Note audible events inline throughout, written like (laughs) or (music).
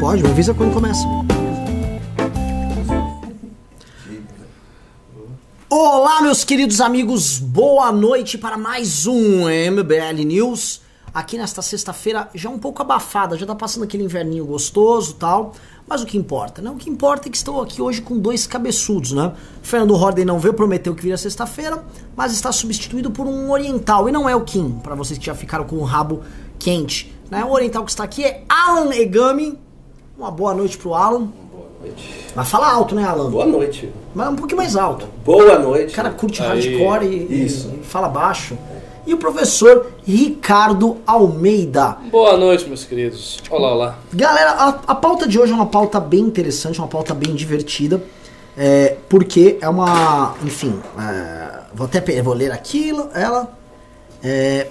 Pode, me avisa quando começa. Olá, meus queridos amigos, boa noite para mais um MBL News. Aqui nesta sexta-feira, já um pouco abafada, já tá passando aquele inverninho gostoso tal. Mas o que importa, né? O que importa é que estou aqui hoje com dois cabeçudos, né? Fernando Horden não veio, prometeu que viria sexta-feira, mas está substituído por um oriental. E não é o Kim, para vocês que já ficaram com o rabo quente. Né? O oriental que está aqui é Alan Egami. Uma boa noite pro Alan. Boa noite. Mas fala alto, né, Alan? Boa noite. Mas um pouquinho mais alto. Boa noite. O cara curte Aí. hardcore e, Isso. e fala baixo. E o professor Ricardo Almeida. Boa noite, meus queridos. Olá, olá. Galera, a, a pauta de hoje é uma pauta bem interessante, uma pauta bem divertida. é, porque é uma. Enfim, é, vou até vou ler aquilo. Ela. é,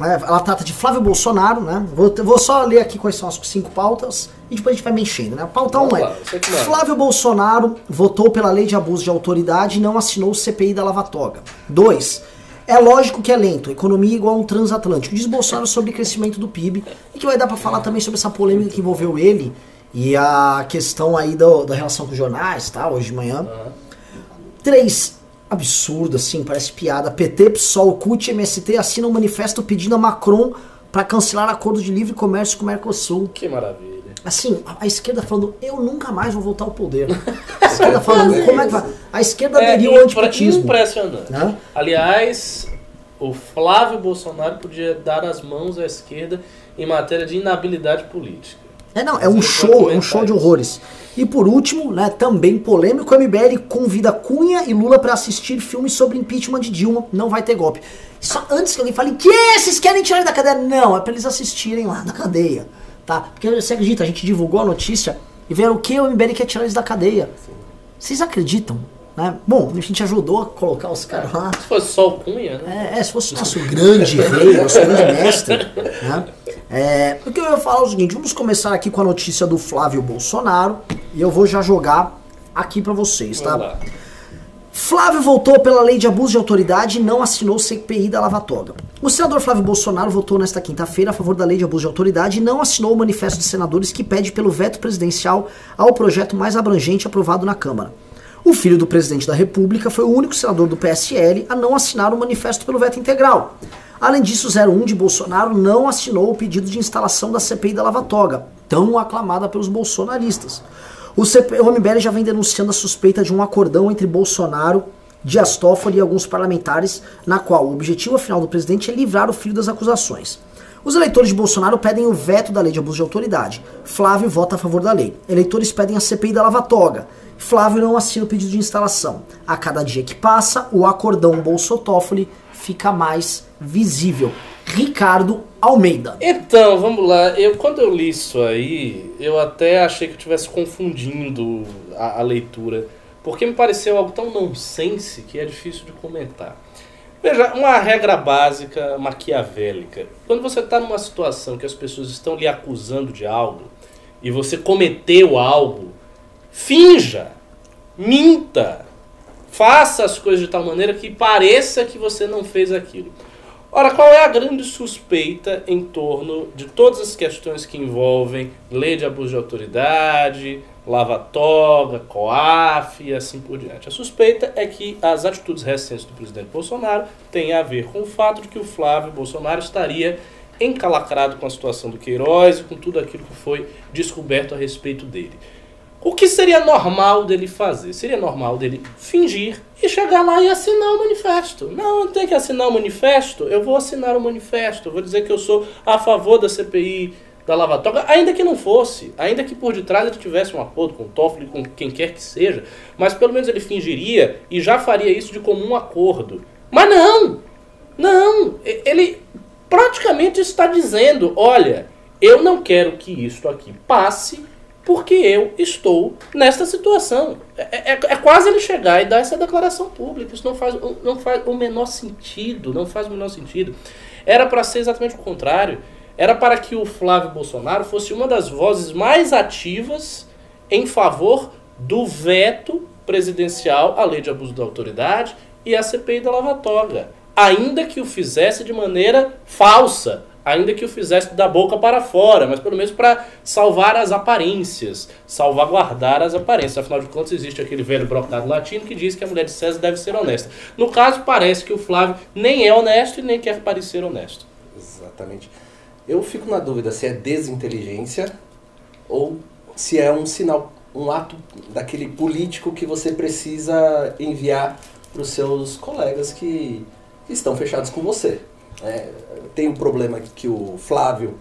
ela trata de Flávio Bolsonaro, né? Vou, vou só ler aqui quais são as cinco pautas e depois a gente vai mexendo, né? Pauta 1 Vamos é: manda. Flávio Bolsonaro votou pela lei de abuso de autoridade e não assinou o CPI da Lava Toga. 2. É lógico que é lento, economia igual a um transatlântico. Diz Bolsonaro sobre crecimento do PIB e que vai dar pra falar também sobre essa polêmica que envolveu ele e a questão aí do- da relação com os jornais, tá? Hoje de manhã. Três, absurdo, assim, parece piada. PT, PSOL, CUT e MST assinam um manifesto pedindo a Macron para cancelar acordo de livre comércio com o Mercosul. Que maravilha. Assim, a, a esquerda falando, eu nunca mais vou voltar ao poder. (laughs) A esquerda falando, como é que vai? A esquerda aderiu ao antipetismo. impressionante. Né? Aliás, o Flávio Bolsonaro podia dar as mãos à esquerda em matéria de inabilidade política. É, não, é um show, é um show de horrores. E por último, né, também polêmico, o MBL convida Cunha e Lula para assistir filmes sobre impeachment de Dilma, não vai ter golpe. Só antes que alguém fale, que esses querem tirar ele da cadeia? Não, é para eles assistirem lá na cadeia, tá? Porque você acredita, a gente divulgou a notícia e vieram o que o MBL quer tirar eles da cadeia. Vocês acreditam? Né? Bom, a gente ajudou a colocar os caras lá. Se fosse só o Cunha, né? É, é, se fosse nosso grande rei, nosso grande (laughs) mestre. Né? É, o que eu ia falar é o seguinte: vamos começar aqui com a notícia do Flávio Bolsonaro e eu vou já jogar aqui pra vocês, tá? Flávio voltou pela lei de abuso de autoridade e não assinou o CPI da Lava Toga. O senador Flávio Bolsonaro votou nesta quinta-feira a favor da lei de abuso de autoridade e não assinou o manifesto de senadores que pede pelo veto presidencial ao projeto mais abrangente aprovado na Câmara. O filho do presidente da República foi o único senador do PSL a não assinar o manifesto pelo veto integral. Além disso, o 01 de Bolsonaro não assinou o pedido de instalação da CPI da Lava Toga, tão aclamada pelos bolsonaristas. O, CP, o MBL já vem denunciando a suspeita de um acordão entre Bolsonaro, Dias Toffoli e alguns parlamentares, na qual o objetivo afinal do presidente é livrar o filho das acusações. Os eleitores de Bolsonaro pedem o veto da lei de abuso de autoridade. Flávio vota a favor da lei. Eleitores pedem a CPI da Lava Toga. Flávio não assina o pedido de instalação. A cada dia que passa, o acordão Bolsotoffoli fica mais visível. Ricardo Almeida. Então, vamos lá. Eu, quando eu li isso aí, eu até achei que eu estivesse confundindo a, a leitura. Porque me pareceu algo tão nonsense que é difícil de comentar. Veja, uma regra básica maquiavélica. Quando você está numa situação que as pessoas estão lhe acusando de algo e você cometeu algo, finja, minta, faça as coisas de tal maneira que pareça que você não fez aquilo. Ora, qual é a grande suspeita em torno de todas as questões que envolvem lei de abuso de autoridade, lava-toga, COAF e assim por diante? A suspeita é que as atitudes recentes do presidente Bolsonaro têm a ver com o fato de que o Flávio Bolsonaro estaria encalacrado com a situação do Queiroz e com tudo aquilo que foi descoberto a respeito dele. O que seria normal dele fazer? Seria normal dele fingir e chegar lá e assinar o manifesto. Não, não tem que assinar o manifesto. Eu vou assinar o manifesto. Vou dizer que eu sou a favor da CPI da Lava Toga, ainda que não fosse, ainda que por detrás ele tivesse um acordo com o Toffoli, com quem quer que seja, mas pelo menos ele fingiria e já faria isso de comum acordo. Mas não! Não! Ele praticamente está dizendo: olha, eu não quero que isto aqui passe porque eu estou nesta situação. É, é- é quase ele chegar e dar essa declaração pública. Isso não faz, não faz o menor sentido. Não faz o menor sentido. Era para ser exatamente o contrário. Era para que o Flávio Bolsonaro fosse uma das vozes mais ativas em favor do veto presidencial à lei de abuso da autoridade e à CPI da Lava Toga. Ainda que o fizesse de maneira falsa, ainda que o fizesse da boca para fora, mas pelo menos para salvar as aparências, salvaguardar as aparências. Afinal de contas, existe aquele velho brocado latino que diz que a mulher de César deve ser honesta. No caso, parece que o Flávio nem é honesto e nem quer parecer honesto. Exatamente. Eu fico na dúvida se é desinteligência ou se é um sinal, um ato daquele político que você precisa enviar para os seus colegas que estão fechados com você. É, tem um problema que o Flávio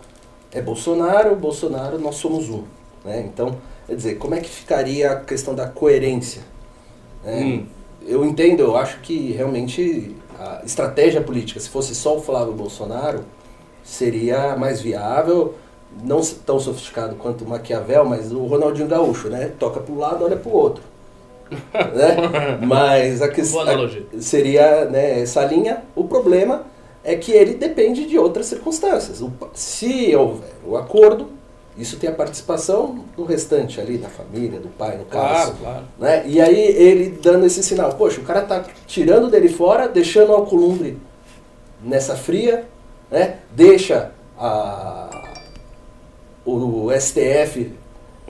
é Bolsonaro, o Bolsonaro nós somos um. Né? Então, quer dizer, como é que ficaria a questão da coerência? É, hum. Eu entendo, eu acho que realmente a estratégia política, se fosse só o Flávio Bolsonaro, seria mais viável, não tão sofisticado quanto o Maquiavel, mas o Ronaldinho Gaúcho, né? Toca para um lado, olha para o outro. (laughs) né? Mas a questão seria né, essa linha. O problema é que ele depende de outras circunstâncias. O, se houver o acordo, isso tem a participação do restante ali, da família, do pai, no caso. Claro, claro. Né? E aí ele dando esse sinal, poxa, o cara tá tirando dele fora, deixando o Alcolumbre nessa fria, né? deixa a, o, STF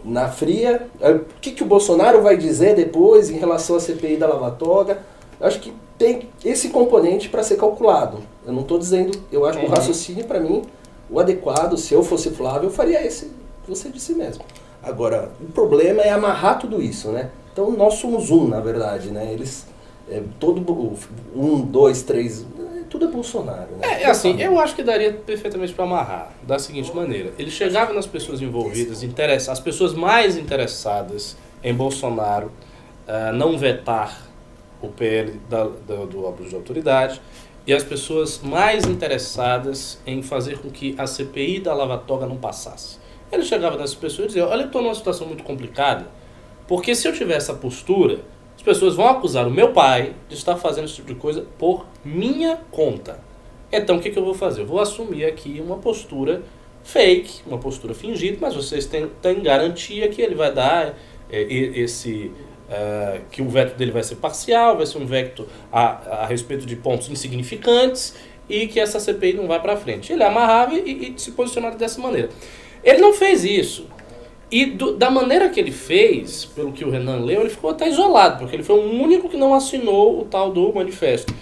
na fria. O que, que o Bolsonaro vai dizer depois em relação à CPI da Lava Toga? Acho que tem esse componente para ser calculado. Eu não estou dizendo, eu acho uhum. que o raciocínio para mim, o adequado, se eu fosse Flávio, eu faria esse que você disse mesmo. Agora, o problema é amarrar tudo isso, né? Então nós somos um, na verdade, né? Eles, é, todo, um, dois, três, tudo é Bolsonaro. Né? É, é assim, eu acho que daria perfeitamente para amarrar da seguinte maneira: ele chegava nas pessoas envolvidas, interessa, as pessoas mais interessadas em Bolsonaro uh, não vetar o PL da, da, do abuso de autoridade e as pessoas mais interessadas em fazer com que a CPI da Lava Toga não passasse. Ele chegava nessas pessoas e dizia: Olha, eu estou numa situação muito complicada, porque se eu tiver essa postura, pessoas vão acusar o meu pai de estar fazendo esse tipo de coisa por minha conta. Então o que, que eu vou fazer? Eu vou assumir aqui uma postura fake, uma postura fingida, mas vocês têm, têm garantia que ele vai dar é, esse Uh, que o veto dele vai ser parcial, vai ser um veto a, a respeito de pontos insignificantes e que essa CPI não vai para frente. Ele amarrava e, e, se posicionava dessa maneira. Ele não fez isso. E do, da maneira que ele fez, pelo que o Renan leu, ele ficou até isolado, porque ele foi o único que não assinou o tal do manifesto.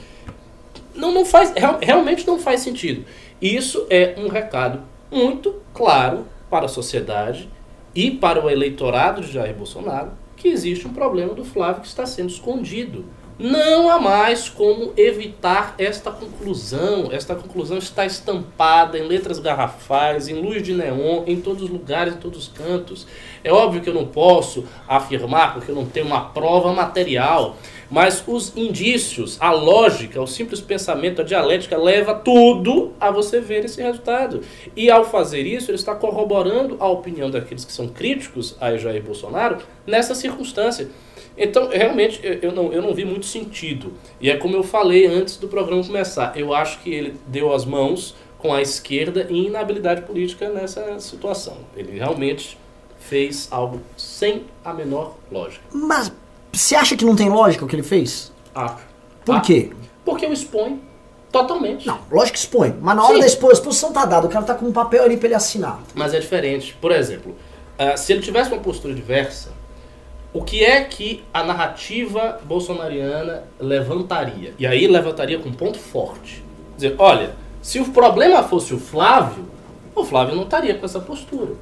Não, não faz, real, realmente não faz sentido. Isso é um recado muito claro para a sociedade e para o eleitorado de Jair Bolsonaro que existe um problema do Flávio que está sendo escondido. Não há mais como evitar esta conclusão. Esta conclusão está estampada em letras garrafais, em luz de neon, em todos os lugares, em todos os cantos. É óbvio que eu não posso afirmar, porque eu não tenho uma prova material, mas os indícios, a lógica, o simples pensamento, a dialética leva tudo a você ver esse resultado. E ao fazer isso, ele está corroborando a opinião daqueles que são críticos a Jair Bolsonaro nessa circunstância. Então, realmente, eu não, eu não vi muito sentido. E é como eu falei antes do programa começar. Eu acho que ele deu as mãos com a esquerda em inabilidade política nessa situação. Ele realmente fez algo sem a menor lógica. Mas você acha que não tem lógica o que ele fez? Acho. Por quê? Porque eu expõe totalmente. Não, lógico que expõe. Mas na hora Sim. da exposição tá dado, o cara tá com um papel ali pra ele assinar. Mas é diferente. Por exemplo, uh, se ele tivesse uma postura diversa, o que é que a narrativa bolsonariana levantaria? E aí levantaria com um ponto forte. Dizer, olha, se o problema fosse o Flávio, o Flávio não estaria com essa postura.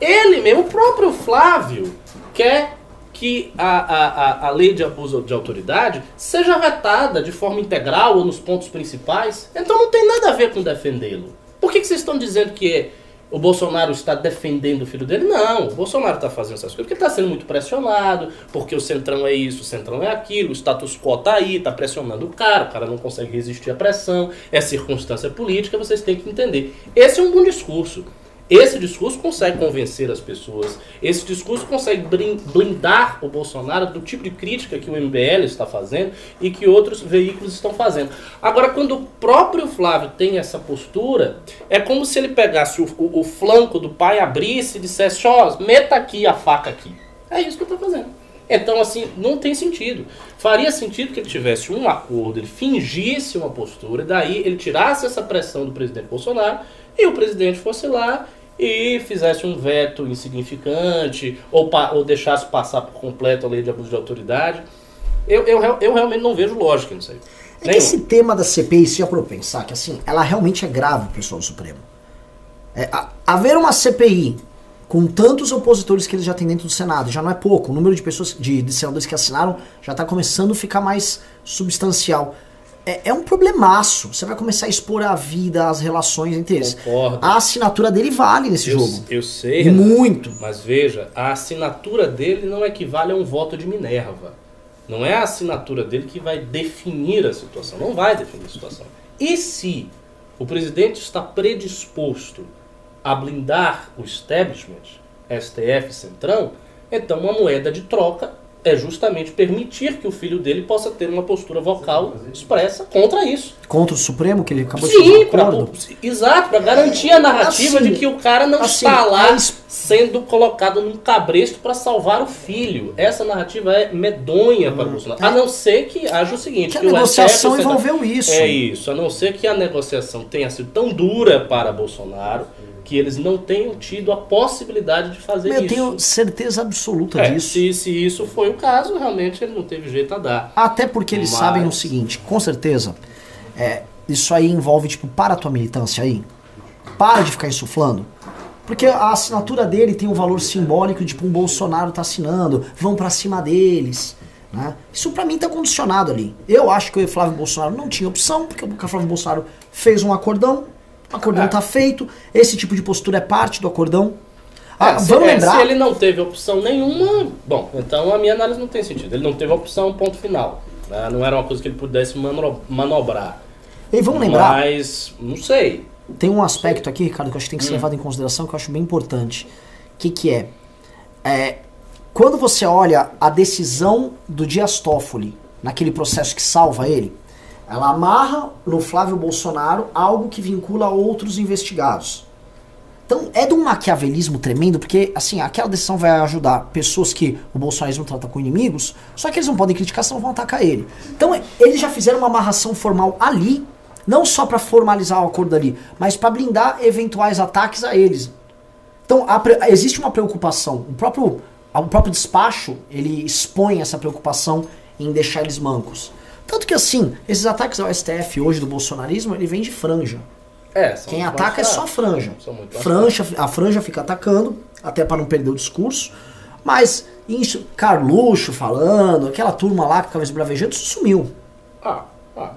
Ele mesmo, o próprio Flávio, quer que a, a, a lei de abuso de autoridade seja vetada de forma integral ou nos pontos principais. Então não tem nada a ver com defendê-lo. Por que, que vocês estão dizendo que o Bolsonaro está defendendo o filho dele? Não, o Bolsonaro está fazendo essas coisas porque está sendo muito pressionado, porque o Centrão é isso, o Centrão é aquilo, o status quo está aí, está pressionando o cara, o cara não consegue resistir à pressão, é circunstância política, vocês têm que entender. Esse é um bom discurso. Esse discurso consegue convencer as pessoas, esse discurso consegue blindar o Bolsonaro do tipo de crítica que o MBL está fazendo e que outros veículos estão fazendo. Agora, quando o próprio Flávio tem essa postura, é como se ele pegasse o, o, o flanco do pai, abrisse e dissesse: Ó, meta aqui a faca aqui. É isso que eu estou fazendo. Então, assim, não tem sentido. Faria sentido que ele tivesse um acordo, ele fingisse uma postura, daí ele tirasse essa pressão do presidente Bolsonaro e o presidente fosse lá e fizesse um veto insignificante ou, ou deixasse passar por completo a lei de abuso de autoridade. Eu, eu, eu realmente não vejo lógica nisso aí. É Nenhum. esse tema da CPI, se parou pra pensar que assim, ela realmente é grave, pessoal do Supremo. É, a- haver uma CPI com tantos opositores que eles já têm dentro do Senado, já não é pouco. O número de pessoas, de, de senadores que assinaram já está começando a ficar mais substancial. É, é um problemaço. Você vai começar a expor a vida, as relações entre eles. Concordo. A assinatura dele vale nesse Eu, jogo. eu sei, E muito. mas veja, a assinatura dele não equivale a um voto de Minerva. Não é a assinatura dele que vai definir a situação. Não vai definir a situação. E se o presidente está predisposto a blindar o establishment, STF Centrão, então uma moeda de troca é justamente permitir que o filho dele possa ter uma postura vocal expressa contra isso. Contra o Supremo, que ele acabou de fazer Sim, pra, exato, para garantir a narrativa Assim, de que o cara não assim, está lá es- sendo colocado num cabresto para salvar o filho. Essa narrativa é medonha para Bolsonaro. A não ser que haja o seguinte: Que a que negociação STF, envolveu isso. É isso, a não ser que a negociação tenha sido tão dura para Bolsonaro que eles não tenham tido a possibilidade de fazer Eu isso. tenho certeza absoluta É, disso. se, se isso foi o caso, realmente ele não teve jeito a dar. Até porque eles Mas- sabem o seguinte, com certeza, é, isso aí envolve, tipo, para a tua militância aí. Para de ficar insuflando. Porque a assinatura dele tem um valor simbólico, tipo, um Bolsonaro tá assinando, vão pra cima deles. Né? Isso pra mim tá condicionado ali. Eu acho que o Flávio Bolsonaro não tinha opção, porque o Flávio Bolsonaro fez um acordão, o acordão É. tá feito, esse tipo de postura é parte do acordão. Ah, É, se, vamos é, lembrar. se ele não teve opção nenhuma, bom, então a minha análise não tem sentido. Ele não teve opção, ponto final. né? Não era uma coisa que ele pudesse mano- manobrar. E vamos lembrar. Mas, não sei. Tem um aspecto aqui, Ricardo, que eu acho que tem que ser Hum. levado em consideração, que eu acho bem importante. O que, que é? É, Quando você olha a decisão do Dias Toffoli, naquele processo que salva ele, ela amarra no Flávio Bolsonaro algo que vincula outros investigados. Então é de um maquiavelismo tremendo, porque assim, aquela decisão vai ajudar pessoas que o bolsonarismo trata como inimigos, só que eles não podem criticar, senão vão atacar ele. Então é, eles já fizeram uma amarração formal ali, não só para formalizar o acordo ali, mas para blindar eventuais ataques a eles. Então a existe uma preocupação, o próprio, o próprio despacho ele expõe essa preocupação em deixar eles mancos. Tanto que assim, esses ataques ao STF hoje do bolsonarismo, ele vem de franja. É, são Quem ataca é só franja. Franja. A franja fica atacando, até para não perder o discurso. Mas isso, Carluxo falando, aquela turma lá que ficava esbravejando, isso sumiu. Ah, ah.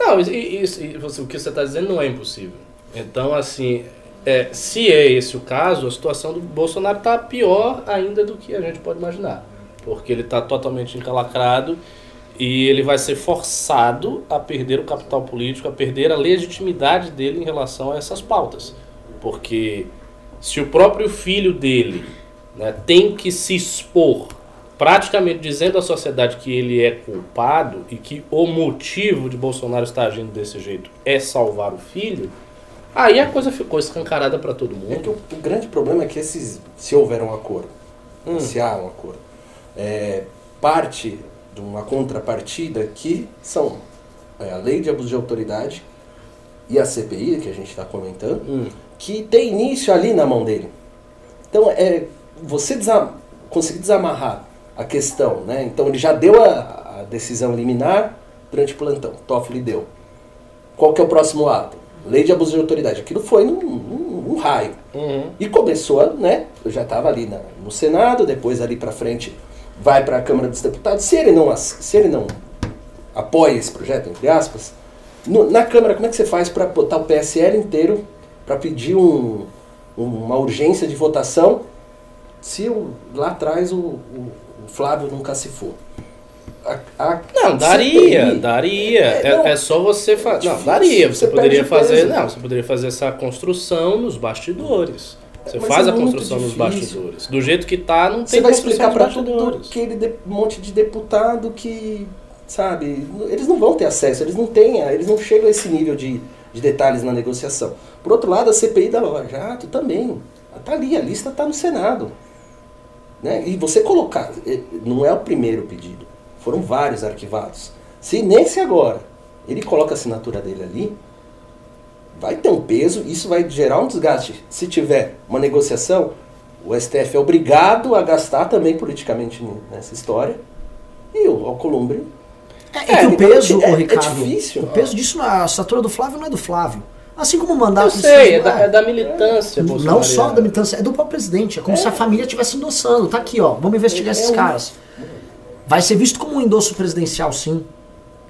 Não, isso- e você- o que você está dizendo não é impossível. Então, assim, é, se é esse o caso, a situação do Bolsonaro está pior ainda do que a gente pode imaginar. Porque ele está totalmente encalacrado e ele vai ser forçado a perder o capital político, a perder a legitimidade dele em relação a essas pautas. Porque se o próprio filho dele né, tem que se expor, praticamente dizendo à sociedade que ele é culpado e que o motivo de Bolsonaro estar agindo desse jeito é salvar o filho, aí a coisa ficou escancarada para todo É que mundo. o, o grande problema é que esses, se houver um acordo, Hum. se há um acordo, é, parte uma contrapartida que são é, a lei de abuso de autoridade e a CPI, que a gente está comentando, Hum. que tem início ali na mão dele. Então, é, você desa- conseguir desamarrar a questão, né? Então, ele já deu a, a decisão liminar durante o plantão, Toffoli deu. Qual que é o próximo ato? Lei de abuso de autoridade. Aquilo foi num, num- num raio. Uhum. E começou, né? Eu já estava ali na- no Senado, depois ali para frente vai para a Câmara dos Deputados. Se ele não, se ele não apoia esse projeto, entre aspas, no- na Câmara, como é que você faz para botar o PSL inteiro para pedir um- uma urgência de votação se o- lá atrás o, o- o Flávio nunca se for? A- a Não, daria, CPI daria. É, É, não, é só você fazer. Não, difícil, daria. Você você poderia fazer. peso. Não, você poderia fazer essa construção nos bastidores. Você Mas faz é a construção nos bastidores. Do jeito que tá, não Você tem vai construção explicar para todo aquele de- monte de deputado que, sabe, eles não vão ter acesso, eles não têm, eles não chegam a esse nível de, de detalhes na negociação. Por outro lado, a CPI da Lava Jato também, tá ali, a lista está no Senado. Né? E você colocar, eh, não é o primeiro pedido, foram vários arquivados. Se nesse agora ele coloca a assinatura dele ali, vai ter um peso, isso vai gerar um desgaste. Se tiver uma negociação, o STF é obrigado a gastar também politicamente nessa história. E o Alcolumbre. É, é que o peso, é, ô, Ricardo, é difícil. o peso disso na assinatura do Flávio não é do Flávio. Assim como o mandato Eu sei, é da, é. é da militância Não só da militância, é do próprio presidente. É como se a família estivesse endossando. Tá aqui, ó. Vamos investigar esses É um- caras. Vai ser visto como um endosso presidencial, sim.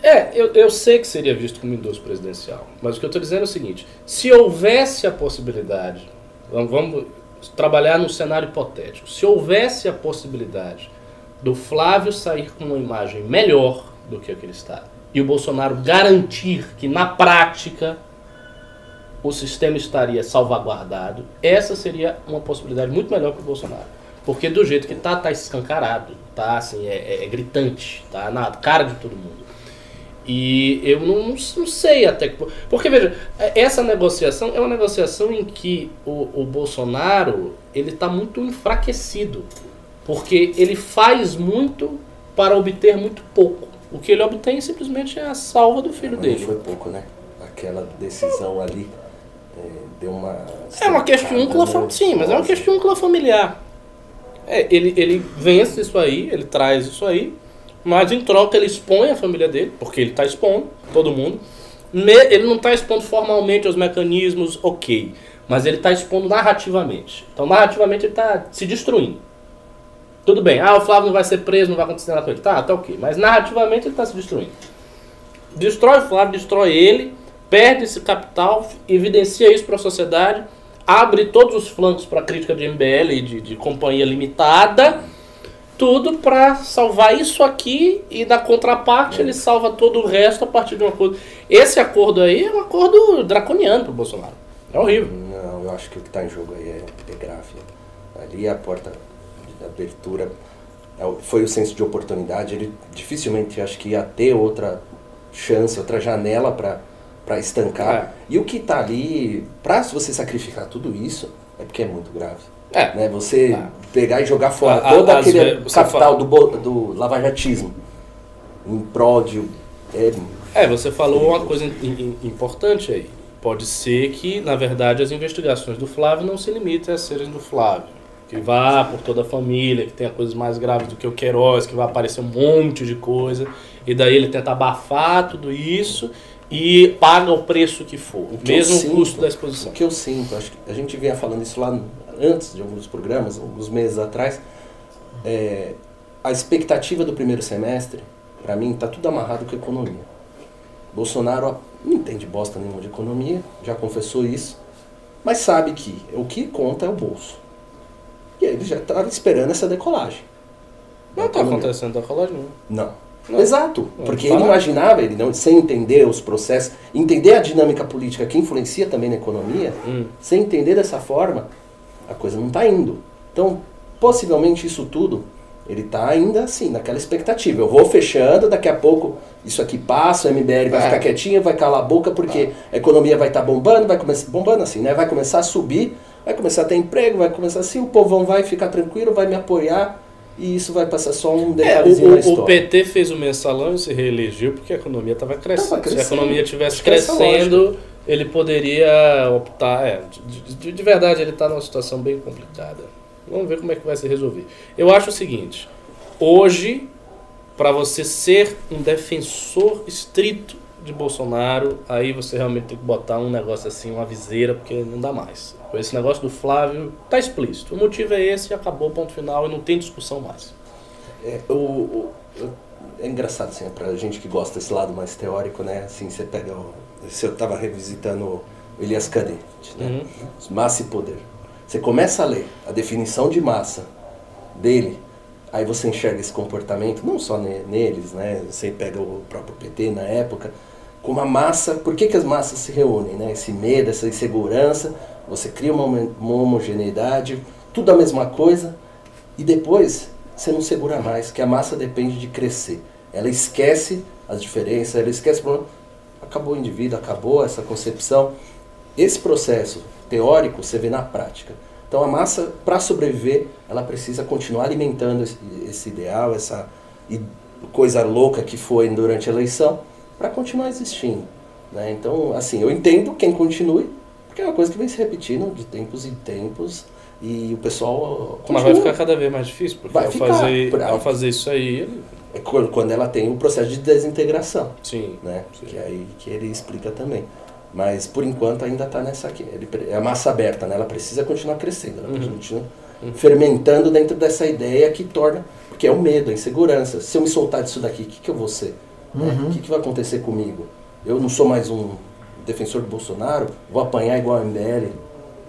É, eu, eu sei que seria visto como endosso presidencial, mas o que eu estou dizendo é o seguinte: se houvesse a possibilidade, vamos, vamos trabalhar num cenário hipotético, se houvesse a possibilidade do Flávio sair com uma imagem melhor do que a que ele está, e o Bolsonaro garantir que na prática o sistema estaria salvaguardado, essa seria uma possibilidade muito melhor para o Bolsonaro. Porque do jeito que tá, tá escancarado, tá assim, é, é- é gritante, tá na cara de todo mundo. E eu não, não sei até que. po- Porque, veja, essa negociação é uma negociação em que o, o Bolsonaro ele está muito enfraquecido. Porque ele faz muito para obter muito pouco. O que ele obtém simplesmente é a salva do filho Não dele. foi pouco, né? Aquela decisão ali é, deu uma. É uma questão né? Sim, mas é uma questão familiar. É, ele, ele vence isso aí, ele traz isso aí, mas em troca ele expõe a família dele, porque ele está expondo todo mundo. Ele não está expondo formalmente os mecanismos, ok, mas ele está expondo narrativamente. Então, narrativamente, ele está se destruindo. Tudo bem, ah, o Flávio não vai ser preso, não vai acontecer nada com ele. Tá, tá ok, mas narrativamente ele está se destruindo. Destrói o Flávio, destrói ele, perde esse capital, evidencia isso para a sociedade, abre todos os flancos para crítica de MBL e de, de companhia limitada, tudo para salvar isso aqui e na contraparte ele salva todo o resto a partir de um acordo. Esse acordo aí é um acordo draconiano para o Bolsonaro. É horrível. Não, eu acho que o que está em jogo aí é, é grave. Ali é a porta de abertura é foi o senso de oportunidade. Ele dificilmente acho que ia ter outra chance, outra janela para estancar. E o que está ali, para você sacrificar tudo isso, é porque é muito grave. É. Né? Você Tá. pegar e jogar fora A- todo aquele capital do, do lavajatismo em de. É, É, você falou uma coisa im- im- importante aí. Pode ser que, na verdade, as investigações do Flávio não se limitem a serem do Flávio. Que vá por toda a família, que tenha coisas mais graves do que o Queiroz, que vai aparecer um monte de coisa. E daí ele tenta abafar tudo isso e paga o preço que for. O que mesmo sinto- custo da exposição. O que eu sinto, acho que a gente vinha falando isso lá antes de alguns programas, alguns meses atrás, é, a expectativa do primeiro semestre, para mim, está tudo amarrado com a economia. Bolsonaro não entende bosta nenhuma de economia, já confessou isso, mas sabe que o que conta é o bolso. E aí ele já estava esperando essa decolagem. Não está acontecendo da colagem, não. Não. Exato, Não, porque ele imaginava, ele não, sem entender os processos, entender a dinâmica política que influencia também na economia, Hum. sem entender dessa forma, a coisa não está indo. Então, possivelmente isso tudo, ele está ainda assim, naquela expectativa. Eu vou fechando, daqui a pouco isso aqui passa, o MBL vai É. ficar quietinho, vai calar a boca, porque a economia vai estar bombando, vai começar bombando assim, né? Vai começar a subir, vai começar a ter emprego, vai começar assim, o povão vai ficar tranquilo, vai me apoiar, e isso vai passar só um É, detalhezinho na o, história. o, PT fez o mensalão e se reelegeu porque a economia estava crescendo. Tava Se a crescendo. economia estivesse é crescendo, ele poderia optar. É, de, de- de verdade, ele está numa situação bem complicada. Vamos ver como é que vai se resolver. Eu acho o seguinte: hoje, para você ser um defensor estrito de Bolsonaro, aí você realmente tem que botar um negócio assim, uma viseira, porque não dá mais. Esse negócio do Flávio tá explícito. O motivo é esse, acabou, ponto final, e não tem discussão mais. É, o, o- é engraçado, assim, pra gente que gosta desse lado mais teórico, né? Assim, você pega o... Se eu tava revisitando o Elias Cadet, né? Massa e poder. Você começa a ler a definição de massa dele, aí você enxerga esse comportamento, não só ne- neles, né? Você pega o próprio PT na época, com uma massa... Por que, que as massas se reúnem, né? Esse medo, essa insegurança, você cria uma, uma homogeneidade, tudo a mesma coisa, e depois você não segura mais, que a massa depende de crescer. Ela esquece as diferenças, ela esquece. o problema. Acabou o indivíduo, acabou essa concepção. Esse processo teórico você vê na prática. Então a massa, para sobreviver, ela precisa continuar alimentando esse, esse ideal, essa coisa louca que foi durante a eleição, para continuar existindo. Né? Então, assim, eu entendo quem continue, porque é uma coisa que vem se repetindo de tempos em tempos. E o pessoal. Mas vai ficar cada vez mais difícil, porque Vai ao, ficar. fazer, Por- ao fazer isso aí. É quando ela tem o processo de desintegração. Sim. né? Que é aí que ele explica também. Mas por enquanto ainda está nessa aqui. Ele, é a massa aberta, né? Ela precisa continuar crescendo, ela Uhum. continua fermentando dentro dessa ideia que torna, porque é o medo, a insegurança. Se eu me soltar disso daqui, o que, que eu vou ser? né? O que, que vai acontecer comigo? Eu não sou mais um defensor do Bolsonaro, vou apanhar igual a MBL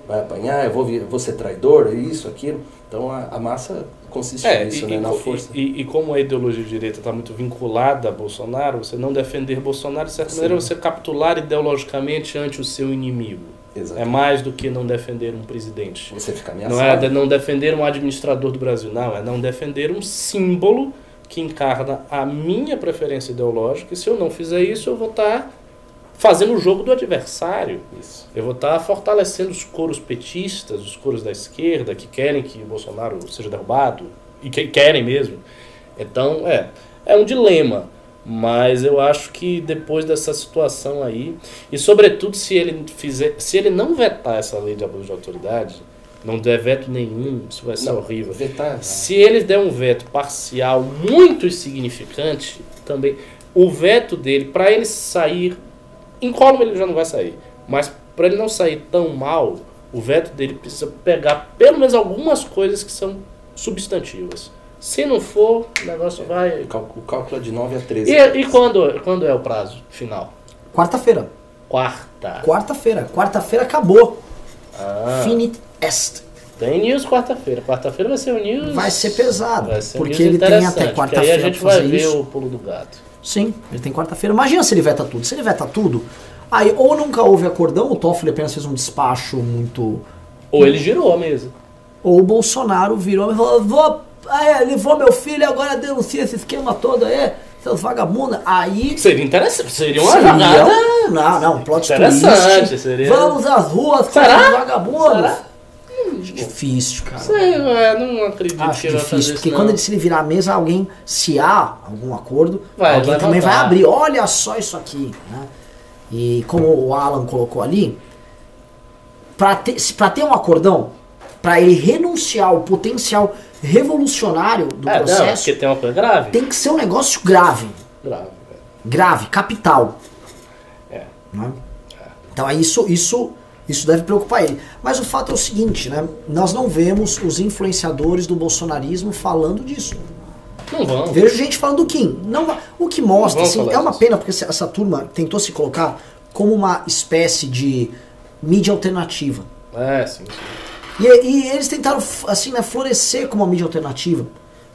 vai apanhar, eu vou, vir- vou ser traidor, isso, aquilo. Então a, a massa consiste É, nisso, e, né? e Na força. e- e como a ideologia de direita está muito vinculada a Bolsonaro, você não defender Bolsonaro, de certa Sim. maneira, é você capitular ideologicamente ante o seu inimigo. Exato. É mais do que não defender um presidente. Você fica Não ameaçado. é de- não defender um administrador do Brasil, não. É não defender um símbolo que encarna a minha preferência ideológica. E se eu não fizer isso, eu vou estar fazendo o jogo do adversário. Isso. Eu vou estar fortalecendo os coros petistas, os coros da esquerda, que querem que o Bolsonaro seja derrubado, e que querem mesmo. Então, é, é um dilema. Mas eu acho que depois dessa situação aí, e sobretudo se ele fizer, se ele não vetar essa lei de abuso de autoridade, não der veto nenhum, isso vai ser Não, horrível. Vetar. Se ele der um veto parcial muito insignificante, também o veto dele para ele sair incólume ele já não vai sair, mas para ele não sair tão mal, o veto dele precisa pegar pelo menos algumas coisas que são substantivas. Se não for, o negócio vai. O cálculo, o cálculo é de 9 a 13. E, e quando, quando é o prazo final? Quarta-feira. Quarta. Quarta-feira. Quarta-feira acabou. Ah, Finit est. tem news quarta-feira. Quarta-feira vai ser o news. Vai ser pesado. Vai ser porque news ele tem até porque Aí a quarta-feira gente vai ver isso. o pulo do gato. Sim, ele tem quarta-feira. Imagina se ele veta tudo. Se ele veta tudo, aí ou nunca houve acordão, o Toffoli apenas fez um despacho muito. Ou ele girou a mesa. Ou o Bolsonaro virou e falou: vou, é, levou meu filho agora denuncia esse esquema todo aí, seus vagabundos. Aí. Seria interessante. Seria uma seria jogada. um- Não, não, um plot Interessante, twist. seria- Vamos às ruas com os vagabundos. Será? Difícil, cara. Sei, é, não acredito Acho que ele vai fazer difícil, isso. porque não. quando ele se ele virar a mesa, alguém, se há algum acordo, Vai, alguém vai também vai abrir. Olha só isso aqui. Né? E como o Alan colocou ali, para ter, pra ter um acordão, para ele renunciar ao potencial revolucionário do É, não, processo, porque tem uma coisa grave. tem que ser um negócio grave. Grave, velho. Grave, capital. É. né? Então aí isso, isso, isso deve preocupar ele. Mas o fato é o seguinte, né? Nós não vemos os influenciadores do bolsonarismo falando disso. Não vão. Vejo gente falando do Kim. Não, o que mostra, assim, é uma disso. pena porque essa, turma tentou se colocar como uma espécie de mídia alternativa. É, sim, sim. E, e eles tentaram, assim, né, florescer como uma mídia alternativa.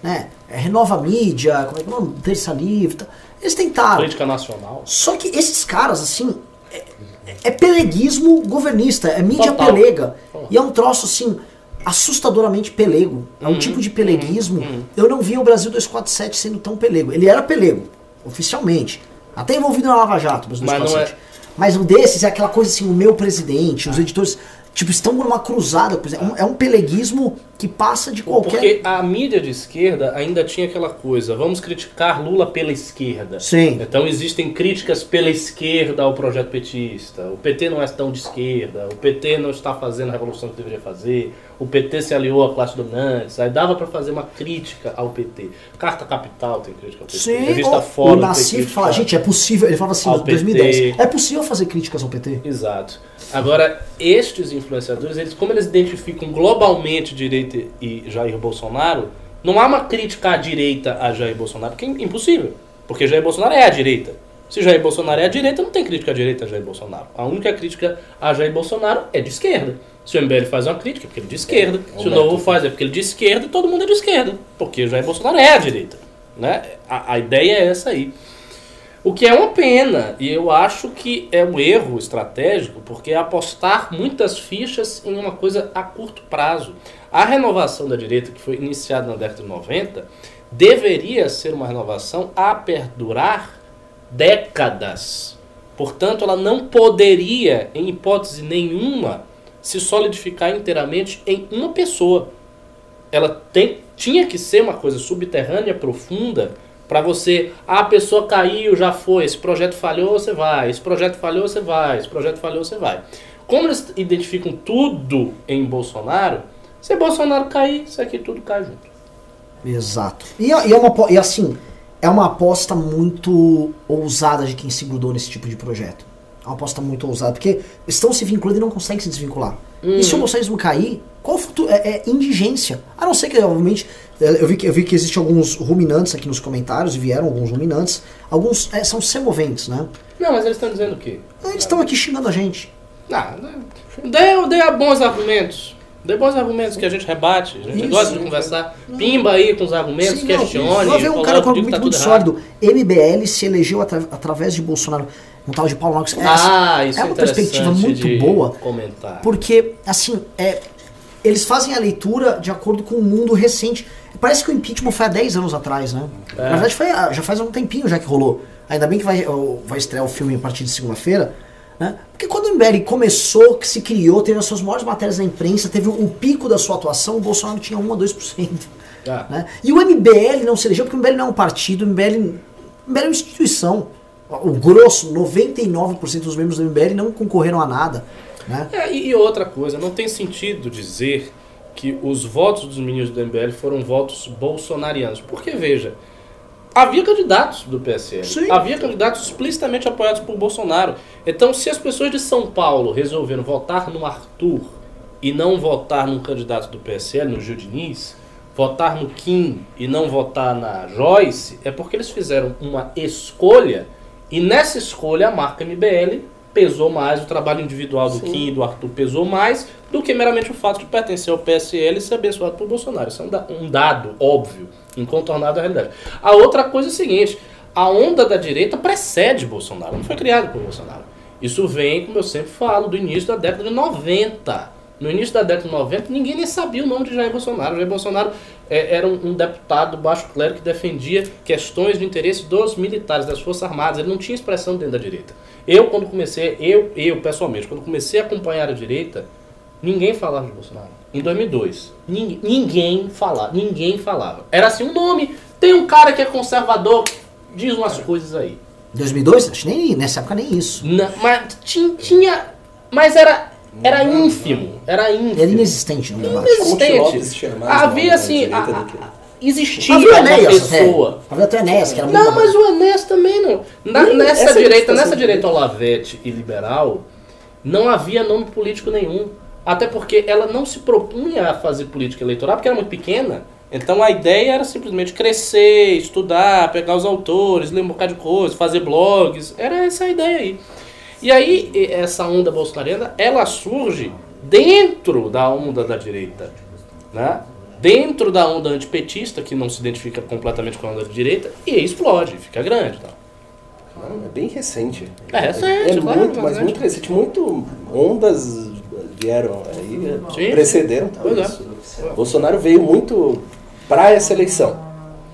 Né? É, renova a mídia, como é que é o nome? Terça livre. Tá. Eles tentaram. Política nacional. Só que esses caras, assim, é, é peleguismo governista, é mídia Total. pelega. E é um troço, assim, assustadoramente pelego. É um Uhum, tipo de peleguismo. uhum, uhum. Eu não vi o Brasil 247 sendo tão pelego. Ele era pelego, oficialmente. Até envolvido na Lava Jato, Brasil Mas não 247. Mas um desses é aquela coisa assim, o meu presidente, Ah. os editores, tipo, estão numa cruzada. por exemplo. É um- É um peleguismo que passa de qualquer... Porque a mídia de esquerda ainda tinha aquela coisa, vamos criticar Lula pela esquerda. Sim. Então existem críticas pela esquerda ao projeto petista. O PT não é tão de esquerda, o PT não está fazendo a revolução que deveria fazer, o PT se aliou à classe dominante. Aí dava para fazer uma crítica ao PT. Carta Capital tem crítica ao PT. Sim, Revista o, Fórum o Nassif fala, gente, é possível, ele falava assim, em 2010, PT. é possível fazer críticas ao PT? Exato. Agora, estes influenciadores, eles, como eles identificam globalmente direita e Jair Bolsonaro, não há uma crítica à direita a Jair Bolsonaro, porque é impossível. Porque Jair Bolsonaro é a direita. Se Jair Bolsonaro é a direita, não tem crítica à direita a Jair Bolsonaro. A única crítica a Jair Bolsonaro é de esquerda. Se o MBL faz uma crítica, é porque ele é de esquerda. É, Se o Novo faz, é porque ele é de esquerda e todo mundo é de esquerda. Porque Jair Bolsonaro é a direita. Né? A, a ideia é essa aí. O que é uma pena, e eu acho que é um erro estratégico, porque é apostar muitas fichas em uma coisa a curto prazo. A renovação da direita, que foi iniciada na década de 90, deveria ser uma renovação a perdurar décadas. Portanto, ela não poderia, em hipótese nenhuma, se solidificar inteiramente em uma pessoa ela tem, tinha que ser uma coisa subterrânea, profunda, Pra você, ah, a pessoa caiu, já foi, esse projeto falhou, você vai, esse projeto falhou, você vai, esse projeto falhou, você vai. Como eles identificam tudo em Bolsonaro, se Bolsonaro cair, isso aqui tudo cai junto. Exato. E, é- e é uma, e assim, é uma aposta muito ousada de quem se grudou nesse tipo de projeto. É uma aposta muito ousada, porque estão se vinculando e não conseguem se desvincular. E se o bolsonarismo cair, qual o futuro? É, é indigência. A não ser que, obviamente, é, eu vi que, eu vi que existem alguns ruminantes aqui nos comentários, e vieram alguns ruminantes. Alguns é, são semoventes, né? Não, mas eles estão dizendo o quê? Eles estão aqui xingando a gente. Ah, dê, dê bons argumentos. Dê bons argumentos que a gente rebate, a gente Isso. gosta de conversar. Pimba aí com os argumentos, Sim, não, questione. Vai ver um cara com diga argumento tá muito sólido. MBL se elegeu atra- através de Bolsonaro. Um tal de Paulo Marcos. É, Ah, isso é é, uma perspectiva muito boa. Comentar. Porque, assim, é, eles fazem a leitura de acordo com o mundo recente. Parece que o impeachment foi há 10 anos atrás, né? É. Na verdade, foi, já faz um tempinho já que rolou. Ainda bem que vai, vai estrear o filme a partir de segunda-feira. Né? Porque quando o MBL começou, que se criou, teve as suas maiores matérias na imprensa, teve o pico da sua atuação, o Bolsonaro tinha 1 a 2%. Ah. Né? E o MBL não se elegeu porque o MBL não é um partido, o MBL, o MBL é uma instituição. O grosso, 99% dos membros do MBL não concorreram a nada. Né? É, e, outra coisa, não tem sentido dizer que os votos dos meninos do MBL foram votos bolsonarianos. Porque, veja, havia candidatos do PSL. Sim. Havia candidatos explicitamente apoiados por Bolsonaro. Então, se as pessoas de São Paulo resolveram votar no Arthur e não votar num candidato do PSL, no Gil Diniz, votar no Kim e não votar na Joyce, é porque eles fizeram uma escolha e nessa escolha a marca MBL pesou mais, o trabalho individual do Kim e do Arthur pesou mais do que meramente o fato de pertencer ao PSL e ser abençoado por Bolsonaro. Isso é um, um dado óbvio, incontornável da realidade. A outra coisa é o seguinte, a onda da direita precede Bolsonaro, não foi criada por Bolsonaro. Isso vem, como eu sempre falo, do início da década de 90. No início da década de 90, ninguém nem sabia o nome de Jair Bolsonaro. Jair Bolsonaro é, era um, um deputado do baixo clero que defendia questões de interesse dos militares, das Forças Armadas. Ele não tinha expressão dentro da direita. Eu, quando comecei, eu, eu pessoalmente, quando comecei a acompanhar a direita, ninguém falava de Bolsonaro. Em 2002. Ninguém, ninguém falava. Ninguém falava. Era assim, um nome. Tem um cara que é conservador, diz umas coisas aí. 2002? Acho nem nessa época nem isso. Não, mas tinha, tinha. Mas era. Era ínfimo. Era ínfimo. Era inexistente no debate. Inexistente. Havia na assim. a- a- existia Havia o uma Enéas até. pessoa. Havia até o Enéas, que era muito Não, mas o Enéas também não. Na- nessa essa é direita, situação nessa do direita Olavete e liberal, não havia nome político nenhum. Até porque ela não se propunha a fazer política eleitoral, porque era muito pequena. Então a ideia era simplesmente crescer, estudar, pegar os autores, ler um bocado de coisa, fazer blogs. Era essa a ideia aí. E aí, essa onda bolsonariana, ela surge dentro da onda da direita, né? Dentro da onda antipetista, que não se identifica completamente com a onda da direita, e explode, fica grande. Tá? É bem recente. É recente, É claro, muito, mas recente. muito recente. Muito ondas vieram aí, Sim, precederam Pois é. Bolsonaro veio muito para essa eleição.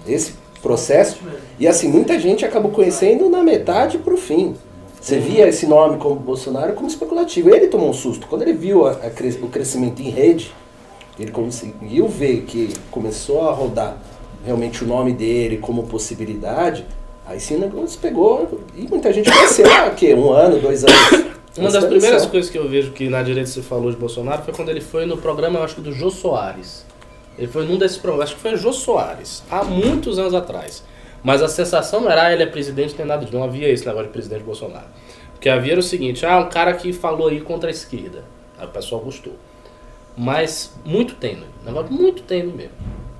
Esse processo. E assim, muita gente acabou conhecendo na metade pro fim. Você via esse nome como Bolsonaro como especulativo. Ele tomou um susto. Quando ele viu a- a cres- o crescimento em rede, ele conseguiu ver que começou a rodar realmente o nome dele como possibilidade. Aí sim negócio pegou e muita gente conheceu há quê? um ano, dois anos. Uma das da primeiras coisas que eu vejo que na direita se falou de Bolsonaro foi quando ele foi no programa, eu acho que do Jô Soares. Ele foi num desses programas, acho que foi Jô Soares, há muitos anos atrás. Mas a sensação não era, ah, ele é presidente, nem nada disso. Não havia esse negócio de presidente Bolsonaro. O que havia era o seguinte, ah, um cara que falou aí contra a esquerda. Aí o pessoal gostou. Mas muito tênue, negócio muito tênue mesmo.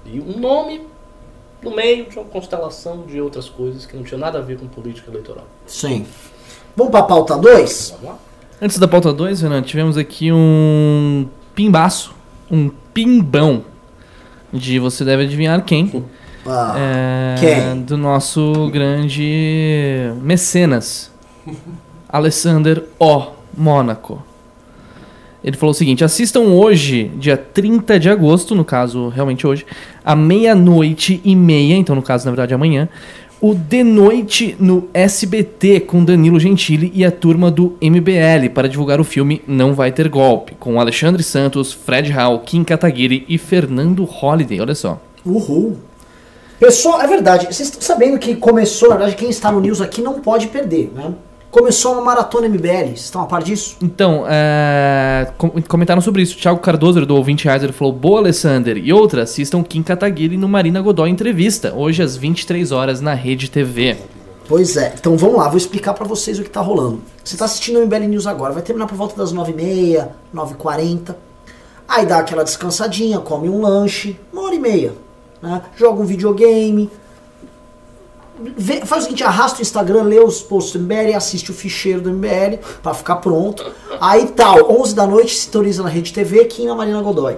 E um nome no meio de uma constelação de outras coisas que não tinha nada a ver com política eleitoral. Sim. Vamos pra pauta 2? Vamos lá? Antes da pauta 2, Renan, tivemos aqui um pimbaço, um pimbão, de você deve adivinhar quem. (laughs) Ah, É? Do nosso grande mecenas, Alessander O. Mônaco. Ele falou o seguinte: assistam hoje, dia 30 de agosto, no caso, realmente hoje, à meia-noite e meia, então no caso, na verdade, amanhã, o De Noite no SBT com Danilo Gentili e a turma do MBL para divulgar o filme Não Vai Ter Golpe, com Alexandre Santos, Fred Hall, Kim Kataguiri e Fernando Holliday. Olha só. uhul. Pessoal, é verdade, vocês estão sabendo que começou, na verdade, quem está no News aqui não pode perder, né? Começou uma maratona MBL, vocês estão a par disso? Então, é, com- comentaram sobre isso. Thiago Cardoso, do 20 reais, ele falou: Boa, Alessander. E outra, assistam Kim Kataguiri no Marina Godoy Entrevista, hoje às 23 horas na Rede TV. Pois é, então vamos lá, vou explicar pra vocês o que tá rolando. Você tá assistindo o MBL News agora, vai terminar por volta das 9h30, 9h40. Aí dá aquela descansadinha, come um lanche, uma hora e meia. Né? Joga um videogame. Vê- faz o seguinte, arrasta o Instagram, lê os posts do MBL, assiste o ficheiro do MBL pra ficar pronto. Aí tal, 11 da noite, sintoniza na Rede TV, aqui na Marina Godoy.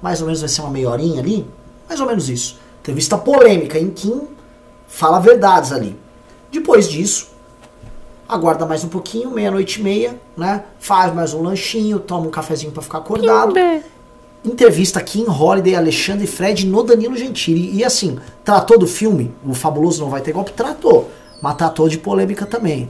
Mais ou menos vai ser uma meia horinha ali, mais ou menos isso. Entrevista polêmica em Kim, fala verdades ali. Depois disso, aguarda mais um pouquinho, meia-noite e meia, né? Faz mais um lanchinho, toma um cafezinho pra ficar acordado. Entrevista aqui em Holiday, Alexandre e Fred no Danilo Gentili. E assim, tratou do filme, o Fabuloso Não Vai Ter Golpe? Tratou. Mas tratou de polêmica também.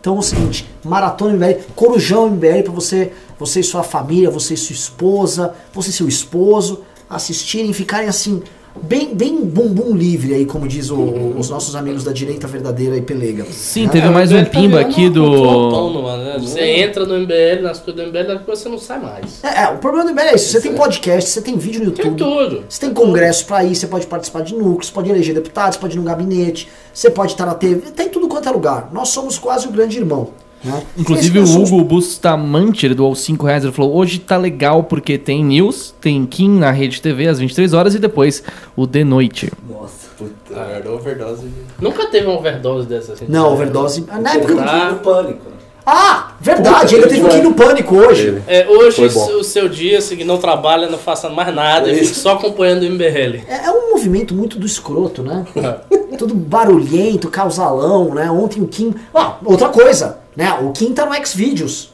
Então é o seguinte, maratona MBL, corujão MBL pra você, você e sua família, você e sua esposa, você e seu esposo, assistirem, ficarem assim, bem, bem bumbum livre aí, como diz o- os nossos amigos da direita verdadeira e pelega. Sim, Né? teve mais um tá pimba virando aqui do. autônomo, né? Você entra no MBL, nas coisas do MBL, depois você não sai mais. É, é, o problema do MBL é isso, você tem podcast, você tem vídeo no Tem YouTube, tudo. Você tem congresso pra ir, você pode participar de núcleos, você pode eleger deputados, você pode ir no gabinete, você pode estar na TV, tem tudo quanto é lugar. Nós somos quase o grande irmão. Né? Inclusive o Hugo Bustamante, ele doou 5 reais, ele falou, hoje tá legal porque tem news, tem Kim na Rede TV às 23 horas e depois o De Noite. Nossa, puta merda, overdose. Nunca teve uma overdose dessa assim. Não, overdose. Na época. Ah. no pânico. Ah, verdade, Puta, ainda teve que ir no pânico hoje. Ele. É, hoje o seu dia, assim, não trabalha, não faça mais nada, É fique só acompanhando o MBL. É, é um movimento muito do escroto, né? (laughs) Tudo barulhento, causalão, né? Ontem o Kim. Ah, outra coisa, né? O Kim tá no Xvideos.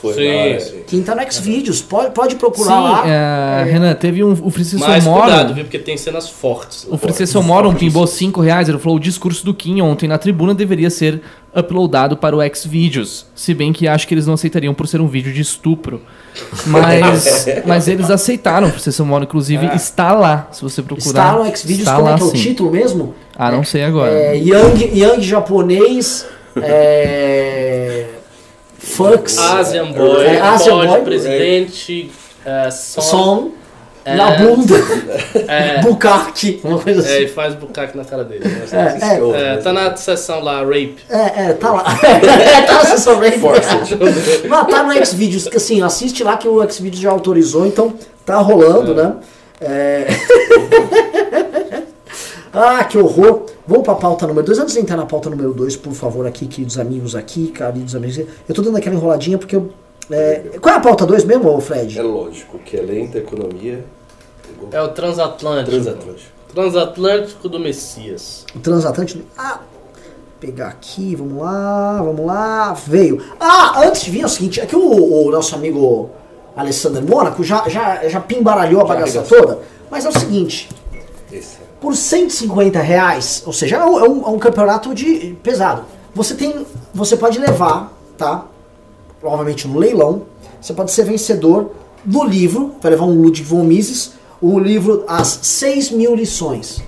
Foi Sim, sim. Kim tá no Xvideos. Pode, pode Sim, procurar lá. é, Renan, teve um. O Francisco Mas cuidado, Moro. viu? Porque tem cenas fortes. O Francisco Moron pimbou 5 reais, ele falou o discurso do Kim ontem na tribuna deveria ser uploadado para o Xvideos, se bem que acho que eles não aceitariam por ser um vídeo de estupro. (laughs) Mas, mas eles aceitaram, o Francisco Moro, inclusive, Ah. está lá, se você procurar. Está no Xvideos, está como lá é que é o sim. título mesmo? Ah, não sei agora. É, Young, Young japonês. É, (laughs) Fucks. Asian Boy, É, Asian Boy. presidente, é, som, Som. É. Na bunda. (laughs) é, Bukkake. Uma coisa é, e assim. faz bucaque na cara dele. né? É, É, tá na sessão lá, rape. É, é, tá lá. (laughs) tá na sessão rape. (laughs) Mas tá no Xvideos, assim, assiste lá que o Xvideos já autorizou, então tá rolando, né? É... ah, que horror. Vamos pra pauta número 2. Antes de entrar na pauta número 2, por favor, aqui, queridos amigos aqui, queridos amigos. Eu tô dando aquela enroladinha porque eu. é, Qual é a pauta 2 mesmo, Fred? É lógico que é lenta a economia. É o transatlântico. Transatlântico. Transatlântico do Messias. O transatlântico. Ah, pegar aqui, vamos lá, vamos lá. Veio. Ah, antes de vir é o seguinte: é que o, o nosso amigo Alessandro Mônaco já, já, já pimbaralhou a Já bagaça toda. Mas é o seguinte: Esse. Por 150 reais, ou seja, é um, é um- é um campeonato de pesado. Você tem. Você pode levar, tá? Provavelmente no leilão. Você pode ser vencedor do livro, vai levar um Ludwig von Mises, o livro As 6 mil lições.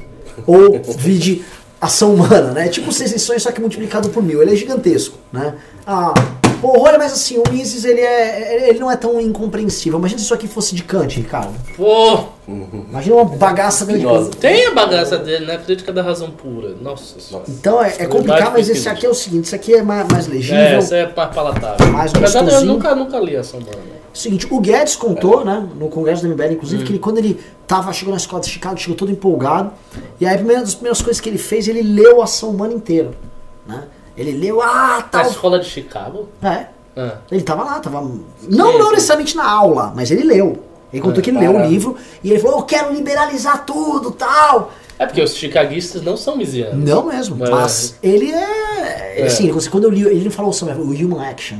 Ou vide ação humana, né? É tipo 6 lições, só que multiplicado por mil. Ele é gigantesco, né? Ah, pô, olha, mas assim, o Mises, ele, é, ele não é tão incompreensível. Imagina se isso aqui fosse de Kant, Ricardo. Pô, Imagina uma bagaça. Espinosa. tem a bagaça dele, né? Crítica da razão pura. Nossa senhora. Nossa. Então é, é complicado, mas esse aqui é o seguinte, esse aqui é mais, mais legível. É, essa é mais palatável. Na Mais verdade, eu nunca, nunca li a São Paulo. Seguinte, o Guedes contou, né, no congresso da MBL, inclusive, que ele, quando ele tava, chegou na escola de Chicago, chegou todo empolgado, e aí a primeira das primeiras coisas que ele fez, ele leu a ação humana inteira, né? Ele leu, ah, Na tal... escola de Chicago? É, Ah. ele tava lá, tava... Não, não necessariamente na aula, mas ele leu. Ele contou que ele leu o livro, e ele falou, eu quero liberalizar tudo, tal... É porque os chicaguistas não são misianos. Não mesmo, Mas- mas ele é. Assim, ele- quando eu li, ele não falou sobre o Human Action.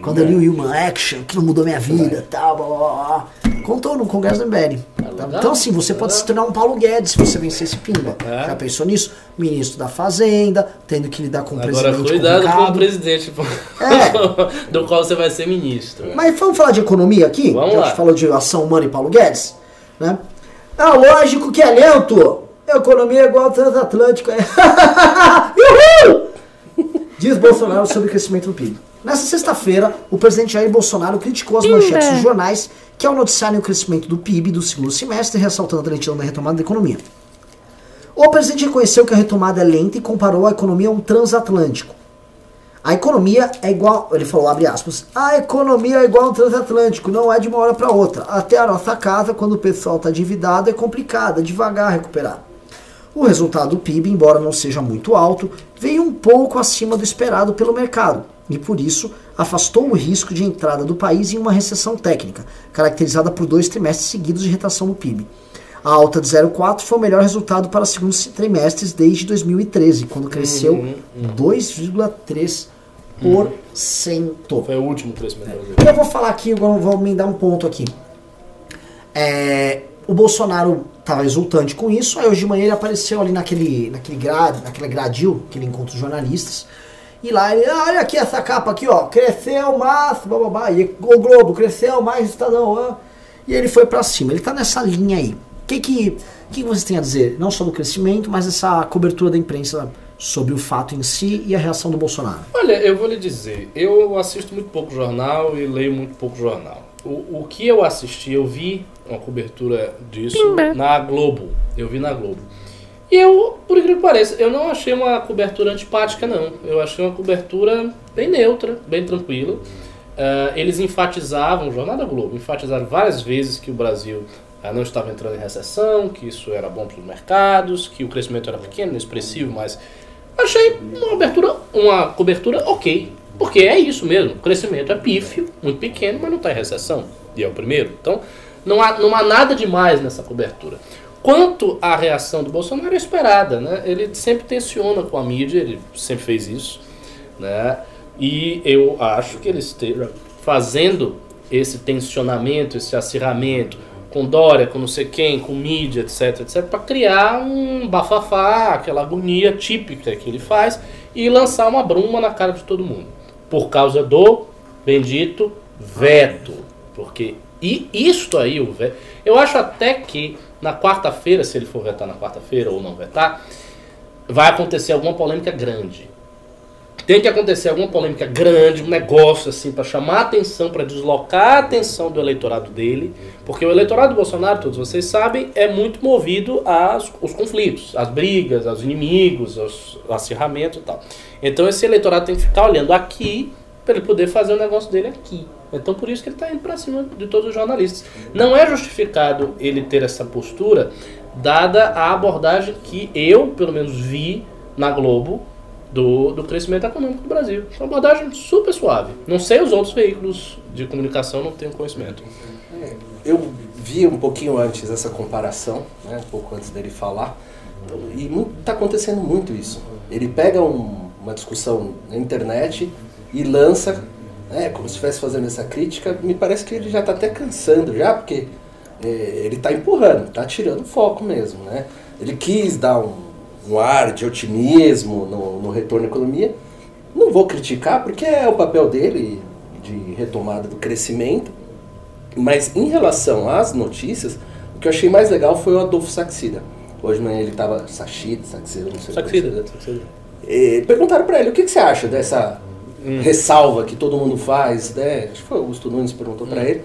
Quando eu li o Human Action, que não mudou minha vida, tal, blá, blá, blá, contou no Congresso do MBL. tá? Então, assim, você pode se tornar um Paulo Guedes se você vencer esse pimba. É. Já pensou nisso? Ministro da Fazenda, tendo que lidar com um Agora, presidente cuidado com o presidente É. (laughs) do qual você vai ser ministro. Mas vamos falar de economia aqui? Vamos Já lá. que falou de ação humana e Paulo Guedes, né? É lógico que é lento. economia é igual ao transatlântico. É. (laughs) Uhul! Diz Bolsonaro sobre o crescimento do PIB. Nessa sexta-feira, o presidente Jair Bolsonaro criticou as manchetes dos jornais que, ao noticiarem o crescimento do PIB do segundo semestre, ressaltando a lentidão da retomada da economia. O presidente reconheceu que a retomada é lenta e comparou a economia a um transatlântico. A economia é igual, ele falou, abre aspas, a economia é igual a um transatlântico, não é de uma hora para outra. Até a nossa casa, quando o pessoal está endividado, é complicado, é devagar recuperar. O resultado do PIB, embora não seja muito alto, veio um pouco acima do esperado pelo mercado e, por isso, afastou o risco de entrada do país em uma recessão técnica, caracterizada por dois trimestres seguidos de retração do PIB. A alta de 0,4 foi o melhor resultado para segundos trimestres desde 2013, quando cresceu Uhum, 2,3%. Foi o último crescimento brasileiro. E eu vou falar aqui, agora vou me dar um ponto aqui. É, o Bolsonaro estava exultante com isso, aí hoje de manhã ele apareceu ali naquele, naquele, grade, naquele gradil que ele encontra os jornalistas. E lá ele, ah, olha aqui essa capa aqui, ó, cresceu mais, bababá, e o Globo cresceu mais, Estadão, ah. e ele foi pra cima. Ele tá nessa linha aí. O que que, que que vocês têm a dizer? Não só do crescimento, mas essa cobertura da imprensa sobre o fato em si e a reação do Bolsonaro. Olha, eu vou lhe dizer, eu assisto muito pouco jornal e leio muito pouco jornal. O, o que eu assisti, eu vi uma cobertura disso na Globo. Eu vi na Globo. E eu, por incrível que pareça, eu não achei uma cobertura antipática, não. Eu achei uma cobertura bem neutra, bem tranquila. Ah, eles enfatizavam, o Jornal da Globo, enfatizaram várias vezes que o Brasil ah, não estava entrando em recessão, que isso era bom para os mercados, que o crescimento era pequeno, inexpressivo, mas achei uma abertura, uma cobertura ok. Porque é isso mesmo, o crescimento é pífio, muito pequeno, mas não está em recessão. E é o primeiro. Então, não há, não há nada demais nessa cobertura. Quanto à reação do Bolsonaro é esperada, né? Ele sempre tensiona com a mídia, ele sempre fez isso, né? E eu acho que ele esteja fazendo esse tensionamento, esse acirramento com Dória, com não sei quem, com mídia, etc, etc, para criar um bafafá, aquela agonia típica que ele faz e lançar uma bruma na cara de todo mundo. Por causa do bendito veto. Porque e isto aí, o veto, eu acho até que na quarta-feira, se ele for vetar na quarta-feira ou não vetar, vai acontecer alguma polêmica grande. Tem que acontecer alguma polêmica grande, um negócio assim para chamar a atenção, para deslocar a atenção do eleitorado dele, porque o eleitorado do Bolsonaro, todos vocês sabem, é muito movido aos, conflitos, às brigas, aos inimigos, aos, ao acirramento e tal. Então esse eleitorado tem que ficar olhando aqui para ele poder fazer o negócio dele aqui. Então por isso que ele está indo para cima de todos os jornalistas. Não é justificado ele ter essa postura, dada a abordagem que eu, pelo menos, vi na Globo do, do crescimento econômico do Brasil. É uma abordagem super suave. Não sei os outros veículos de comunicação, não tenho conhecimento. Eu vi um pouquinho antes essa comparação, né, um pouco antes dele falar, e está acontecendo muito isso. Ele pega um- uma discussão na internet e lança, né, como se estivesse fazendo essa crítica. Me parece que ele já está até cansando já, porque é, ele está empurrando, está tirando foco mesmo. Né? Ele quis dar um, um ar de otimismo no, no retorno à economia. Não vou criticar, porque é o papel dele de retomada do crescimento. Mas em relação às notícias, o que eu achei mais legal foi o Adolfo Saxida. Hoje de manhã ele estava Saxida, Saxida, não sei Saxida, como Saxida. e perguntaram para ele o que, que você acha dessa ressalva que todo mundo faz, né? Acho que foi o Augusto Nunes que perguntou para ele.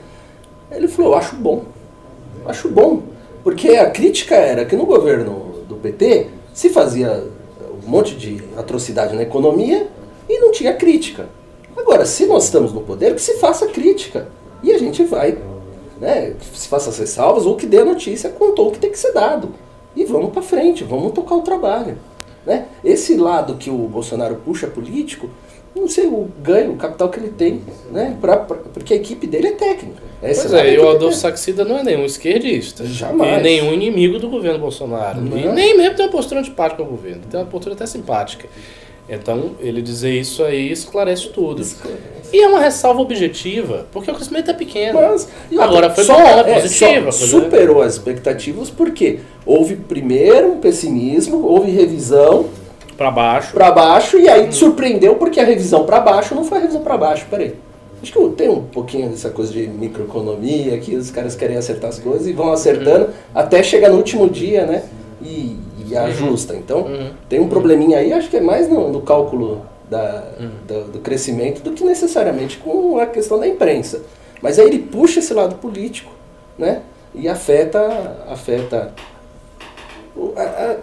Ele falou: Eu acho bom. Acho bom. Porque a crítica era que no governo do PT se fazia um monte de atrocidade na economia e não tinha crítica. Agora, se nós estamos no poder, que se faça crítica. E a gente vai, né? Se faça as ressalvas ou que dê a notícia, contou o que tem que ser dado. E vamos para frente, vamos tocar o trabalho. Né? Esse lado que o Bolsonaro puxa político, não sei o ganho, o capital que ele tem, né? Pra, pra- porque a equipe dele é técnica. Esse Pois é, a e o Adolfo. Saxida não é nenhum esquerdista. Jamais. E nenhum inimigo do governo Bolsonaro. Não. E nem mesmo tem uma postura antipática ao governo. Tem uma postura até simpática. Então, ele dizer isso aí esclarece tudo. E é uma ressalva objetiva, porque o crescimento é pequeno. Mas, Agora foi só- bom, é, Positiva. superou as expectativas porque houve primeiro um pessimismo, houve revisão Pra baixo. para baixo e aí surpreendeu porque a revisão para baixo não foi a revisão para baixo. Peraí. Acho que tem um pouquinho dessa coisa de microeconomia que os caras querem acertar as coisas e vão acertando até chegar no último dia, né? e, e ajusta. Então, Uhum. tem um probleminha aí, acho que é mais no, no cálculo da, Uhum. do, do crescimento do que necessariamente com a questão da imprensa. Mas aí ele puxa esse lado político, né? E afeta, afeta a-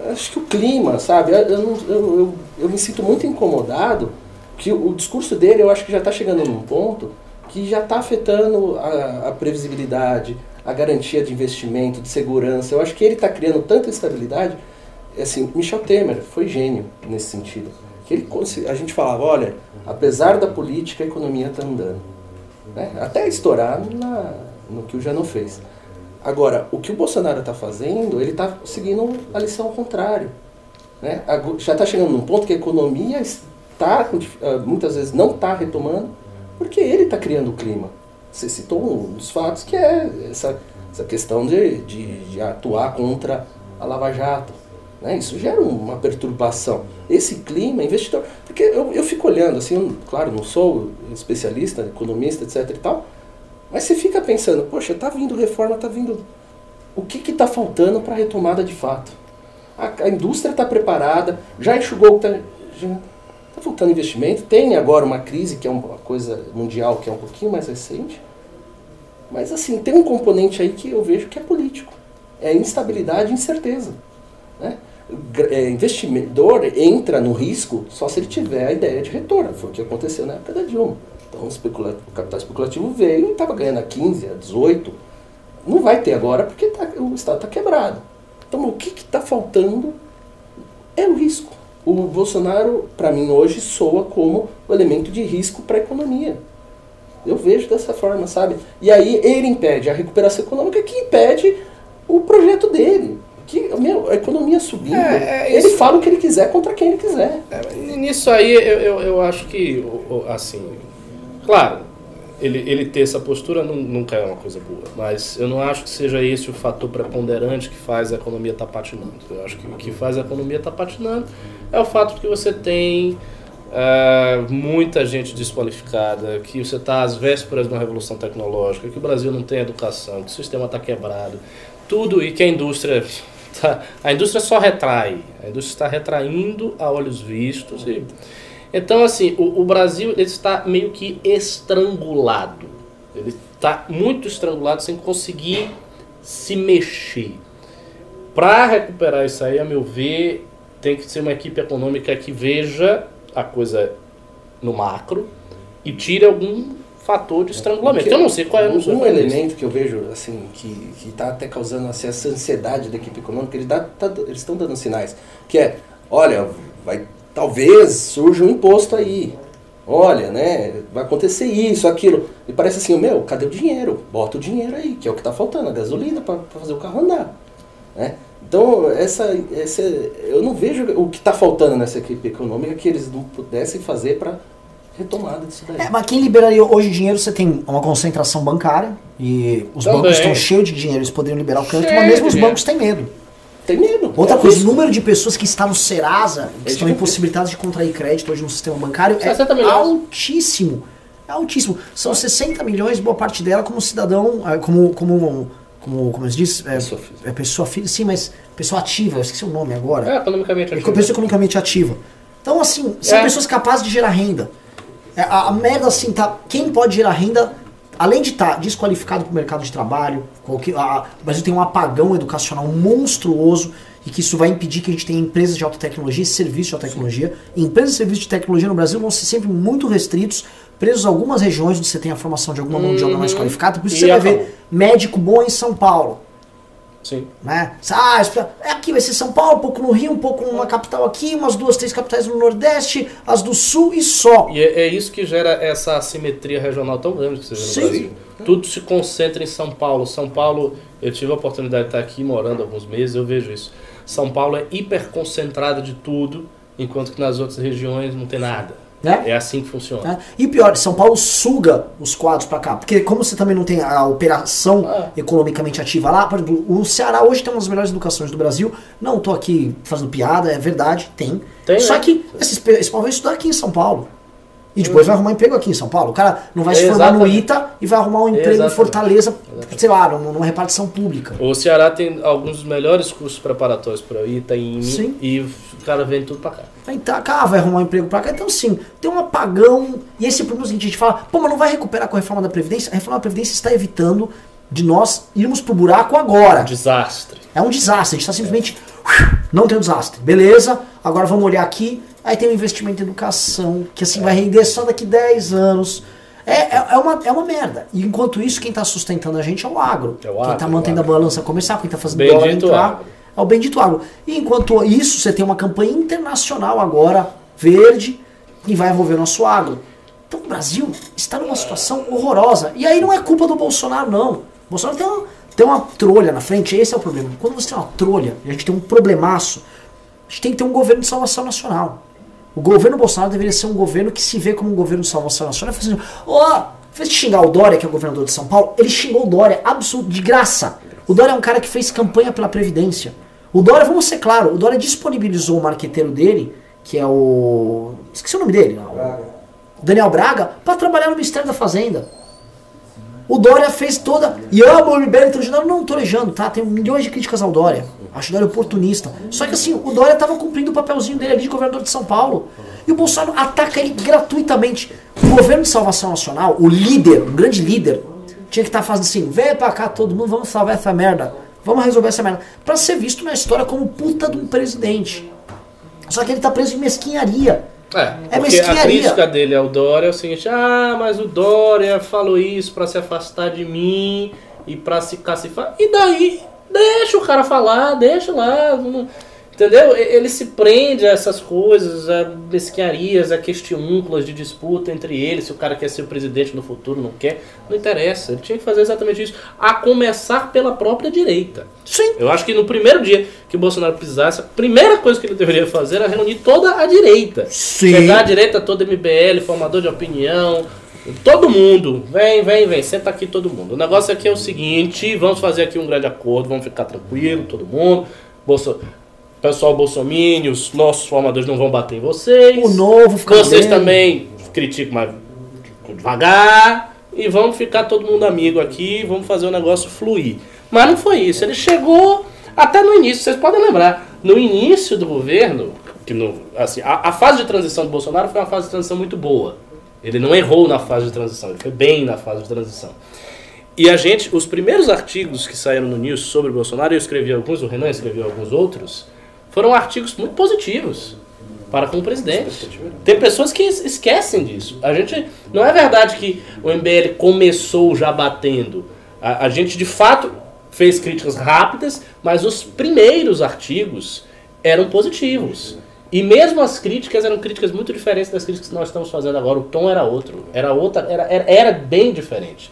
a- acho que o clima, sabe? Eu, eu, eu, eu, me sinto muito incomodado que o, o discurso dele eu acho que já está chegando num ponto que já está afetando a, a previsibilidade, a garantia de investimento, de segurança. Eu acho que ele está criando tanta instabilidade. Assim, Michel Temer foi gênio nesse sentido. Que ele, a gente falava, olha, apesar da política, a economia está andando. né? Até estourar na, no que o Jano fez. Agora, o que o Bolsonaro está fazendo, ele está seguindo a lição ao contrário. Né? Já está chegando num ponto que a economia está, ah, muitas vezes não está retomando, porque ele está criando o clima. Você citou um dos fatos que é essa, essa questão de, de, de atuar contra a Lava Jato. Né? Isso gera uma perturbação. Esse clima, investidor. Porque eu, eu fico olhando, assim, eu, claro, não sou especialista, economista, etc e tal, mas você fica pensando, poxa, tá vindo reforma, tá vindo. O que que tá faltando para retomada de fato? A, a indústria está preparada, já enxugou que tá, já tá faltando investimento. Tem agora uma crise que é uma coisa mundial que é um pouquinho mais recente. Mas assim, tem um componente aí que eu vejo que é político. É instabilidade e incerteza. Né? É, investidor entra no risco só se ele tiver a ideia de retorno. Foi o que aconteceu na época da Dilma. Então o, especula- o capital especulativo veio e estava ganhando a 15, a 18. Não vai ter agora porque tá- o Estado está quebrado. Então o que está faltando é o risco. O Bolsonaro, para mim, hoje soa como o elemento de risco para a economia. Eu vejo dessa forma, sabe? E aí ele impede a recuperação econômica que impede o projeto dele. Que, meu, a economia subindo, É, é ele fala o que ele quiser contra quem ele quiser. É, nisso aí eu, eu, eu acho que, assim, claro, ele, ele ter essa postura nu- nunca é uma coisa boa, mas eu não acho que seja esse o fator preponderante que faz a economia estar patinando. Eu acho que o que faz a economia estar patinando é o fato de que você tem ah, muita gente desqualificada, que você está às vésperas de uma revolução tecnológica, que o Brasil não tem educação, que o sistema está quebrado, tudo e que a indústria tá- a indústria só retrai, a indústria está retraindo a olhos vistos e então assim o, o Brasil ele está meio que estrangulado, ele está muito estrangulado sem conseguir se mexer. Para recuperar isso aí, a meu ver, tem que ser uma equipe econômica que veja a coisa no macro e tire algum fator de estrangulamento. Eu não sei qual é um, sei um é elemento que eu vejo assim que que está até causando assim, essa ansiedade da equipe econômica, ele dá, tá- eles estão dando sinais, que é, olha, vai talvez surja um imposto aí. Olha, né, vai acontecer isso, aquilo. E parece assim, meu, cadê o dinheiro? Bota o dinheiro aí, que é o que está faltando, a gasolina para fazer o carro andar. Né? Então, essa, essa, eu não vejo o que está faltando nessa equipe econômica que eles não pudessem fazer para retomada disso daí. É, mas quem liberaria hoje dinheiro, você tem uma concentração bancária e os Também. bancos estão cheios de dinheiro, eles poderiam liberar o crédito, Cheio mas mesmo os bancos têm medo. Tem medo. Outra É coisa, o número de pessoas que está no Serasa, que É estão de- impossibilitadas de contrair crédito hoje no sistema bancário, é 60 milhões. altíssimo. É altíssimo. São 60 milhões, boa parte dela como cidadão, eh, como, como, como, como se diz? É, Pessoa física. é pessoa física, sim, mas pessoa ativa, eu esqueci o nome agora. É, economicamente É ativo. pessoa economicamente ativa. Então, assim, são É. pessoas capazes de gerar renda. É, A, a merda, assim, tá. Quem pode gerar renda, além de estar desqualificado para o mercado de trabalho, qualquer, a, o Brasil tem um apagão educacional monstruoso e que isso vai impedir que a gente tenha empresas de alta tecnologia e serviços de alta tecnologia. E empresas e serviços de tecnologia no Brasil vão ser sempre muito restritos, presos a algumas regiões onde você tem a formação de alguma mão de obra mais Uhum. qualificada. Por isso E você vai ver médico bom em São Paulo Sim. né? Ah, é aqui vai ser São Paulo, um pouco no Rio, um pouco numa capital aqui, umas duas, três capitais no Nordeste, as do Sul e só. E é, é isso que gera essa assimetria regional tão grande que você vê no Sim. Brasil. Tudo se concentra em São Paulo. São Paulo, eu tive a oportunidade de estar aqui morando alguns meses, eu vejo isso. São Paulo é hiper concentrado de tudo, enquanto que nas outras regiões não tem nada. Né? É assim que funciona. né? E pior, São Paulo suga os quadros pra cá, porque como você também não tem a operação Ah. economicamente ativa lá, por exemplo, o Ceará hoje tem uma das melhores educações do Brasil. Não tô aqui fazendo piada, é verdade, tem. Tem, Só né? que esses, pe- esse povo vai estudar aqui em São Paulo. E depois vai arrumar emprego aqui em São Paulo. O cara não vai se formar no Exatamente. ITA e vai arrumar um emprego em Exatamente. Fortaleza, sei lá, numa repartição pública. O Ceará tem alguns dos melhores cursos preparatórios para o Itaim Sim. e o cara vem tudo pra cá. Aí tá, cá vai arrumar um emprego pra cá. Então, sim, tem um apagão. E esse é o problema seguinte: a gente fala, pô, mas não vai recuperar com a reforma da Previdência? A reforma da Previdência está evitando de nós irmos pro buraco agora. Desastre. É um desastre. A gente está simplesmente. Não tem um desastre. Beleza, agora vamos olhar aqui. Aí tem um investimento em educação, que assim vai render só daqui 10 anos. É, é, é uma, é uma merda. E enquanto isso, quem está sustentando a gente é o agro. É o quem agro, está é o mantendo a balança comercial, quem está fazendo Bendito dólar entrar. agro. É o bendito agro. E enquanto isso, você tem uma campanha internacional agora, verde, que vai envolver nosso agro. Então o Brasil está numa situação horrorosa. E aí não é culpa do Bolsonaro, não. O Bolsonaro tem uma, tem uma trolha na frente, esse é o problema. Quando você tem uma trolha, a gente tem um problemaço, a gente tem que ter um governo de salvação nacional. O governo Bolsonaro deveria ser um governo que se vê como um governo de salvação nacional. Fazendo, ó, em vez de xingar o Dória, que é o governador de São Paulo, ele xingou o Dória absoluto, de graça. O Dória é um cara que fez campanha pela Previdência. O Dória, vamos ser claro, o Dória disponibilizou o marqueteiro dele, que é o. Esqueci o nome dele. o Daniel Braga, para trabalhar no Ministério da Fazenda. O Dória fez toda. E amo o MBL trojando. Não, tô lejando, tá? Tem milhões de críticas ao Dória. Acho o Dória oportunista. Só que assim, o Dória tava cumprindo o papelzinho dele ali de governador de São Paulo. E o Bolsonaro ataca ele gratuitamente. O governo de salvação nacional, o líder, o grande líder, tinha que estar fazendo assim: vem pra cá todo mundo, vamos salvar essa merda. Vamos resolver essa merda. Pra ser visto na história como puta de um presidente. Só que ele tá preso em mesquinharia. É, É porque a mesquinharia. crítica dele ao Dória é o seguinte: ah, mas o Dória falou isso pra se afastar de mim e pra se cacifar. E daí? Deixa o cara falar, deixa lá. Entendeu? Ele se prende a essas coisas, a mesquinharias, a questiúnculas de disputa entre eles, se o cara quer ser o presidente no futuro, não quer. Não interessa. Ele tinha que fazer exatamente isso. A começar pela própria direita. Sim. Eu acho que no primeiro dia que o Bolsonaro precisasse, a primeira coisa que ele deveria fazer era reunir toda a direita. Sim. Chegar a direita toda MBL, formador de opinião, todo mundo. Vem, vem, vem, senta aqui todo mundo. O negócio aqui é o seguinte, vamos fazer aqui um grande acordo, vamos ficar tranquilo, todo mundo. Bolso... Pessoal bolsominion, os nossos formadores não vão bater em vocês. O novo fica Vocês vendo. também criticam, mas devagar. E vamos ficar todo mundo amigo aqui, vamos fazer o negócio fluir. Mas não foi isso. Ele chegou até no início, vocês podem lembrar, no início do governo, que no, assim, a, a fase de transição do Bolsonaro foi uma fase de transição muito boa. Ele não errou na fase de transição, ele foi bem na fase de transição. E a gente, os primeiros artigos que saíram no News sobre o Bolsonaro, eu escrevi alguns, o Renan escreveu alguns outros, foram artigos muito positivos para com o presidente. Tem pessoas que es- esquecem disso. A gente não é verdade que o MBL começou já batendo. A, a gente de fato fez críticas rápidas, mas os primeiros artigos eram positivos. E mesmo as críticas eram críticas muito diferentes das críticas que nós estamos fazendo agora. O tom era outro, era outra, era, era, era bem diferente.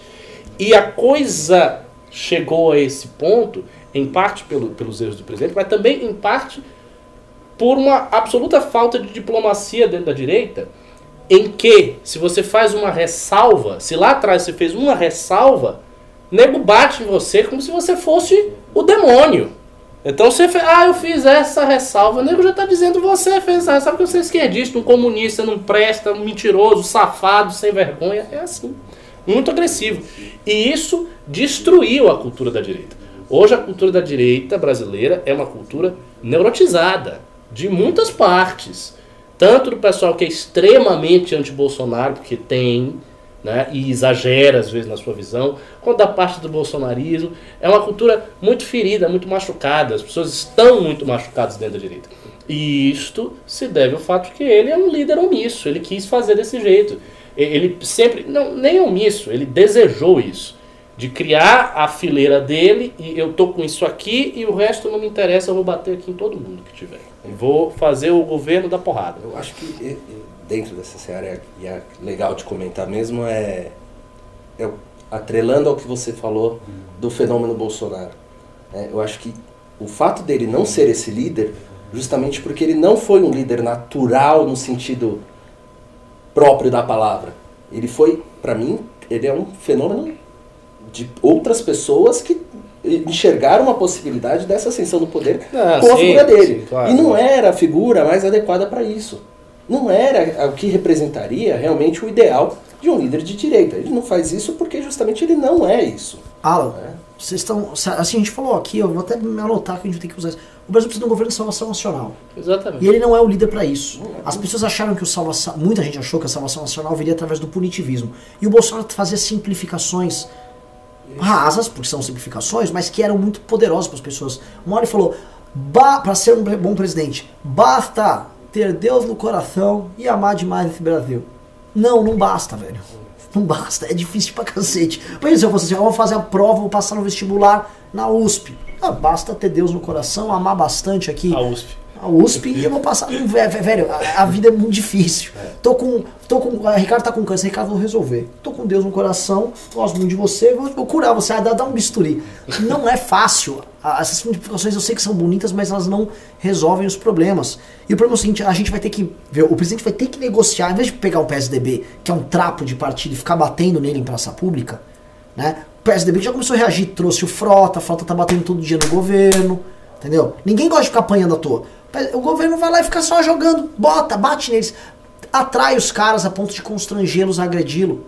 E a coisa chegou a esse ponto, em parte pelo, pelos erros do presidente, mas também em parte por uma absoluta falta de diplomacia dentro da direita, em que, se você faz uma ressalva, se lá atrás você fez uma ressalva, nego bate em você como se você fosse o demônio. Então você fez, ah, eu fiz essa ressalva, o nego já está dizendo você fez essa ressalva porque você é esquerdista, um comunista, não presta, um mentiroso, safado, sem vergonha, é assim. Muito agressivo. E isso destruiu a cultura da direita. Hoje a cultura da direita brasileira é uma cultura neurotizada, de muitas partes. Tanto do pessoal que é extremamente anti-Bolsonaro, porque tem, né, e exagera às vezes na sua visão, quanto da parte do bolsonarismo. É uma cultura muito ferida, muito machucada. As pessoas estão muito machucadas dentro da direita. E isto se deve ao fato de que ele é um líder omisso, ele quis fazer desse jeito. Ele sempre, não, nem omisso, ele desejou isso. De criar a fileira dele e eu tô com isso aqui e o resto não me interessa, eu vou bater aqui em todo mundo que tiver. E vou fazer o governo da porrada. Eu acho que dentro dessa seara, e é legal de comentar mesmo, é, é atrelando ao que você falou do fenômeno Bolsonaro. É, eu acho que o fato dele não ser esse líder, justamente porque ele não foi um líder natural no sentido próprio da palavra. Ele foi, para mim, ele é um fenômeno de outras pessoas que enxergaram uma possibilidade dessa ascensão do poder Ah, com a sim, figura dele. sim, claro. E não era a figura mais adequada para isso. não era o que representaria realmente o ideal de um líder de direita. Ele não faz isso porque justamente ele não é isso. Alan, né? vocês estão. Assim, a gente falou aqui, eu vou até me anotar que a gente tem que usar isso. O Brasil precisa de um governo de salvação nacional. Exatamente. E ele não é o líder para isso. As pessoas acharam que o salvação. Muita gente achou que a salvação nacional viria através do punitivismo. E o Bolsonaro fazia simplificações rasas, porque são simplificações, mas que eram muito poderosas para as pessoas. Ele falou: para ser um bom presidente, basta ter Deus no coração e amar demais esse Brasil. Não, não basta, velho. Não basta, é difícil pra cacete. Por se eu fosse assim, eu vou fazer a prova, vou passar no vestibular na USP. Ah, basta ter Deus no coração, amar bastante aqui A USP. A USP e eu vou passar. Velho, a, a vida é muito difícil. Tô com. Tô com. A Ricardo tá com câncer, Ricardo, vou resolver. Tô com Deus no coração, gosto muito de você, vou, vou curar você, ah, dá, dá um bisturi. Não é fácil. Essas simplificações eu sei que são bonitas, mas elas não resolvem os problemas. E o problema é o seguinte: a gente vai ter que. ver, O presidente vai ter que negociar, em vez de pegar um PSDB, que é um trapo de partido, e ficar batendo nele em praça pública, né? O PSDB já começou a reagir, trouxe o Frota, a Frota tá batendo todo dia no governo, entendeu? Ninguém gosta de ficar apanhando à toa. O governo vai lá e fica só jogando, bota, bate neles, atrai os caras a ponto de constrangê-los a agredi-lo.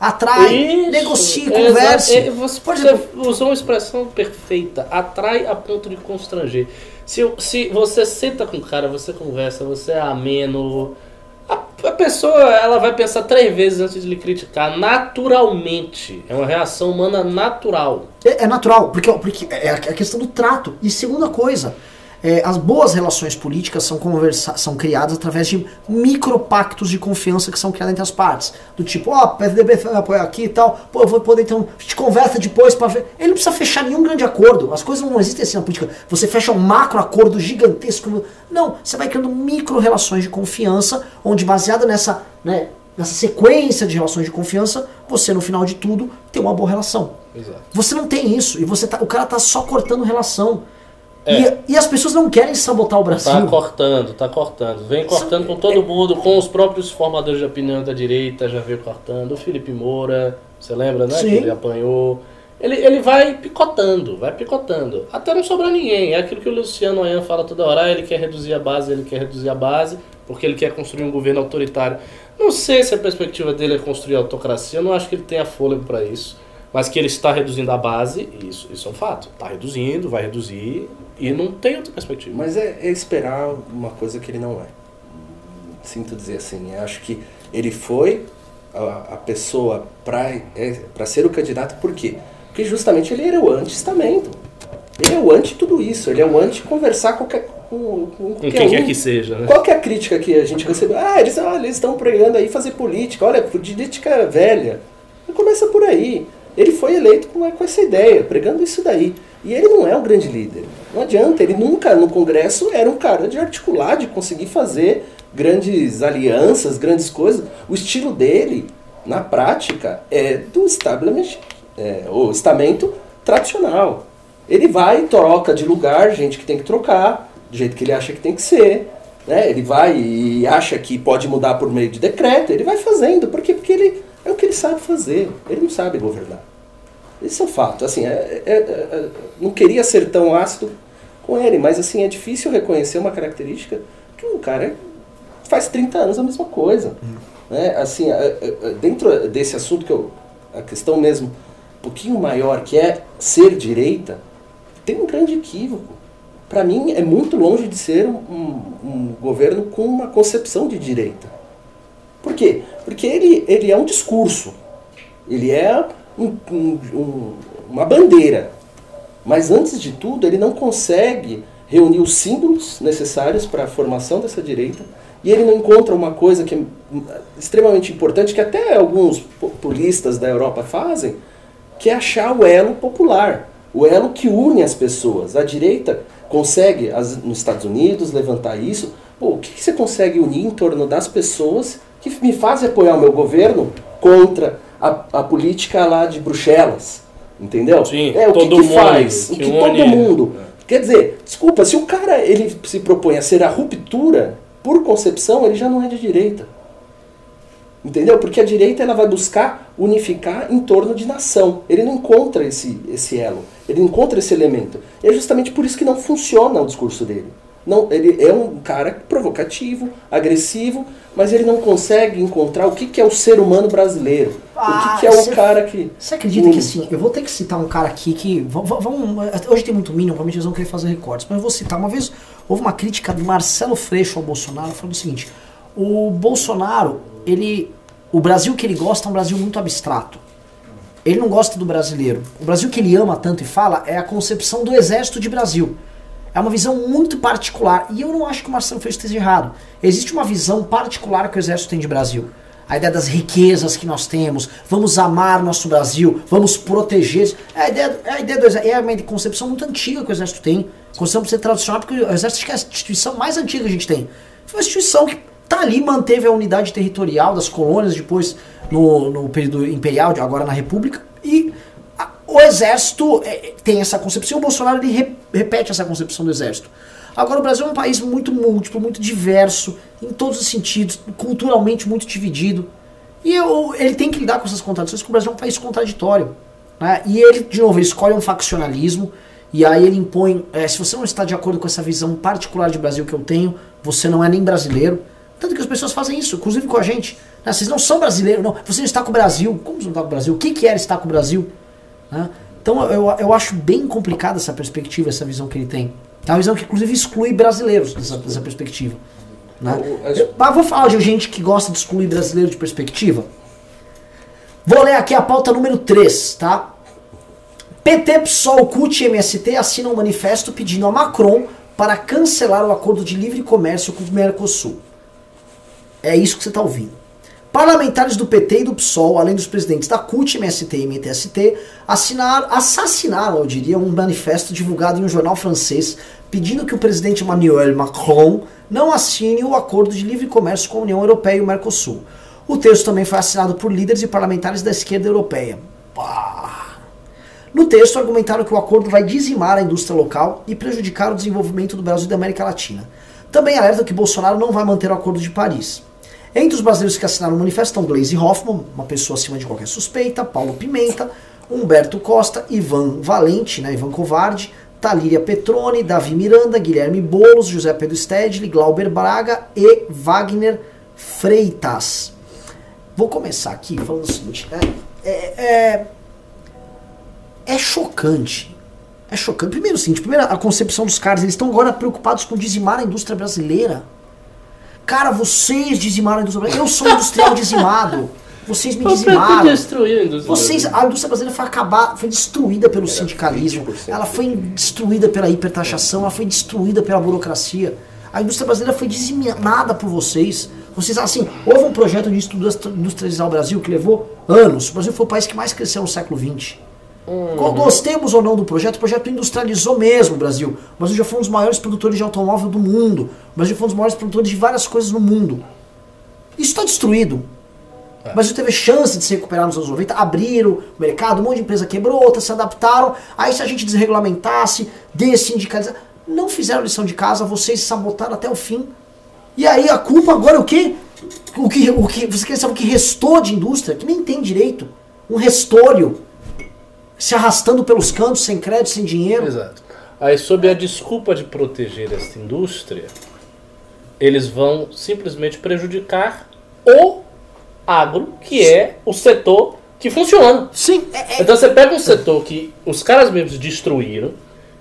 Atrai, Isso, negocie, converse. exa- é, você, Por exemplo, usou uma expressão perfeita. Atrai a ponto de constranger. Se, se você senta com o cara, você conversa, você é ameno. A, pessoa ela vai pensar três vezes antes de lhe criticar. Naturalmente. É uma reação humana natural. É, é natural, porque, porque é a a questão do trato. E segunda coisa, é, as boas relações políticas são, conversa são criadas através de micropactos de confiança que são criados entre as partes. Do tipo, ó, o PSDB vai apoiar aqui e tal, pô, eu vou poder então, a gente conversa depois pra ver. Ele não precisa fechar nenhum grande acordo. As coisas não existem assim na política. Você fecha um macro acordo gigantesco. Não, você vai criando micro relações de confiança, onde baseada nessa, né, nessa sequência de relações de confiança, você no final de tudo tem uma boa relação. Exato. Você não tem isso. E você tá, o cara tá só cortando relação. É. E, e as pessoas não querem sabotar o Brasil. Tá cortando, tá cortando. Vem cortando com todo mundo, com os próprios formadores de opinião da direita, já veio cortando. O Felipe Moura, você lembra, né? Sim. Que ele apanhou. Ele, ele vai picotando, vai picotando. Até não sobrar ninguém. É aquilo que o Luciano Ayan fala toda hora. Ah, ele quer reduzir a base, ele quer reduzir a base, porque ele quer construir um governo autoritário. Não sei se a perspectiva dele é construir autocracia, eu não acho que ele tenha fôlego para isso. Mas que ele está reduzindo a base, isso, isso é um fato. Está reduzindo, vai reduzir, e não tem outra perspectiva. Mas é, é esperar uma coisa que ele não é. Sinto dizer assim. Eu acho que ele foi a, a pessoa para é, pra ser o candidato, por quê? Porque justamente ele era o anti-estamento. Ele é o anti tudo isso. Ele é o anti conversar qualquer, com, com, qualquer quem quer um. que seja, né? Qual que é a crítica que a gente recebeu? Ah, eles eles estão pregando aí fazer política. Olha, política velha. Começa por aí. Ele foi eleito com, com essa ideia, pregando isso daí. E ele não é um grande líder. Não adianta. Ele nunca no Congresso era um cara de articular, de conseguir fazer grandes alianças, grandes coisas. O estilo dele, na prática, é do establishment, é, o estamento tradicional. Ele vai e troca de lugar, gente que tem que trocar, do jeito que ele acha que tem que ser. Né? Ele vai e acha que pode mudar por meio de decreto, ele vai fazendo. Por quê? Porque ele é o que ele sabe fazer. Ele não sabe governar. Esse é um fato. Assim, é- é- é- não queria ser tão ácido com ele, mas assim, é difícil reconhecer uma característica que um cara faz 30 anos a mesma coisa. Né? Assim, é- é- é, dentro desse assunto que eu, a questão mesmo um pouquinho maior, que é ser direita, tem um grande equívoco. Para mim, é muito longe de ser um, um- um governo com uma concepção de direita. Por quê? Porque ele, ele é um discurso. Ele é um- um- uma bandeira. Mas antes de tudo, ele não consegue reunir os símbolos necessários para a formação dessa direita. E ele não encontra uma coisa que é extremamente importante, que até alguns populistas da Europa fazem, que é achar o elo popular. O elo que une as pessoas. A direita consegue, nos Estados Unidos, levantar isso. Pô, o que, que você consegue unir em torno das pessoas que me fazem apoiar o meu governo contra a, a política lá de Bruxelas? Entendeu? Sim, é o que, todo que mundo, faz, o que que une- todo mundo. Quer dizer, desculpa, se o cara ele se propõe a ser a ruptura, por concepção, ele já não é de direita. Entendeu? Porque a direita ela vai buscar unificar em torno de nação. Ele não encontra esse, esse elo, ele não encontra esse elemento. E é justamente por isso que não funciona o discurso dele. Não, ele é um cara provocativo, agressivo, mas ele não consegue encontrar o que, que é o ser humano brasileiro. Ah, o que, que é o cara que. Você acredita Hum. que assim, eu vou ter que citar um cara aqui que. Vamos, hoje tem muito Minion, provavelmente eles vão querer fazer recortes, mas eu vou citar. Uma vez houve uma crítica do Marcelo Freixo ao Bolsonaro falando o seguinte: o Bolsonaro, ele. O Brasil que ele gosta é um Brasil muito abstrato. Ele não gosta do brasileiro. O Brasil que ele ama tanto e fala é a concepção do exército de Brasil. É uma visão muito particular. E eu não acho que o Marcelo Freixo esteja errado. Existe uma visão particular que o exército tem de Brasil. A ideia das riquezas que nós temos, vamos amar nosso Brasil, vamos proteger. É a ideia, é a ideia do exército. É uma concepção muito antiga que o exército tem. Concepção de ser tradicional, porque o exército é a instituição mais antiga que a gente tem. Foi uma instituição que tá ali, manteve a unidade territorial das colônias, depois no, no período imperial, agora na República. E o exército é, tem essa concepção, o Bolsonaro ele re- repete essa concepção do exército. Agora o Brasil é um país muito múltiplo, muito diverso, em todos os sentidos, culturalmente muito dividido. E eu- ele tem que lidar com essas contradições, porque o Brasil é um país contraditório. né? E ele, de novo, ele escolhe um faccionalismo, e aí ele impõe, é, se você não está de acordo com essa visão particular de Brasil que eu tenho, você não é nem brasileiro. Tanto que as pessoas fazem isso, inclusive com a gente. né? Vocês não são brasileiros, não. Você não está com o Brasil. Como você não está com o Brasil? O que, que era estar com o Brasil? Né? Então eu, eu acho bem complicada essa perspectiva, essa visão que ele tem. É uma visão que inclusive exclui brasileiros dessa, dessa perspectiva. Né? Eu- mas vou falar de gente que gosta de excluir brasileiro de perspectiva. Vou ler aqui a pauta número 3, tá? PT, PSOL, CUT e MST assinam um manifesto pedindo a Macron para cancelar o acordo de livre comércio com o Mercosul. É isso que você está ouvindo. Parlamentares do PT e do PSOL, além dos presidentes da CUT, MST e MTST, assinaram, assassinaram, eu diria, um manifesto divulgado em um jornal francês pedindo que o presidente Emmanuel Macron não assine o acordo de livre comércio com a União Europeia e o Mercosul. O texto também foi assinado por líderes e parlamentares da esquerda europeia. Pá. No texto, argumentaram que o acordo vai dizimar a indústria local e prejudicar o desenvolvimento do Brasil e da América Latina. Também alertam que Bolsonaro não vai manter o acordo de Paris. Entre os brasileiros que assinaram o manifesto estão Gleisi Hoffmann, uma pessoa acima de qualquer suspeita, Paulo Pimenta, Humberto Costa, Ivan Valente, né, Ivan Covarde, Talíria Petrone, Davi Miranda, Guilherme Boulos, José Pedro Stedley, Glauber Braga e Wagner Freitas. Vou começar aqui falando o seguinte, né, é, é, é chocante. É chocante. Primeiro, o seguinte, primeiro a concepção dos caras, eles estão agora preocupados com dizimar a indústria brasileira. Cara, vocês dizimaram a indústria brasileira. Eu sou um industrial dizimado. Vocês me dizimaram. destruir a indústria Vocês, brasileira. a indústria brasileira foi acabar, foi destruída pelo sindicalismo, 20% ela foi destruída pela hipertaxação, ela foi destruída pela burocracia. A indústria brasileira foi dizimada por vocês. Vocês, assim, houve um projeto de industrializar o Brasil que levou anos. O Brasil foi o país que mais cresceu no século XX. Qual- Gostemos ou não do projeto, o projeto industrializou mesmo o Brasil. O Brasil já foi um dos maiores produtores de automóvel do mundo. O Brasil foi um dos maiores produtores de várias coisas no mundo. Isso está destruído. O Brasil teve chance de se recuperar nos anos 90, abriram o mercado, um monte de empresa quebrou, outras se adaptaram. Aí se a gente desregulamentasse, dessindicalizar. Não fizeram lição de casa, vocês sabotaram até o fim. E aí a culpa agora é o quê? O que, o que, você quer saber o que restou de indústria? Que nem tem direito. Um restolho. Se arrastando pelos cantos, sem crédito, sem dinheiro. Exato. Aí, sob a desculpa de proteger essa indústria, eles vão simplesmente prejudicar o agro, que é o setor que funciona. Sim, é, é- Então você pega um setor que os caras mesmos destruíram,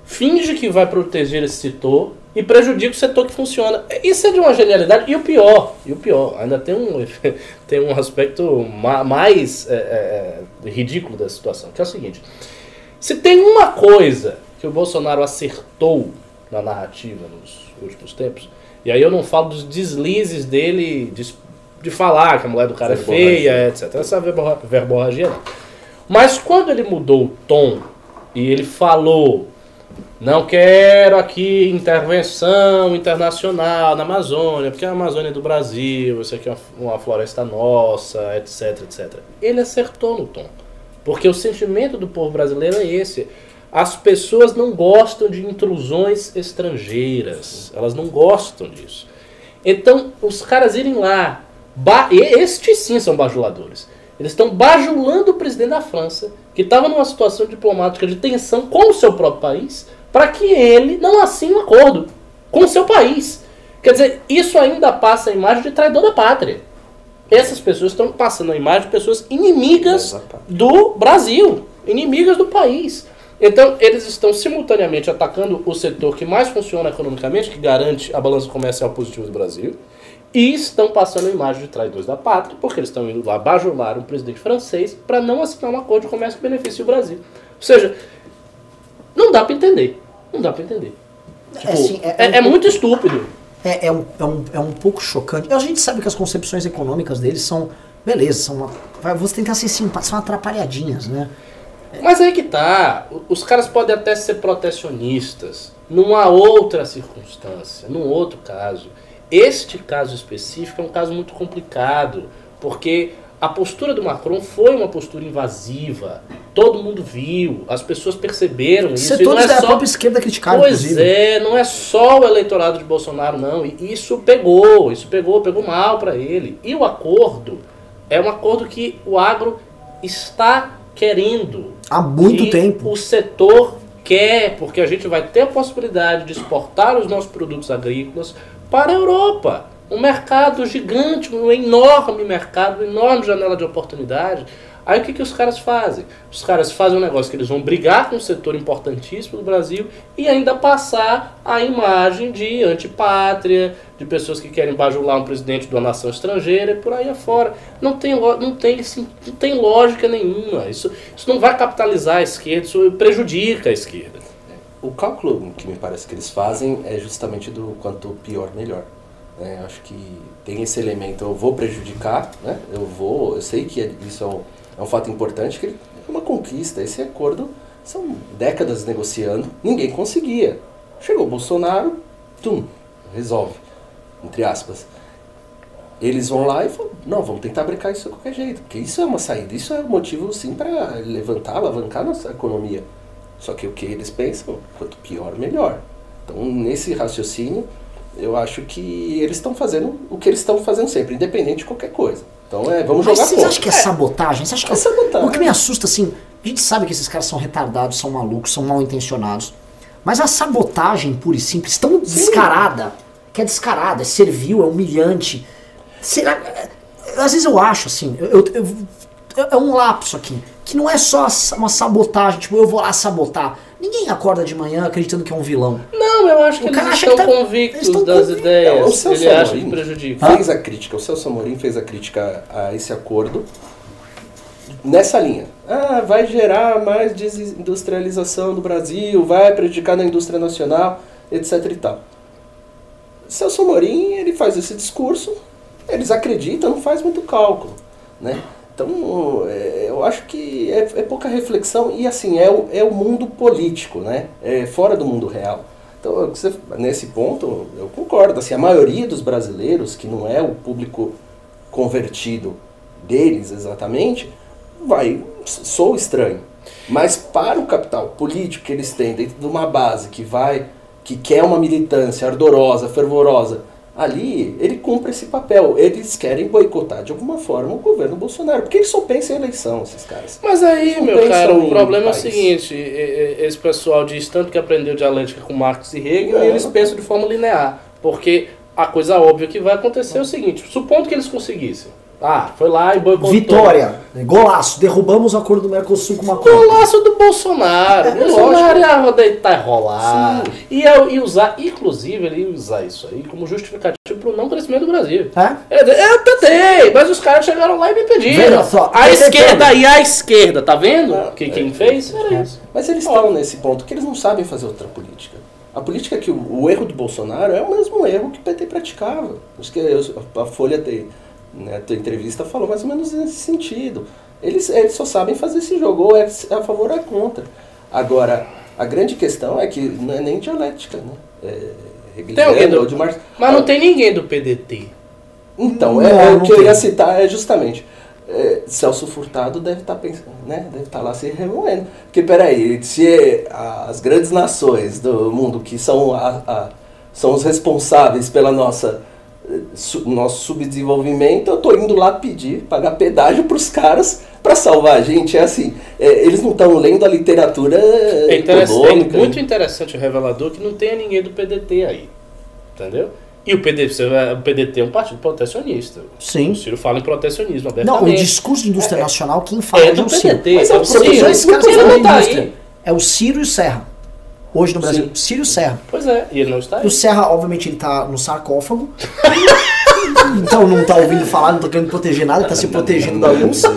finge que vai proteger esse setor e prejudica o setor que funciona. Isso é de uma genialidade. E o pior, e o pior, ainda tem um, (laughs) tem um aspecto ma- mais é, é, é, ridículo da situação, que é o seguinte. Se tem uma coisa que o Bolsonaro acertou na narrativa nos últimos tempos, e aí eu não falo dos deslizes dele de, de falar que a mulher do cara é feia, etc. Essa verborra- verborragia não. Mas quando ele mudou o tom e ele falou não quero aqui intervenção internacional na Amazônia, porque a Amazônia é do Brasil, isso aqui é uma floresta nossa, etc, etc. Ele acertou no tom. Porque o sentimento do povo brasileiro é esse. As pessoas não gostam de intrusões estrangeiras. Elas não gostam disso. Então, os caras irem lá, estes sim são bajuladores. Eles estão bajulando o presidente da França, que estava numa situação diplomática de tensão com o seu próprio país, para que ele não assine um acordo. com o seu país. Quer dizer, isso ainda passa a imagem de traidor da pátria. Essas pessoas estão passando a imagem de pessoas inimigas do Brasil, inimigas do país. Então, eles estão simultaneamente atacando o setor que mais funciona economicamente, que garante a balança comercial positiva do Brasil, e estão passando a imagem de traidores da pátria, porque eles estão indo lá bajular um presidente francês para não assinar um acordo de comércio que beneficie o Brasil. Ou seja, não dá para entender. Não dá para entender. Tipo, assim, é, é- é um é pouco- muito estúpido. É, é, um, é, um, é um pouco chocante. A gente sabe que as concepções econômicas deles são. Beleza, são. Uma, vou tentar ser simpático, são atrapalhadinhas, né? Mas aí que tá. Os caras podem até ser protecionistas numa outra circunstância, num outro caso. Este caso específico é um caso muito complicado, porque a postura do Macron foi uma postura invasiva. Todo mundo viu, as pessoas perceberam isso. não Setores é da só- própria esquerda criticaram, Pois inclusive. é, não é só o eleitorado de Bolsonaro, não. E isso pegou, isso pegou, pegou mal para ele. E o acordo é um acordo que o agro está querendo. Há muito tempo. O setor quer, porque a gente vai ter a possibilidade de exportar os nossos produtos agrícolas para a Europa. Um mercado gigante, um enorme mercado, uma enorme janela de oportunidade. Aí o que, que os caras fazem? Os caras fazem um negócio que eles vão brigar com um setor importantíssimo do Brasil e ainda passar a imagem de antipátria, de pessoas que querem bajular um presidente de uma nação estrangeira e por aí afora. Não tem, não tem, não tem lógica nenhuma. Isso, isso não vai capitalizar a esquerda, isso prejudica a esquerda. O cálculo que me parece que eles fazem é justamente do quanto pior, melhor. né? Acho que tem esse elemento, eu vou prejudicar, né? eu vou, eu sei que é- isso é um, é um fato importante, que é uma conquista. Esse acordo são décadas negociando, ninguém conseguia. Chegou o Bolsonaro, tum, resolve, entre aspas. Eles vão lá e falam, não, vamos tentar brincar isso de qualquer jeito, porque isso é uma saída, isso é um motivo sim para levantar, alavancar nossa economia. Só que o que eles pensam, quanto pior, melhor. Então, nesse raciocínio, eu acho que eles estão fazendo o que eles estão fazendo sempre, independente de qualquer coisa. Então, é, vamos Mas jogar vocês acham que é sabotagem? Você acha que É sabotagem. O que me assusta, assim, a gente sabe que esses caras são retardados, são malucos, são mal intencionados. Mas a sabotagem pura e simples, tão descarada, que é descarada, é servil, é humilhante. Será. é, Às vezes eu acho, assim, eu, eu- eu- é um lapso aqui, que não é só uma sabotagem, tipo, eu vou lá sabotar. Ninguém acorda de manhã acreditando que é um vilão. Não, eu acho que O eles cara acha estão que tá- convictos eles estão das convictos. ideias. É, o Celso Ele acha Amorim que prejudica. Fez a crítica, o Celso Amorim fez a crítica a esse acordo nessa linha. Ah, vai gerar mais desindustrialização do Brasil, vai prejudicar na indústria nacional, etc e tal. Celso Amorim, ele faz esse discurso, eles acreditam, não faz muito cálculo, né? Então, é, eu acho que é, é pouca reflexão e, assim, é o, é o mundo político, né? É fora do mundo real. Então, nesse ponto, eu concordo. Assim, a maioria dos brasileiros, que não é o público convertido deles exatamente, vai, sou estranho. Mas para o capital político que eles têm dentro de uma base que vai, que quer uma militância ardorosa, fervorosa, ali ele cumpre esse papel. Eles querem boicotar de alguma forma o governo Bolsonaro, porque eles só pensam em eleição, esses caras. Mas aí, meu cara, o problema é o seguinte: esse pessoal diz tanto que aprendeu dialética com Marx e Hegel Não. e eles pensam de forma linear. Porque a coisa óbvia que vai acontecer é o seguinte: supondo que eles conseguissem. Ah, foi lá e boicotou. Vitória, golaço, derrubamos o acordo do Mercosul com uma Golaço do Bolsonaro. É, Bolsonaro ia deitar e rolar. Ia, ia usar, inclusive, ele ia usar isso aí como justificativo para o não crescimento do Brasil. É? Eu, eu tentei, mas os caras chegaram lá e me impediram. Veja só, a esquerda tentando. e a esquerda, tá vendo? Não, que, é, quem é, fez? é. Era isso. Mas eles estão nesse ponto que eles não sabem fazer outra política. A política que o, o erro do Bolsonaro é o mesmo erro que o PT praticava. Acho que a Folha tem, né, a tua entrevista falou mais ou menos nesse sentido. Eles, eles só sabem fazer esse jogo, ou é a favor ou é contra. Agora, a grande questão é que não é nem dialética, né? É, Tem alguém do- ou de Marx. Mas não tem ninguém do PDT. Então, Não, é, é o que eu tem. ia citar é justamente. é, Celso Furtado deve estar pensando, né? Deve estar lá se remoendo. Porque peraí, se as grandes nações do mundo que são, a, a- são os responsáveis pela nossa su- nosso subdesenvolvimento, eu tô indo lá pedir, pagar pedágio para os caras para salvar a gente. É assim, é, eles não estão lendo a literatura É, interessante, é muito interessante e revelador que não tenha ninguém do PDT aí. Entendeu? E o PDT, o PDT é um partido protecionista. Sim. O Ciro fala em protecionismo Não, o discurso de indústria nacional, quem fala é é do o Ciro. PDT, Mas é é o o Você tem Ciro. aí. É o Ciro e o Serra. Hoje no Brasil, Sim. Ciro e o Serra. Pois é, e ele não está aí. o Serra, obviamente, ele tá no sarcófago. (laughs) então não tá ouvindo falar, não tá querendo proteger nada, tá se protegendo da luz. (laughs)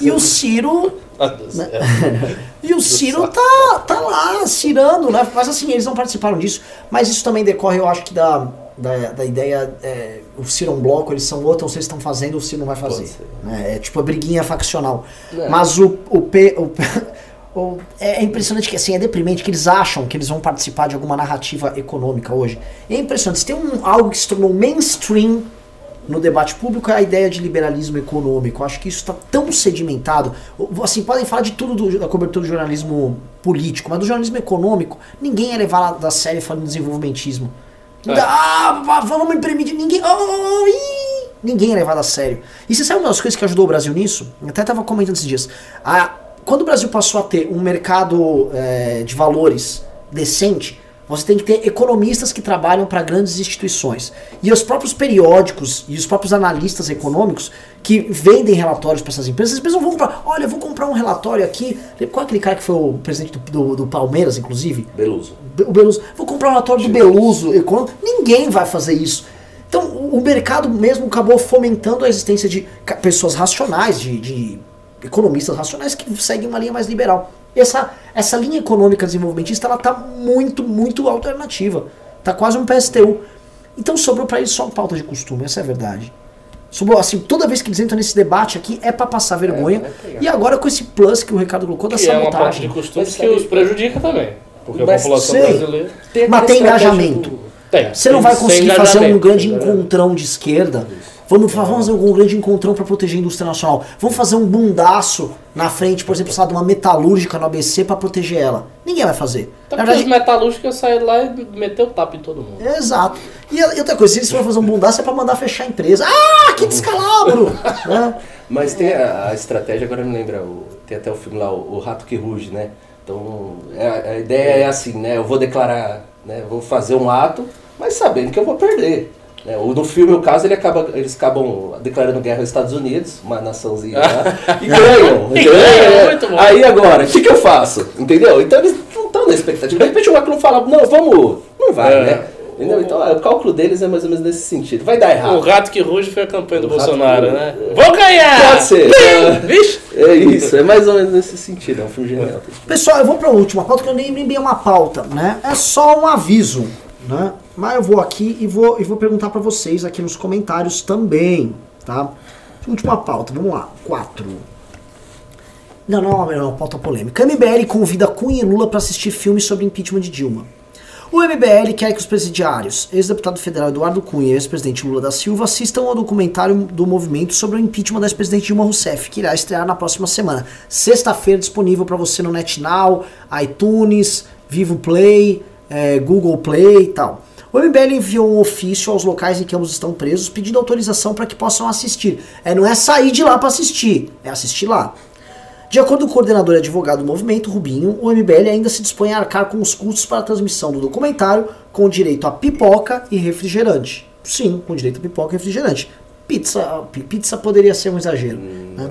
E o Ciro. Ah, é. (laughs) E o Ciro tá, tá lá, cirando, né? Mas assim, eles não participaram disso. Mas isso também decorre, eu acho que da, da, da ideia. é, o Ciro é um bloco, eles são outro, vocês estão fazendo, o Ciro não vai fazer. Né? É tipo a briguinha faccional. É. Mas o, o, P, o, O- é impressionante que assim, é deprimente que eles acham que eles vão participar de alguma narrativa econômica hoje. É impressionante. Se tem um, algo que se tornou mainstream no debate público é a ideia de liberalismo econômico. Acho que isso está tão sedimentado. Assim, podem falar de tudo do- da cobertura do jornalismo político, mas do jornalismo econômico, ninguém é levar da série falando de desenvolvimentismo. É. Ah, vamos imprimir ninguém. Oh, ih, ninguém é levado a sério. E você sabe uma das coisas que ajudou o Brasil nisso? Eu até estava comentando esses dias. Ah, quando o Brasil passou a ter um mercado eh, de valores decente, você tem que ter economistas que trabalham para grandes instituições. E os próprios periódicos e os próprios analistas econômicos que vendem relatórios para essas empresas, as empresas não vão comprar. Olha, eu vou comprar um relatório aqui. Qual é aquele cara que foi o presidente do, do- do Palmeiras, inclusive? Beluso. o Beluso, vou comprar um relatório do Beluso econômico. Ninguém vai fazer isso. Então, o mercado mesmo acabou fomentando a existência de pessoas racionais, de, de economistas racionais que seguem uma linha mais liberal. Essa, essa linha econômica desenvolvimentista, ela tá muito, muito alternativa. Tá quase um PSTU. Então sobrou para eles só pauta de costume, essa é a verdade. Sobrou, assim, toda vez que eles entram nesse debate aqui é para passar vergonha. vai pegar. e agora com esse plus que o Ricardo colocou da Que é uma sabotagem. de costumes Mas que os prejudica também. Porque a Mas população sei. brasileira Mas tem aquela estratégia engajamento. do- tem. Você não tem vai conseguir fazer um grande encontrão de esquerda. Vamos, vamos fazer um grande encontrão para proteger a indústria nacional. Vamos fazer um bundaço na frente, por exemplo, de uma metalúrgica no ABC para proteger ela. Ninguém vai fazer. Então, Na porque os verdade, metalúrgicos saíram lá e meteu o tapa em todo mundo. é exato. E, a- e outra coisa, se eles forem fazer um bundaço é para mandar fechar a empresa. Ah, que descalabro! (laughs) né? Mas tem a, a estratégia, agora me lembra, o, tem até o filme lá, o, o Rato que Ruge, né? Então, é- a ideia é assim, né? Eu vou declarar, né? eu Vou fazer um ato, mas sabendo que eu vou perder. Né? O- No filme, o caso, ele acaba, eles acabam declarando guerra aos Estados Unidos, uma naçãozinha lá, (laughs) e ganham. E ganham, É. Aí agora, o que, que eu faço? Entendeu? Então eles não estão na expectativa. De repente o Macron fala, não, vamos, não vai, É. né? Entendeu? Então é, o cálculo deles é mais ou menos nesse sentido. Vai dar errado. O rato que ruge foi a campanha do O Bolsonaro, que né? ruge. Vou ganhar! Pode ser. (laughs) Vixe! É isso, é mais ou menos nesse sentido, é um filme genial. Pessoal, eu vou para a última pauta, que eu nem, nem bem é uma pauta, né? É só um aviso, né? Mas eu vou aqui e vou, e vou perguntar para vocês aqui nos comentários também, tá? Última pauta, vamos lá. Quatro. Não, não, não uma pauta polêmica. MBL convida Cunha e Lula para assistir filme sobre impeachment de Dilma. O MBL quer que os presidiários, ex-deputado federal Eduardo Cunha e ex-presidente Lula da Silva assistam ao documentário do movimento sobre o impeachment da ex-presidente Dilma Rousseff, que irá estrear na próxima semana. Sexta-feira disponível para você no NetNow, iTunes, Vivo Play, eh, Google Play e tal. O MBL enviou um ofício aos locais em que ambos estão presos pedindo autorização para que possam assistir. É, não é sair de lá para assistir, é assistir lá. De acordo com o coordenador e advogado do movimento, Rubinho, o MBL ainda se dispõe a arcar com os custos para a transmissão do documentário, com direito a pipoca e refrigerante. Sim, com direito a pipoca e refrigerante. Pizza, pi- pizza poderia ser um exagero. Hum, né?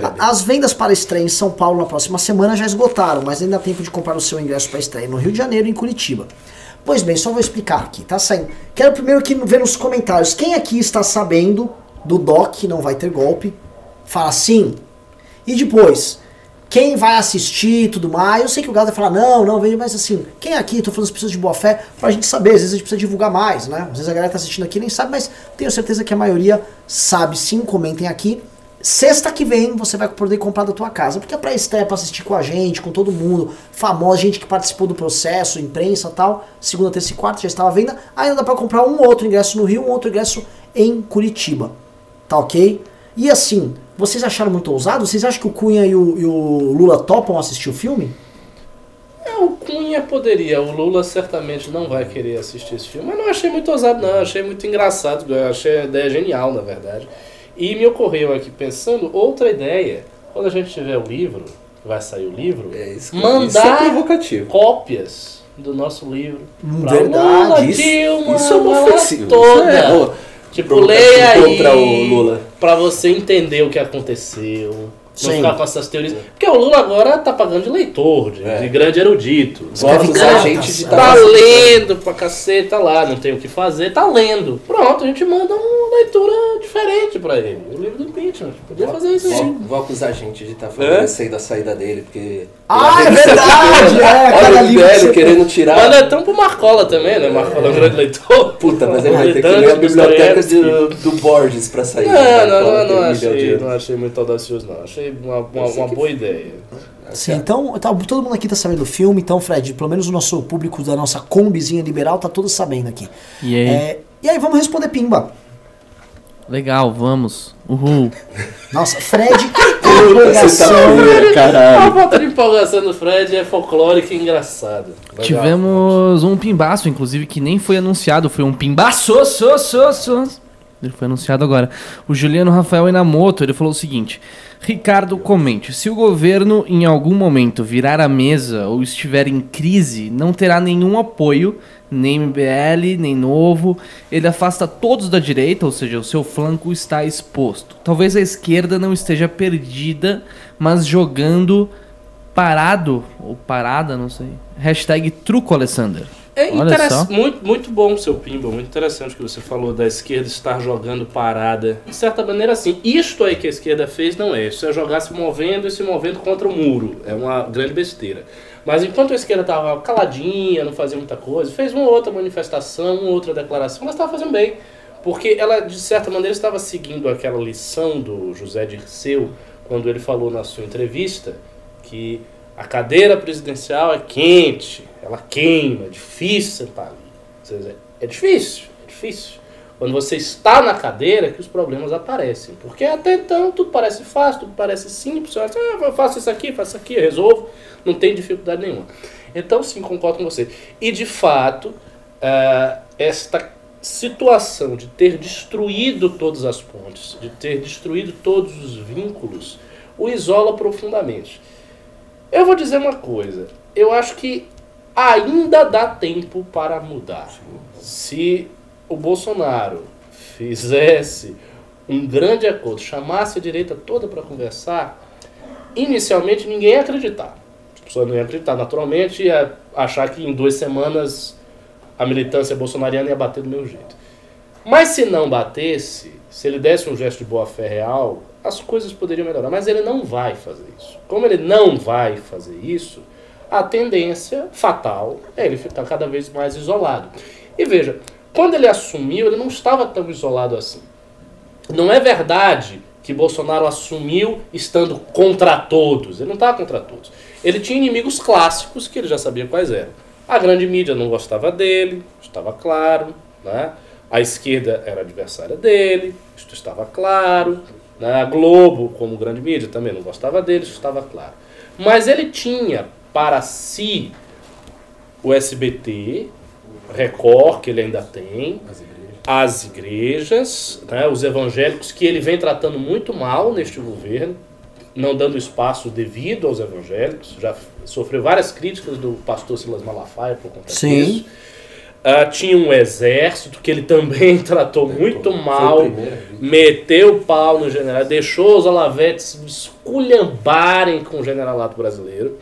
não. As vendas para estreia em São Paulo na próxima semana já esgotaram, mas ainda há tempo de comprar o seu ingresso para estreia no Rio de Janeiro e em Curitiba. Pois bem, só vou explicar aqui, tá saindo. Quero primeiro que ver nos comentários quem aqui está sabendo do DOC não vai ter golpe. Fala sim. E depois, quem vai assistir e tudo mais. Eu sei que o Gado vai falar, não, não, veja, mas assim, quem aqui, tô falando as pessoas de boa fé, pra gente saber, às vezes a gente precisa divulgar mais, né? Às vezes a galera tá assistindo aqui nem sabe, mas tenho certeza que a maioria sabe sim, comentem aqui. Sexta que vem você vai poder comprar da tua casa, porque a pré-estreia é pra assistir com a gente, com todo mundo, famosa, gente que participou do processo, imprensa tal. Segunda, terça e quarta já estava à venda. Ainda dá pra comprar um outro ingresso no Rio, um outro ingresso em Curitiba. Tá ok? E assim, vocês acharam muito ousado? Vocês acham que o Cunha e o, e o Lula topam assistir o filme? É, o Cunha poderia, o Lula certamente não vai querer assistir esse filme, mas não achei muito ousado, não, achei muito engraçado, eu achei a ideia genial, na verdade. E me ocorreu aqui pensando outra ideia, quando a gente tiver o livro, vai sair o livro, É isso que- mandar isso é provocativo. cópias do nosso livro. Pra verdade, Lula, isso- Dilma, isso é uma ofensiva. Toda. Isso é, Tipo, provocação leia aí contra o Lula. pra você entender o que aconteceu. Não Sim. ficar com essas teorias. Porque o Lula agora tá pagando de leitor, de, É. de grande erudito. Gosta da gente de é. tá Tá lendo pra cacete, tá lá, não tem o que fazer, tá lendo. Pronto, a gente manda uma leitura diferente pra ele. O livro do impeachment. Podia fazer isso aí. Vou, vou acusar a gente de estar favorecendo a saída dele, porque. Ah, é revista verdade, é, Olha o velho querendo tirar. Manda então pro Marcola também, né? Marcola é um grande leitor. Puta, mas ele vai ter que ler a biblioteca Dostoiévski. do, do Borges pra sair. Não, né? não, não, não, de achei, euros. não achei muito audacioso, não. Achei uma, uma, boa ideia. Sim, então tá, todo mundo aqui tá sabendo do filme, então, Fred, pelo menos o nosso público da nossa combizinha liberal tá todo sabendo aqui. E aí? É, e aí, vamos responder Pimba. Legal, vamos. Uhul. (laughs) Nossa, Fred, (laughs) você empolgação. tá A falta de empolgação do Fred é folclórica e engraçada. Tivemos um pimbaço, inclusive, que nem foi anunciado. Foi um pimbaço, so, so, so. Ele foi anunciado agora. O Juliano Rafael Inamoto, ele falou o seguinte. Ricardo, comente. Se o governo em algum momento virar a mesa ou estiver em crise, não terá nenhum apoio, nem MBL, nem Novo. Ele afasta todos da direita, ou seja, o seu flanco está exposto. Talvez a esquerda não esteja perdida, mas jogando parado, ou parada, não sei. Hashtag truco, Alessander. É Olha interess- só. muito, muito bom o seu Pimba, muito interessante o que você falou da esquerda estar jogando parada. De certa maneira, assim, isto aí que a esquerda fez não é. Isso é jogar se movendo e se movendo contra o muro. É uma grande besteira. Mas enquanto a esquerda estava caladinha, não fazia muita coisa, fez uma outra manifestação, uma outra declaração, ela estava fazendo bem. Porque ela, de certa maneira, estava seguindo aquela lição do José Dirceu, quando ele falou na sua entrevista que a cadeira presidencial é quente, ela queima, é difícil sentar ali. Ou seja, É difícil, é difícil. Quando você está na cadeira que os problemas aparecem. Porque até então tudo parece fácil, tudo parece simples. Você acha, ah, eu faço isso aqui, faço aqui, resolvo. Não tem dificuldade nenhuma. Então sim, concordo com você. E de fato, ah, esta situação de ter destruído todas as pontes, de ter destruído todos os vínculos, o isola profundamente. Eu vou dizer uma coisa. Eu acho que ainda dá tempo para mudar. Se o Bolsonaro fizesse um grande acordo, chamasse a direita toda para conversar, inicialmente ninguém ia acreditar. As pessoas não iam acreditar. Naturalmente, ia achar que em duas semanas a militância bolsonariana ia bater do meu jeito. Mas se não batesse, se ele desse um gesto de boa fé real, as coisas poderiam melhorar. Mas ele não vai fazer isso. Como ele não vai fazer isso, a tendência fatal é ele ficar cada vez mais isolado. E veja, quando ele assumiu, ele não estava tão isolado assim. Não é verdade que Bolsonaro assumiu estando contra todos. Ele não estava contra todos. Ele tinha inimigos clássicos que ele já sabia quais eram. A grande mídia não gostava dele, estava claro. Né? A esquerda era adversária dele, isto estava claro. Né? A Globo, como grande mídia, também não gostava dele, isso estava claro. Mas ele tinha para si o SBT, Record, que ele ainda tem, as igrejas, né, os evangélicos, que ele vem tratando muito mal neste governo, não dando espaço devido aos evangélicos. Já sofreu várias críticas do pastor Silas Malafaia por conta Sim. disso. Ah, tinha um exército que ele também (laughs) tratou muito Foi mal, meteu o pau no general, deixou os alavetes esculhambarem com o generalato brasileiro.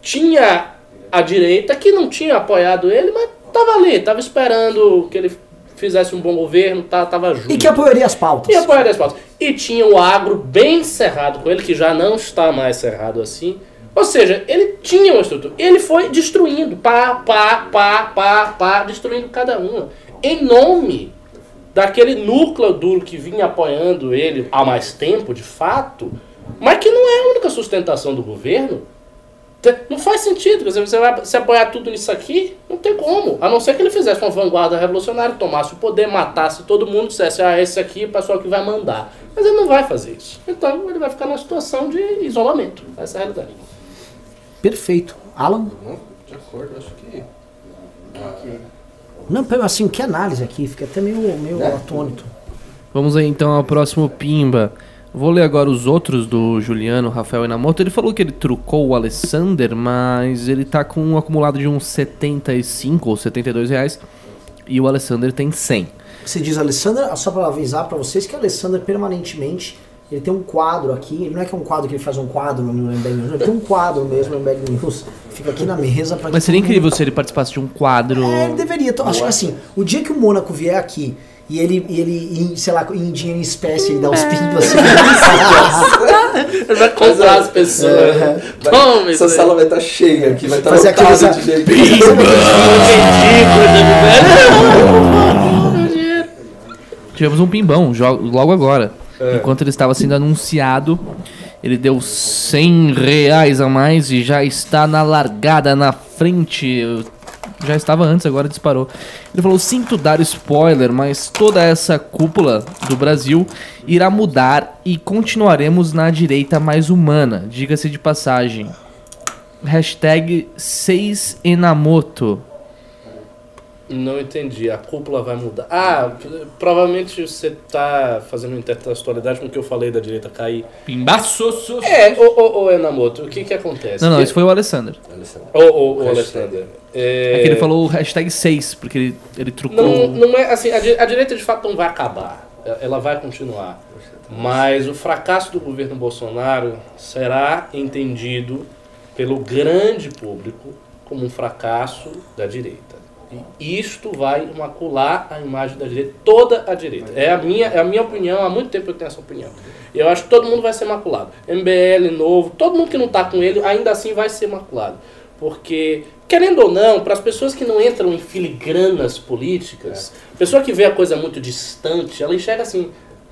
Tinha a direita que não tinha apoiado ele, mas tava ali, tava esperando que ele fizesse um bom governo, tá, tava junto. E que apoiaria as pautas. E apoiaria as pautas. E tinha o agro bem cerrado com ele, que já não está mais cerrado assim. Ou seja, ele tinha uma estrutura. Ele foi destruindo, pá, pá, pá, pá, pá, destruindo cada uma. Em nome daquele núcleo duro que vinha apoiando ele há mais tempo, de fato, mas que não é a única sustentação do governo. Não faz sentido, quer dizer, você vai se apoiar tudo nisso aqui? Não tem como. A não ser que ele fizesse uma vanguarda revolucionária, tomasse o poder, matasse todo mundo, dissesse, ah, esse aqui é o pessoal que vai mandar. Mas ele não vai fazer isso. Então ele vai ficar numa situação de isolamento. Essa é a realidade. Perfeito. Alan? Não, de acordo, acho que. Não, assim, que análise aqui, fica até meio, meio Né? atônito. Vamos aí então ao próximo Pimba. Vou ler agora os outros do Juliano, Rafael Inamoto. Ele falou que ele trucou o Alessander, mas ele tá com um acumulado de uns 75 ou 72 reais. E o Alessander tem 100. Você diz Alessandra, só para avisar para vocês que a Alessandra permanentemente ele tem um quadro aqui, não é que é um quadro que ele faz um quadro no MBL News, ele tem um quadro mesmo no MBL News, fica aqui na mesa pra Mas seria incrível se ele participasse de um quadro. É, ele deveria. Então, acho que assim, o dia que o Mônaco vier aqui e ele, e ele em, sei lá, em dinheiro em espécie, ele dá uns pingos assim. (laughs) Ele vai comprar as pessoas. É. Toma Essa sala vai estar cheia aqui, vai estar Fazer lotada de gente. Tivemos um pimbão logo agora. Enquanto ele estava sendo anunciado, ele deu 100 reais a mais e já está na largada, na frente. Já estava antes, agora disparou. Ele falou: Sinto dar spoiler, mas toda essa cúpula do Brasil irá mudar e continuaremos na direita mais humana. Diga-se de passagem. Hashtag 6enamoto. Não entendi. A cúpula vai mudar. Ah, provavelmente você tá fazendo intertextualidade com o que eu falei da direita cair. Pimbaço! É, ô, ô, ô Enamoto, o que que acontece? Não, não, esse foi o Alessandro. Ô, ô, ô, Hashtag. Alexander. É, É que ele falou o hashtag 6, porque ele, ele trucou. Não, não é assim, a, di- a direita de fato não vai acabar. Ela vai continuar. Mas o fracasso do governo Bolsonaro será entendido pelo grande público como um fracasso da direita. E isto vai macular a imagem da direita, toda a direita. É a minha, é a minha opinião, há muito tempo eu tenho essa opinião. Eu acho que todo mundo vai ser maculado. MBL novo, todo mundo que não está com ele, ainda assim vai ser maculado. Porque, querendo ou não, para as pessoas que não entram em filigranas políticas, pessoa que vê a coisa muito distante, ela enxerga assim,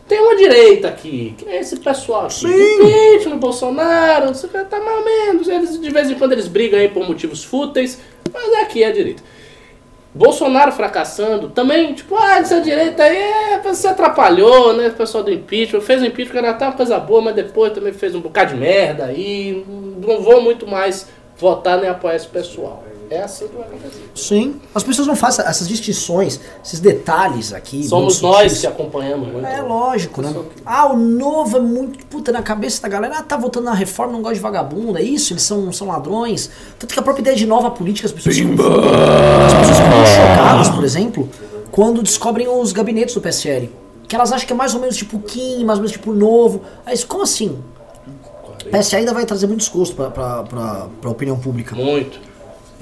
tem uma direita aqui, que é esse pessoal aqui, impeachment, Bolsonaro, não sei o que, tá ou menos, eles, de vez em quando eles brigam aí por motivos fúteis, mas aqui é a direita. Bolsonaro fracassando, também, tipo, ah, essa direita aí, é, você atrapalhou, né, o pessoal do impeachment, fez o impeachment, era até uma coisa boa, mas depois também fez um bocado de merda aí, não vou muito mais votar nem apoiar esse pessoal. É assim que vai acontecer. Sim. As pessoas não fazem essas distinções, esses detalhes aqui. Somos nós que acompanhamos muito. É lógico, né? Ah, o novo é muito. Puta, na cabeça da galera, ah, tá votando na reforma, não gosta de vagabundo, é isso? Eles são, são ladrões. Tanto que a própria ideia de nova política, as pessoas ficam. As pessoas ficam chocadas, por exemplo, quando descobrem os gabinetes do PSL. Que elas acham que é mais ou menos tipo Kim, mais ou menos tipo novo. Aí, como assim? O PSL ainda vai trazer muito desgosto pra, pra, pra, pra opinião pública. Muito.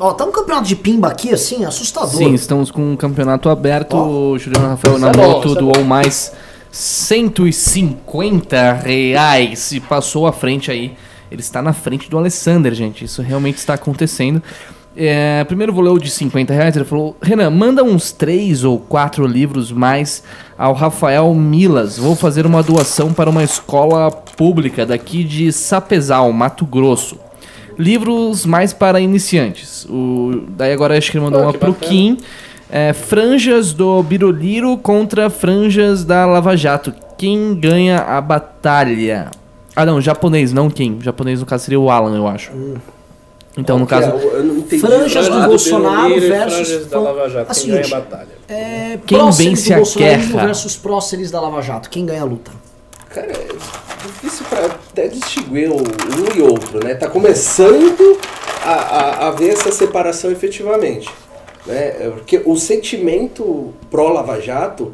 Ó, tá um campeonato de pimba aqui, assim, assustador. Sim, estamos com um campeonato aberto. Ó. O Juliano Rafael na moto doou bom. mais 150 reais e passou à frente aí. Ele está na frente do Alessander, gente. Isso realmente está acontecendo. É, primeiro vou ler o de 50 reais. Ele falou: Renan, manda uns três ou quatro livros mais ao Rafael Milas. Vou fazer uma doação para uma escola pública daqui de Sapezal, Mato Grosso. Livros mais para iniciantes. O, daí agora acho que ele mandou Pô, uma pro bacana. Kim. É, franjas do Biroliro contra franjas da Lava Jato. Quem ganha a batalha? Ah, não, japonês, não quem. Japonês, no caso, seria o Alan, eu acho. Então, no caso, é? Eu não entendi. Franjas do Bolsonaro versus franjas da Lava Jato. a Quem seguinte, ganha a batalha? É, Quem próceres vence do a guerra? versus próceres da Lava Jato. Quem ganha a luta? Cara, é até distinguir um e outro, né? Tá começando a, a, a ver essa separação efetivamente. Né? É Porque o sentimento pró-Lava Jato,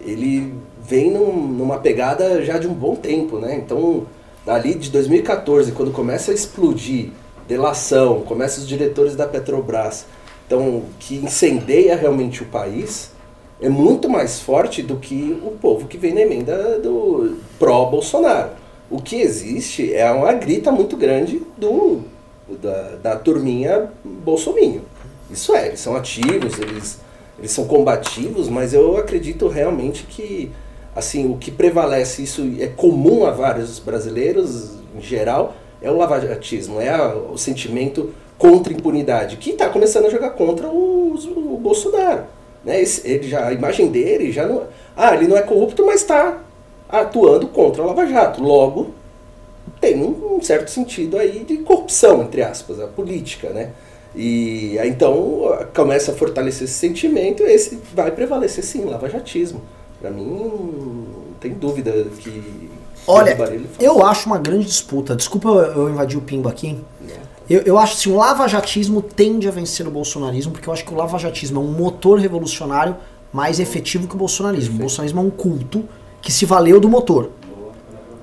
ele vem num- numa pegada já de um bom tempo, né? Então, dali de 2014, quando começa a explodir delação, começa os diretores da Petrobras, então, que incendeia realmente o país, é muito mais forte do que o povo que vem na emenda do pró-Bolsonaro. O que existe é uma grita muito grande do, da, da turminha bolsominho. Isso é, eles são ativos, eles, eles são combativos, mas eu acredito realmente que assim o que prevalece, isso é comum a vários brasileiros em geral, é o lavajatismo, é a- o sentimento contra impunidade, que está começando a jogar contra os- o Bolsonaro. Né? Esse- ele já, a imagem dele já não. Ah, ele não é corrupto, mas está atuando contra a Lava Jato. Logo, tem um, um certo sentido aí de corrupção, entre aspas, a política, né? E aí, então começa a fortalecer esse sentimento e esse vai prevalecer sim, lavajatismo. Pra mim, não tem dúvida que. Olha, eu acho uma grande disputa. Desculpa eu, invadir o pimba aqui. Eu, eu acho que assim, o lavajatismo tende a vencer o bolsonarismo, porque eu acho que o lavajatismo é um motor revolucionário mais efetivo que o bolsonarismo. O bolsonarismo é um culto que se valeu do motor.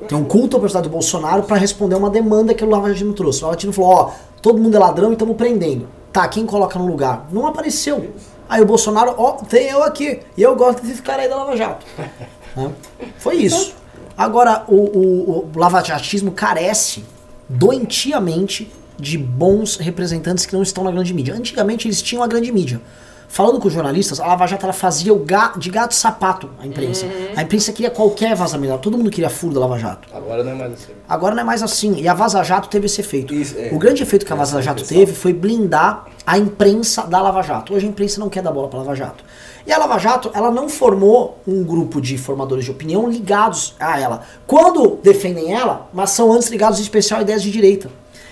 Tem um culto à personalidade do Bolsonaro para responder a uma demanda que o lavajatismo trouxe. O lavajatismo falou, ó, todo mundo é ladrão e estamos prendendo. Tá, quem coloca no lugar? Não apareceu. Aí o Bolsonaro, ó, tem eu aqui. E eu gosto desse cara aí da Lava Jato. (laughs) Né? Foi isso. Agora, o, o, o lavajatismo carece doentiamente de bons representantes que não estão na grande mídia. Antigamente eles tinham a grande mídia. Falando com os jornalistas, a Lava Jato ela fazia o ga, de gato sapato a imprensa. A imprensa queria qualquer vazamento, todo mundo queria furo da Lava Jato. Agora não é mais assim. Agora não é mais assim. E a Vaza Jato teve esse efeito. Isso, é. o grande efeito que a Essa Vaza Jato teve foi blindar a imprensa da Lava Jato. Hoje a imprensa não quer dar bola pra Lava Jato. E a Lava Jato, ela não formou um grupo de formadores de opinião ligados a ela. Quando defendem ela, mas são antes ligados em especial a ideias de direita.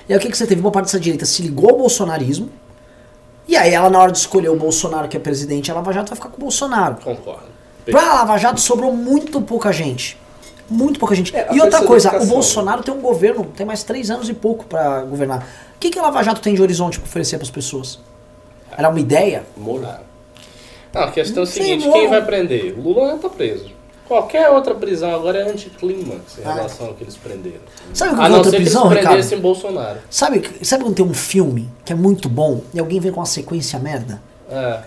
E aí o que, que você teve? Uma parte dessa direita se ligou ao bolsonarismo. E aí ela, na hora de escolher o Bolsonaro que é presidente, a Lava Jato vai ficar com o Bolsonaro. Concordo. Pra Lava Jato sobrou muito pouca gente. Muito pouca gente. É, a e outra coisa, o personificação. Bolsonaro tem um governo, tem mais três anos e pouco pra governar. O que, que a Lava Jato tem de horizonte pra oferecer pras pessoas? Era uma ideia? Morar. Não, a questão é o Sim, seguinte, quem vai prender? O Lula já tá preso. Qualquer outra prisão agora é anticlímax em Ah. relação ao que eles prenderam. Sabe o que A é não outra ser que eles prisão, Ricardo? prendessem Bolsonaro. Sabe, sabe quando tem um filme que é muito bom e alguém vem com uma sequência merda? É.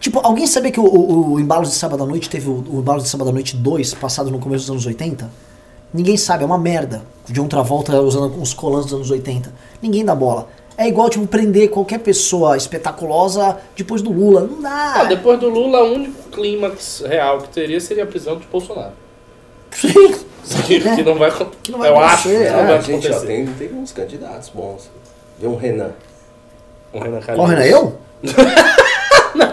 Tipo, alguém sabia que o, o, o Embalos de Sábado à Noite teve o, o Embalos de Sábado à Noite 2, passado no começo dos anos 80? Ninguém sabe, é uma merda. De outra volta usando uns colãs dos anos 80. Ninguém dá bola. É igual, tipo, prender qualquer pessoa espetaculosa depois do Lula. Não dá. Ah, depois do Lula, o único clímax real que teria seria a prisão de Bolsonaro. Sim. Que, que não vai, Que não vai eu acho que acontecer, não é, vai Ah, gente, ó, acontecer. tem, tem uns candidatos bons. Vê um Renan. O Renan Calheiros. Qual Renan? Eu? (laughs)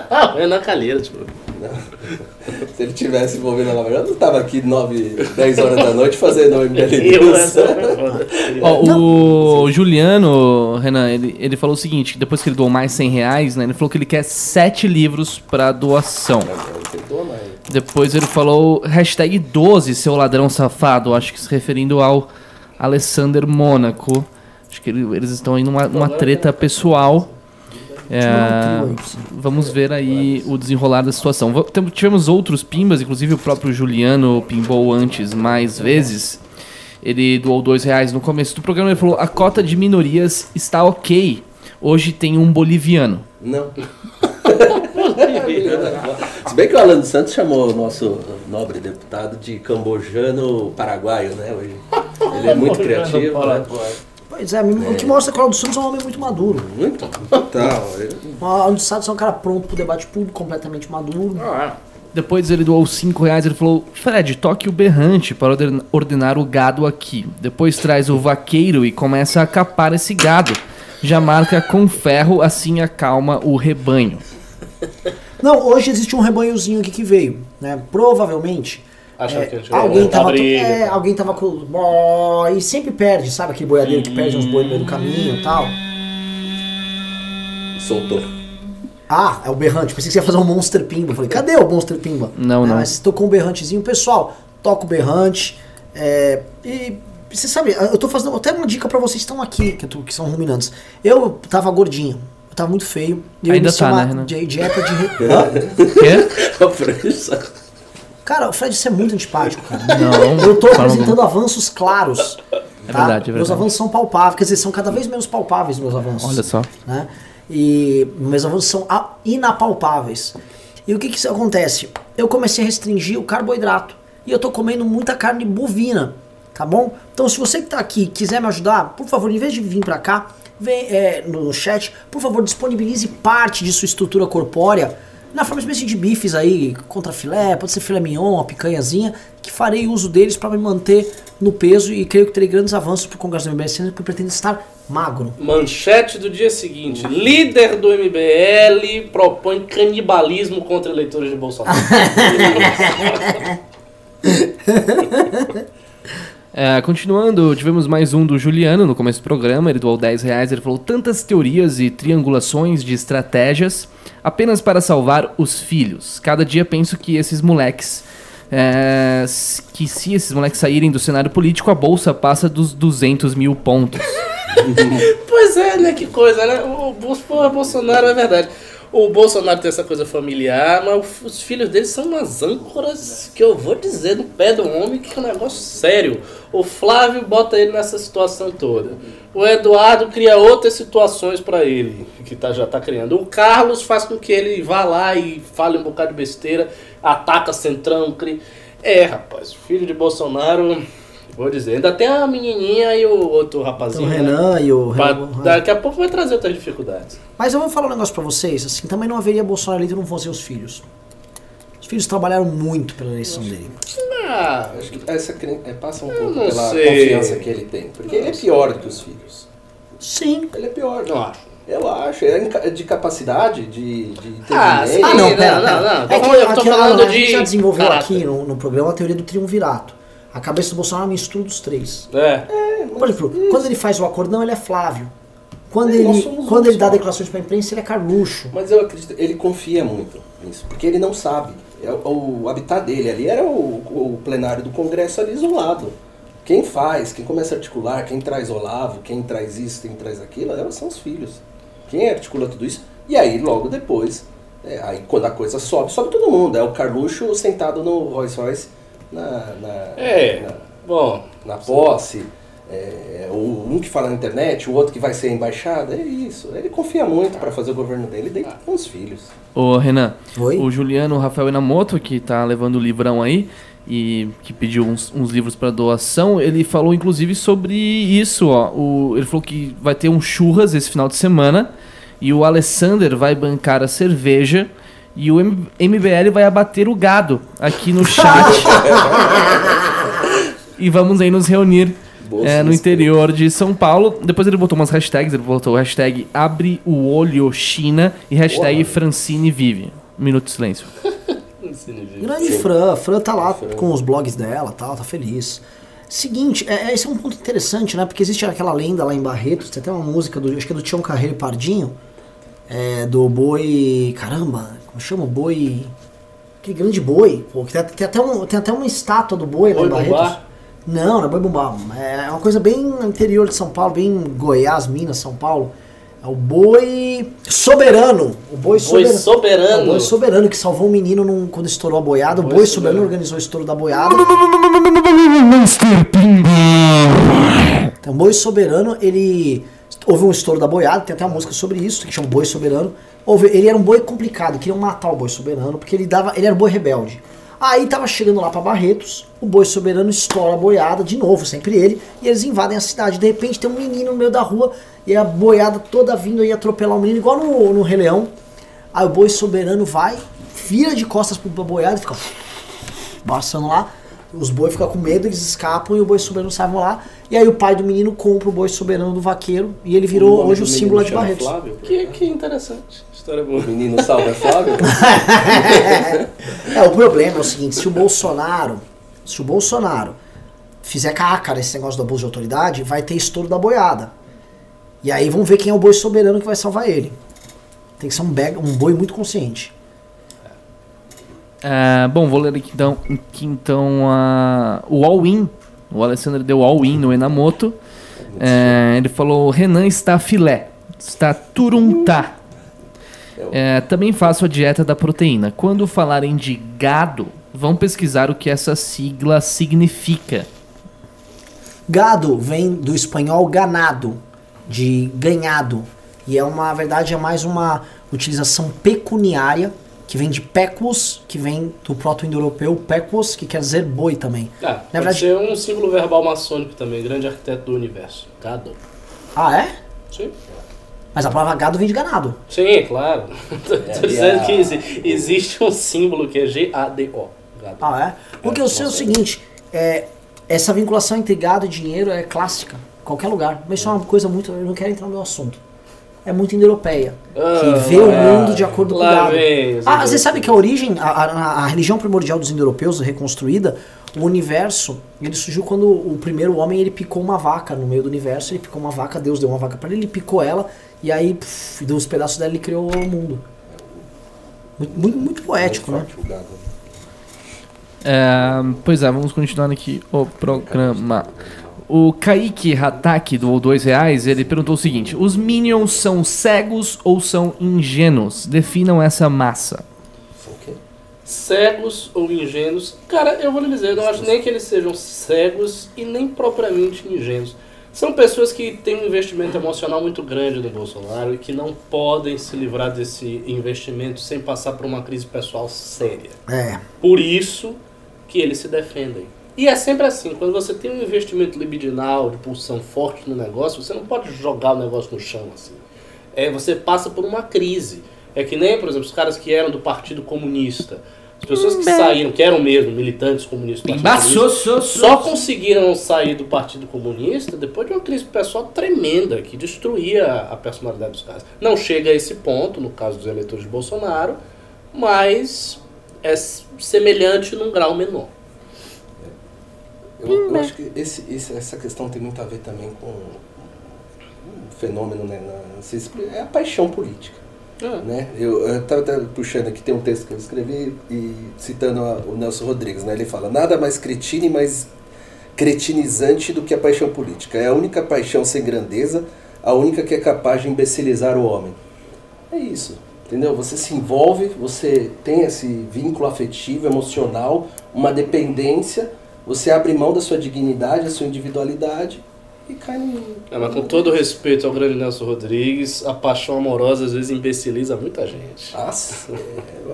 Ah, o Renan Calheiros, tipo. (laughs) Se ele tivesse envolvido na Lava Jato, eu não tava aqui 9, 10 horas da noite fazendo o MBL News. Ó, o Juliano, Renan, ele, ele falou o seguinte, depois que ele doou mais 100 reais, né, ele falou que ele quer sete livros pra doação. Mais. Depois ele falou hashtag 12, seu ladrão safado, acho que se referindo ao Alessander Mônaco. Acho que ele- eles estão aí numa, numa treta pessoal. É, sim. vamos ver aí o desenrolar da situação. Tivemos outros pimbas, inclusive o próprio Juliano pimbou antes mais vezes. Ele doou dois reais no começo do programa. Ele falou: a cota de minorias está ok. Hoje tem um boliviano. Não. (laughs) Se bem que o Alan dos Santos chamou o nosso nobre deputado de cambojano paraguaio, né? Hoje. Ele é muito criativo. Né? Pois é, o que mostra que o Claudio Santos é um homem muito maduro. Muito. Total. O Claudio Santos é um cara pronto pro debate público, completamente maduro. Depois ele doou 5 reais. Ele falou: Fred, toque o berrante para orden- ordenar o gado aqui. Depois traz o vaqueiro e começa a capar esse gado. Já marca com ferro, assim acalma o rebanho. Não, hoje existe um rebanhozinho aqui que veio, né? Provavelmente. Achando é, que a gente alguém, tava, briga. é, alguém tava com. E sempre perde, sabe aquele boiadeiro que perde uns boi no meio do caminho e tal? Soltou. Ah, é o berrante. Pensei que você ia fazer um Monster Pimba. Eu Falei, cadê o Monster Pimba? Não, É, não. Mas tocou um berrantezinho. Pessoal, toca o berrante. é, e você sabe, eu tô fazendo até uma dica pra vocês que estão aqui, que, eu tô- que são ruminantes. Eu tava gordinho. Eu tava muito feio. E eu Ainda iniciei tá, uma né, Renan? di- dieta de. (laughs) Hã? Quê? Cara, o Fred, você é muito antipático, cara. (laughs) Não. Eu tô apresentando avanços claros. tá? É verdade, é Meus verdade. avanços são palpáveis, quer dizer, são cada vez menos palpáveis meus avanços. Olha só. Né? E meus avanços são inapalpáveis. E o que que isso acontece? Eu comecei a restringir o carboidrato. E eu tô comendo muita carne bovina, tá bom? Então se você que tá aqui quiser me ajudar, por favor, em vez de vir pra cá, vem é, no chat, por favor, disponibilize parte de sua estrutura corpórea na forma de espécie de bifes aí, contra filé, pode ser filé mignon, uma picanhazinha, que farei uso deles para me manter no peso e creio que terei grandes avanços pro Congresso do MBS, porque pretendo estar magro. Manchete do dia seguinte: líder do MBL propõe canibalismo contra eleitores de Bolsonaro. (laughs) (laughs) É, continuando, tivemos mais um do Juliano no começo do programa, ele doou 10 reais, ele falou tantas teorias e triangulações de estratégias apenas para salvar os filhos. Cada dia penso que esses moleques é, que se esses moleques saírem do cenário político, a bolsa passa dos 200 mil pontos. (laughs) Pois é, né? Que coisa, né? O, Bolsonaro é verdade. O Bolsonaro tem essa coisa familiar, mas os filhos dele são umas âncoras que eu vou dizer no pé do homem que é um negócio sério. O Flávio bota ele nessa situação toda. O Eduardo cria outras situações pra ele, que tá, já tá criando. O Carlos faz com que ele vá lá e fale um bocado de besteira, ataca Centrão, cria... É, rapaz, filho de Bolsonaro, vou dizer, ainda tem a menininha e o outro Então, rapazinho. o né? Renan e o Pra- Renan. daqui a pouco vai trazer outras dificuldades. Mas eu vou falar um negócio pra vocês, assim, também não haveria Bolsonaro eleito não fossem os filhos. Os filhos trabalharam muito pela eleição dele. Ah, Acho que essa é, passa um Eu pouco não pela sei. confiança que ele tem. Porque ele é pior do que os filhos. Sim. Ele é pior. não acho. Eu acho. É inca- de capacidade, de, de Ah, sim. Ah, não, não, pera, não, pera. não. É Tô que, falando- eu tô aqui, falando a gente de já desenvolveu caráter. aqui no, no programa a teoria do triunvirato. A cabeça do Bolsonaro é uma mistura dos três. É. Por exemplo, quando ele faz o acordão, ele é Flávio. Quando É, ele, quando ele dá só. declarações pra imprensa, ele é Carluxo. Mas eu acredito, ele confia muito nisso, porque ele não sabe. É o, o habitat dele ali era o, o plenário do Congresso ali isolado. Quem faz, quem começa a articular, quem traz Olavo, quem traz isso, quem traz aquilo, elas são os filhos. Quem articula tudo isso? E aí, logo depois, é, aí quando a coisa sobe, sobe todo mundo. É o Carluxo sentado no Rolls Royce na, na, É. na, Bom, na posse. É, o- um que fala na internet, o outro que vai ser embaixada, é isso. Ele confia muito para fazer o governo dele, deita com os filhos. Ô, Renan, Oi? o Juliano Rafael Inamoto, que tá levando o livrão aí, e que pediu uns, uns livros para doação, ele falou inclusive sobre isso, ó. O, ele falou que vai ter um churras esse final de semana, e o Alessander vai bancar a cerveja, e o M- MBL vai abater o gado aqui no chat. (laughs) e vamos aí nos reunir é, no interior de São Paulo. Depois ele botou umas hashtags, ele botou hashtag abre o olho China e hashtag Porra. Francine vive. Um minuto de silêncio. Grande Fran. Fran tá lá com os blogs dela tal, tá feliz. Seguinte, é, é- esse é um ponto interessante, né? Porque existe aquela lenda lá em Barretos, tem até uma música do. Acho que é do Tião Carreiro e Pardinho. É, do boi. Caramba, como chama o boi? Aquele grande boi. Pô, que tem, tem até um, tem até uma estátua do boi, lá Boi em Barretos. Bumbá? Não, não é boi bumbá. É uma coisa bem interior de São Paulo, bem Goiás, Minas, São Paulo. É o boi soberano. O boi, Boi soberano. soberano. É o boi soberano que salvou um menino num- quando estourou a boiada. O Boi boi, soberano. soberano organizou o estouro da boiada. (laughs) Então, o boi soberano, ele. Houve um estouro da boiada, tem até uma música sobre isso, que chama Boi Soberano. Houve, ele era um boi complicado, queriam matar o boi soberano, porque ele dava. Ele era um boi rebelde. Aí tava chegando lá pra Barretos, o boi soberano estoura a boiada, de novo, sempre ele, e eles invadem a cidade. De repente tem um menino no meio da rua, e a boiada toda vindo aí atropelar o menino, igual no, no Rei Leão. Aí o boi soberano vai, vira de costas pro boiada e fica (laughs) passando lá. Os bois ficam com medo, eles escapam e o boi soberano sai lá. E aí o pai do menino compra o boi soberano do vaqueiro e ele virou nome hoje o símbolo de Barretos. Flávio, Que, que interessante. História boa. O menino salva Flávio? (laughs) É, o problema é o seguinte, se o Bolsonaro, se o Bolsonaro fizer caca nesse negócio do abuso de autoridade, vai ter estouro da boiada. E aí vamos ver quem é o boi soberano que vai salvar ele. Tem que ser um, beg- um boi muito consciente. É, bom, vou ler aqui então, aqui, então o all-in. O Alessandro deu all-in no Enamoto. É, ele falou: Renan está filé, está turuntá. É, também faço a dieta da proteína. Quando falarem de gado, vão pesquisar o que essa sigla significa. Gado vem do espanhol ganado, de ganhado. E é uma, na verdade, é mais uma utilização pecuniária, que vem de pecus, que vem do proto-indo-europeu pecus, que quer dizer boi também. Ah, pode verdade- ser um símbolo verbal maçônico também, grande arquiteto do universo. Gado. Ah, é? Sim. Mas a palavra gado vem de ganado. Sim, claro. (laughs) Tô É, dizendo a- que exi- existe um símbolo que é G-A-D-O. Ah, é? O que eu sei é o seguinte, é, essa vinculação entre gado e dinheiro é clássica, em qualquer lugar. Mas isso é uma coisa muito, eu não quero entrar no meu assunto. É muito indo-europeia, Ah, que vê o lá- mundo de acordo com o gado. vem os Ah, você sabe que a origem, a, a- a religião primordial dos indo-europeus, reconstruída, o universo, ele surgiu quando o primeiro homem, ele picou uma vaca no meio do universo, ele picou uma vaca, Deus deu uma vaca para ele, ele picou ela, e aí, pff, dos pedaços dela, ele criou o mundo. Muito, muito, muito poético, né? Muito forte o gado. É, pois é, vamos continuar aqui o programa. O Kaique Hataki do dois reais, ele perguntou o seguinte: Os Minions são cegos ou são ingênuos? Definam essa massa. São o quê? Cegos ou ingênuos? Cara, eu vou lhe dizer, eu não acho nem que eles sejam cegos e nem propriamente ingênuos. São pessoas que têm um investimento emocional muito grande no Bolsonaro e que não podem se livrar desse investimento sem passar por uma crise pessoal séria. É. Por isso que eles se defendem. E é sempre assim, quando você tem um investimento libidinal, de pulsão forte no negócio, você não pode jogar o negócio no chão assim. É, você passa por uma crise. É que nem, por exemplo, os caras que eram do Partido Comunista. As pessoas que saíram, que eram mesmo militantes comunistas do Partido Comunista, só conseguiram sair do Partido Comunista depois de uma crise pessoal tremenda que destruía a personalidade dos caras. Não chega a esse ponto, no caso dos eleitores de Bolsonaro, mas é semelhante num grau menor. Eu, eu acho que esse, esse- essa questão tem muito a ver também com um fenômeno, né? na- é a paixão política. Né? Eu, eu tava até puxando aqui, tem um texto que eu escrevi e citando a- o Nelson Rodrigues, né? Ele fala, nada mais cretino e mais cretinizante do que a paixão política. É a única paixão sem grandeza, a única que é capaz de imbecilizar o homem. É isso, entendeu? Você se envolve, você tem esse vínculo afetivo, emocional, uma dependência, você abre mão da sua dignidade, da sua individualidade e cai no... É, mas com todo respeito ao grande Nelson Rodrigues, a paixão amorosa às vezes imbeciliza muita gente. Nossa,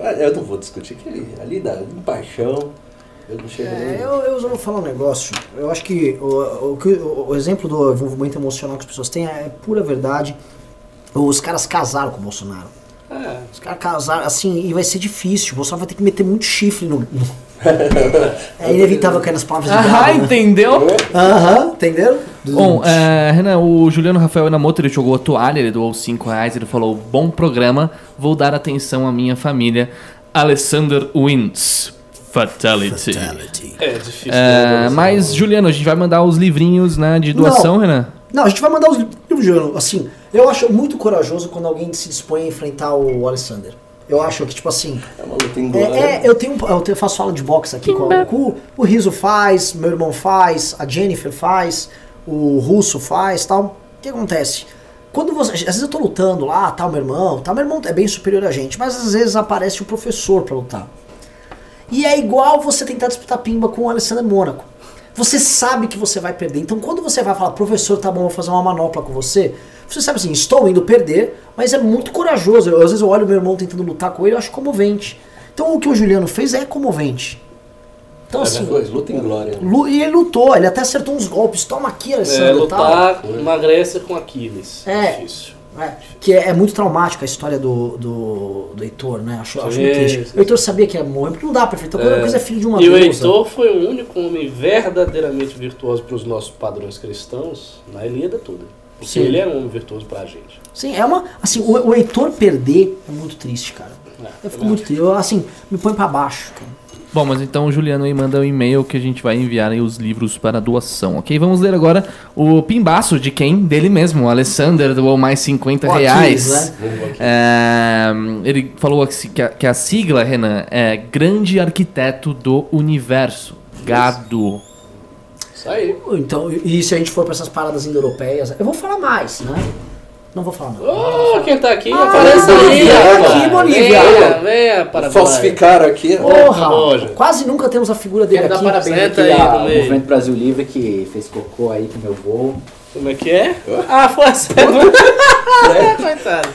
é, eu não vou discutir que ele ali dá paixão, eu não chego É, nem... eu, eu só vou falar um negócio. Eu acho que o, o, o- o exemplo do envolvimento emocional que as pessoas têm é pura verdade. Os caras casaram com o Bolsonaro. É. Os caras casaram, assim, e vai ser difícil. O Bolsonaro vai ter que meter muito chifre no. no- é inevitável cair nas palavras de Ah, entendeu? Aham, entenderam? Bom, é, Renan, o Juliano Rafael Inamoto, ele jogou a toalha, ele doou 5 reais, ele falou, bom programa, vou dar atenção à minha família. Alessander wins. Fatality. É difícil. É, né, mas, Juliano, a gente vai mandar os livrinhos né, de doação, Renan? Não, a gente vai mandar os livros de ano. Assim, eu acho muito corajoso quando alguém se dispõe a enfrentar o Alexander. Eu acho que, tipo assim, É uma luta inglória. É, é, eu tenho, eu tenho- faço aula de boxe aqui com, com o- o Riso faz, meu irmão faz, a Jennifer faz, o Russo faz, tal. O que acontece? Quando você, às vezes eu tô lutando lá, tal, meu irmão, tal, meu irmão é bem superior a gente, mas às vezes aparece o professor pra lutar. E é igual você tentar disputar pimba com o Alessandro Mônaco. Você sabe que você vai perder. Então quando você vai falar, professor, tá bom, vou fazer uma manopla com você, você sabe assim, estou indo perder, mas é muito corajoso. Eu, às vezes eu olho meu irmão tentando lutar com ele, eu acho comovente. Então o que o Juliano fez é comovente. Então É, assim, luta inglória. lu- e ele lutou, ele até acertou uns golpes. Toma aqui, É, Alessandro, tal. lutar na Grécia com Aquiles. É. Difícil. É, que é, é muito traumática a história do, do, do Heitor, né? Acho, acho muito triste. O Heitor sabia que ia morrer, porque não dá pra. Quando a coisa é filho de uma E o deusa. Heitor foi o único homem verdadeiramente virtuoso para os nossos padrões cristãos na Ilíada toda. Porque Sim. ele era um homem virtuoso pra gente. Sim, é uma. Assim, o, o Heitor perder é muito triste, cara. É, Eu fico também muito triste. Eu, assim, me põe pra baixo, cara. Bom, mas então o Juliano aí manda um e-mail que a gente vai enviar aí os livros para doação, ok? Vamos ler agora o pimbaço de quem? Dele mesmo, o Alessander doou mais 50 O Aquiles, reais. né? É, ele falou que a, que a sigla, Renan, é Grande Arquiteto do Universo. Gado. Isso aí. Então, e se a gente for pra essas paradas indo-europeias, eu vou falar mais, né? Não vou falar não. Ô, quem tá aqui? Ah, Aparece aí. Aqui, Bolívia. Venha, venha para Falsificaram aqui. Porra! Roger. Quase nunca temos a figura dele Quero dar aqui. parabéns aqui aí ao no meio. Movimento Brasil Livre que fez cocô aí com meu voo. Como é que é? Ah, foi a (laughs) coitado.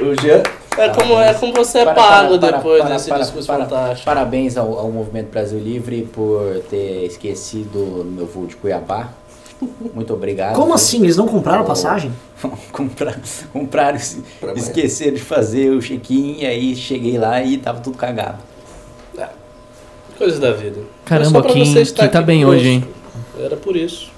O Jean, É como, é como você é Para- pago para- depois para- desse para- discurso para- fantástico. Parabéns ao, ao Movimento Brasil Livre por ter esquecido no meu voo de Cuiabá. Muito obrigado. Como assim? Eles não compraram a passagem? (laughs) Compraram, compraram Pra esqueceram de fazer o check-in e aí cheguei lá e tava tudo cagado. Coisas da vida. Caramba, É estar Kim tá aqui bem hoje, hein? Era por isso.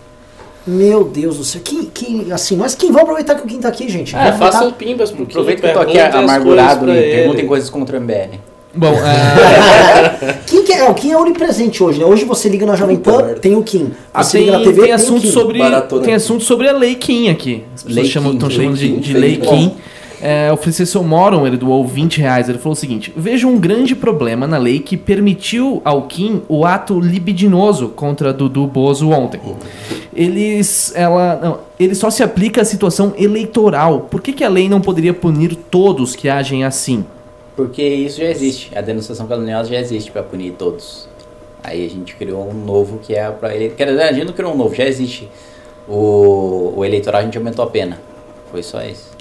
Meu Deus do céu. Que, que, assim, mas quem vamos aproveitar que o Kim tá aqui, gente. É, façam pimbas pro Kim. Aproveita que eu tô aqui amargurado e perguntem coisas contra o MBL. Bom, (laughs) é, Kim que é, o Kim é onipresente hoje, né? Hoje você liga na Jovem Pan, tem o Kim. ah, Você tem, liga na TV, tem tem, o assunto Kim. sobre Baratona tem assunto sobre a Lei Kim aqui. As pessoas estão chamando de, Kim, de Lei Lei Kim. Kim. É, o Francisco Moron, ele doou 20 reais. Ele falou o seguinte: Vejo um grande problema na lei que permitiu ao Kim o ato libidinoso contra Dudu Bozo ontem. Eles, ela, não, ele só se aplica à situação eleitoral. Por que, que a lei não poderia punir todos que agem assim? Porque isso já existe. A denunciação caluniosa já existe para punir todos. Aí a gente criou um novo que é para ele. Quer dizer, a gente não criou um novo, já existe. O, o eleitoral a gente aumentou a pena. Foi só isso.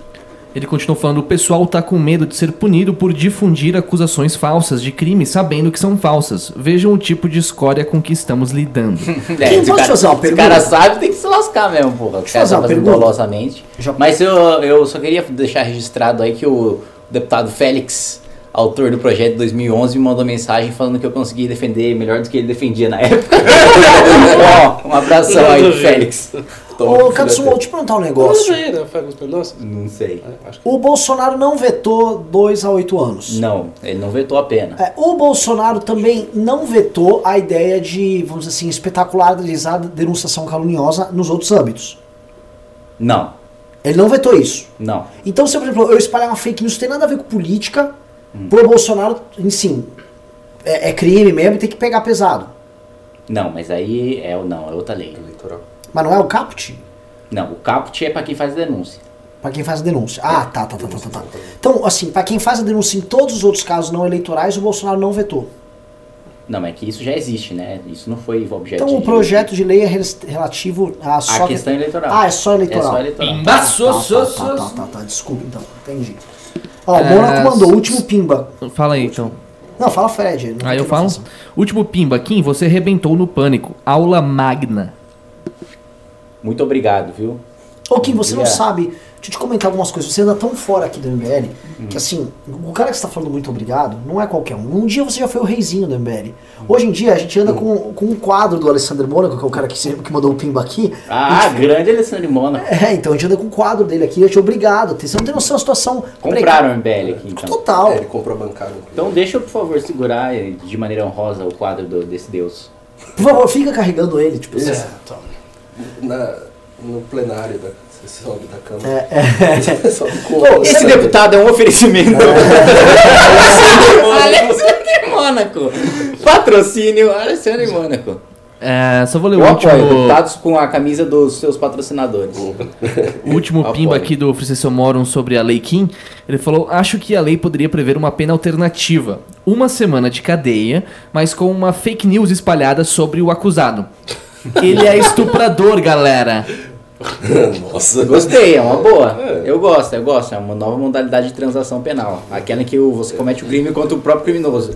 Ele continuou falando: o pessoal tá com medo de ser punido por difundir acusações falsas de crime sabendo que são falsas. Vejam o tipo de escória com que estamos lidando. (laughs) É, Quem se o pode cara, fazer uma se o pergunta? cara sabe, tem que se lascar mesmo, porra. O cara tá fazendo pergunta. dolosamente. Mas eu, eu só queria deixar registrado aí que o deputado Félix, autor do projeto de 2011, me mandou mensagem falando que eu consegui defender melhor do que ele defendia na época. (laughs) Ó, um abração aí. Félix. Ô, Katsumo, deixa eu perguntar um negócio. Aí, né? Não sei. É, O Bolsonaro não vetou 2 a 8 anos. Não, ele não vetou a pena. É, o Bolsonaro também não vetou a ideia de, vamos dizer assim, espetacularizar a denunciação caluniosa nos outros âmbitos. Não, Ele não vetou isso. não. Então, se, por exemplo, eu espalhar uma fake news, tem nada a ver com política, Hum. pro Bolsonaro, sim, é, é crime mesmo e tem que pegar pesado. Não, mas aí é o não, é outra lei. Eleitoral. Mas não é o caput? Não, o caput é pra quem faz a denúncia. Pra quem faz a denúncia. Ah, tá, tá, tá, tá, tá, tá. Então, assim, pra quem faz a denúncia em todos os outros casos não eleitorais, o Bolsonaro não vetou. Não, mas é que isso já existe, né? Isso não foi objeto Então, o projeto de lei é rel- relativo a só... A questão eleitoral. Ah, é só eleitoral. É só eleitoral. Tá, tá, tá, so, tá, so. tá, tá, desculpa então, entendi. Ó, o Mônaco mandou, s- último pimba. Fala aí então. Não, fala Fred. não Aí eu falo. informação. Último pimba, Kim, você arrebentou no pânico. Aula magna. Muito obrigado, viu? Ô Kim, você não sabe, deixa eu te comentar algumas coisas, você anda tão fora aqui do MBL, Hum. que assim, o cara que você tá falando muito obrigado, não é qualquer um. Um dia você já foi o reizinho do MBL. Hoje em dia a gente anda com, com um quadro do Alessandro Mônaco, que é o cara que, sempre, que mandou o pimba aqui. Ah, grande Alessandro Mônaco. É, então a gente anda com um quadro dele aqui, eu te obrigado. Você não tem noção da situação. Compraram o MBL aqui, então. Total. É, ele comprou bancário. Então deixa eu, por favor, segurar eh, de maneira honrosa o quadro do- desse Deus. Por favor, fica carregando ele, tipo assim. É, na, no plenário da você sobe da Câmara. É, é. Sobe Esse sabe? deputado é um oferecimento. (laughs) Alessandro Mônaco. Patrocínio Alessandro Mônaco. É, só vou ler Eu o apoio último, deputados com a camisa dos seus patrocinadores. (laughs) o último Apoio. pimba aqui do Francisco Moron sobre a Lei Kim. Ele falou: Acho que a lei poderia prever uma pena alternativa. Uma semana de cadeia, mas com uma fake news espalhada sobre o acusado. (laughs) Ele é estuprador, galera. (laughs) Nossa. Gostei, é uma boa. Eu gosto, eu gosto. É uma nova modalidade de transação penal. Aquela em que você comete o crime contra o próprio criminoso.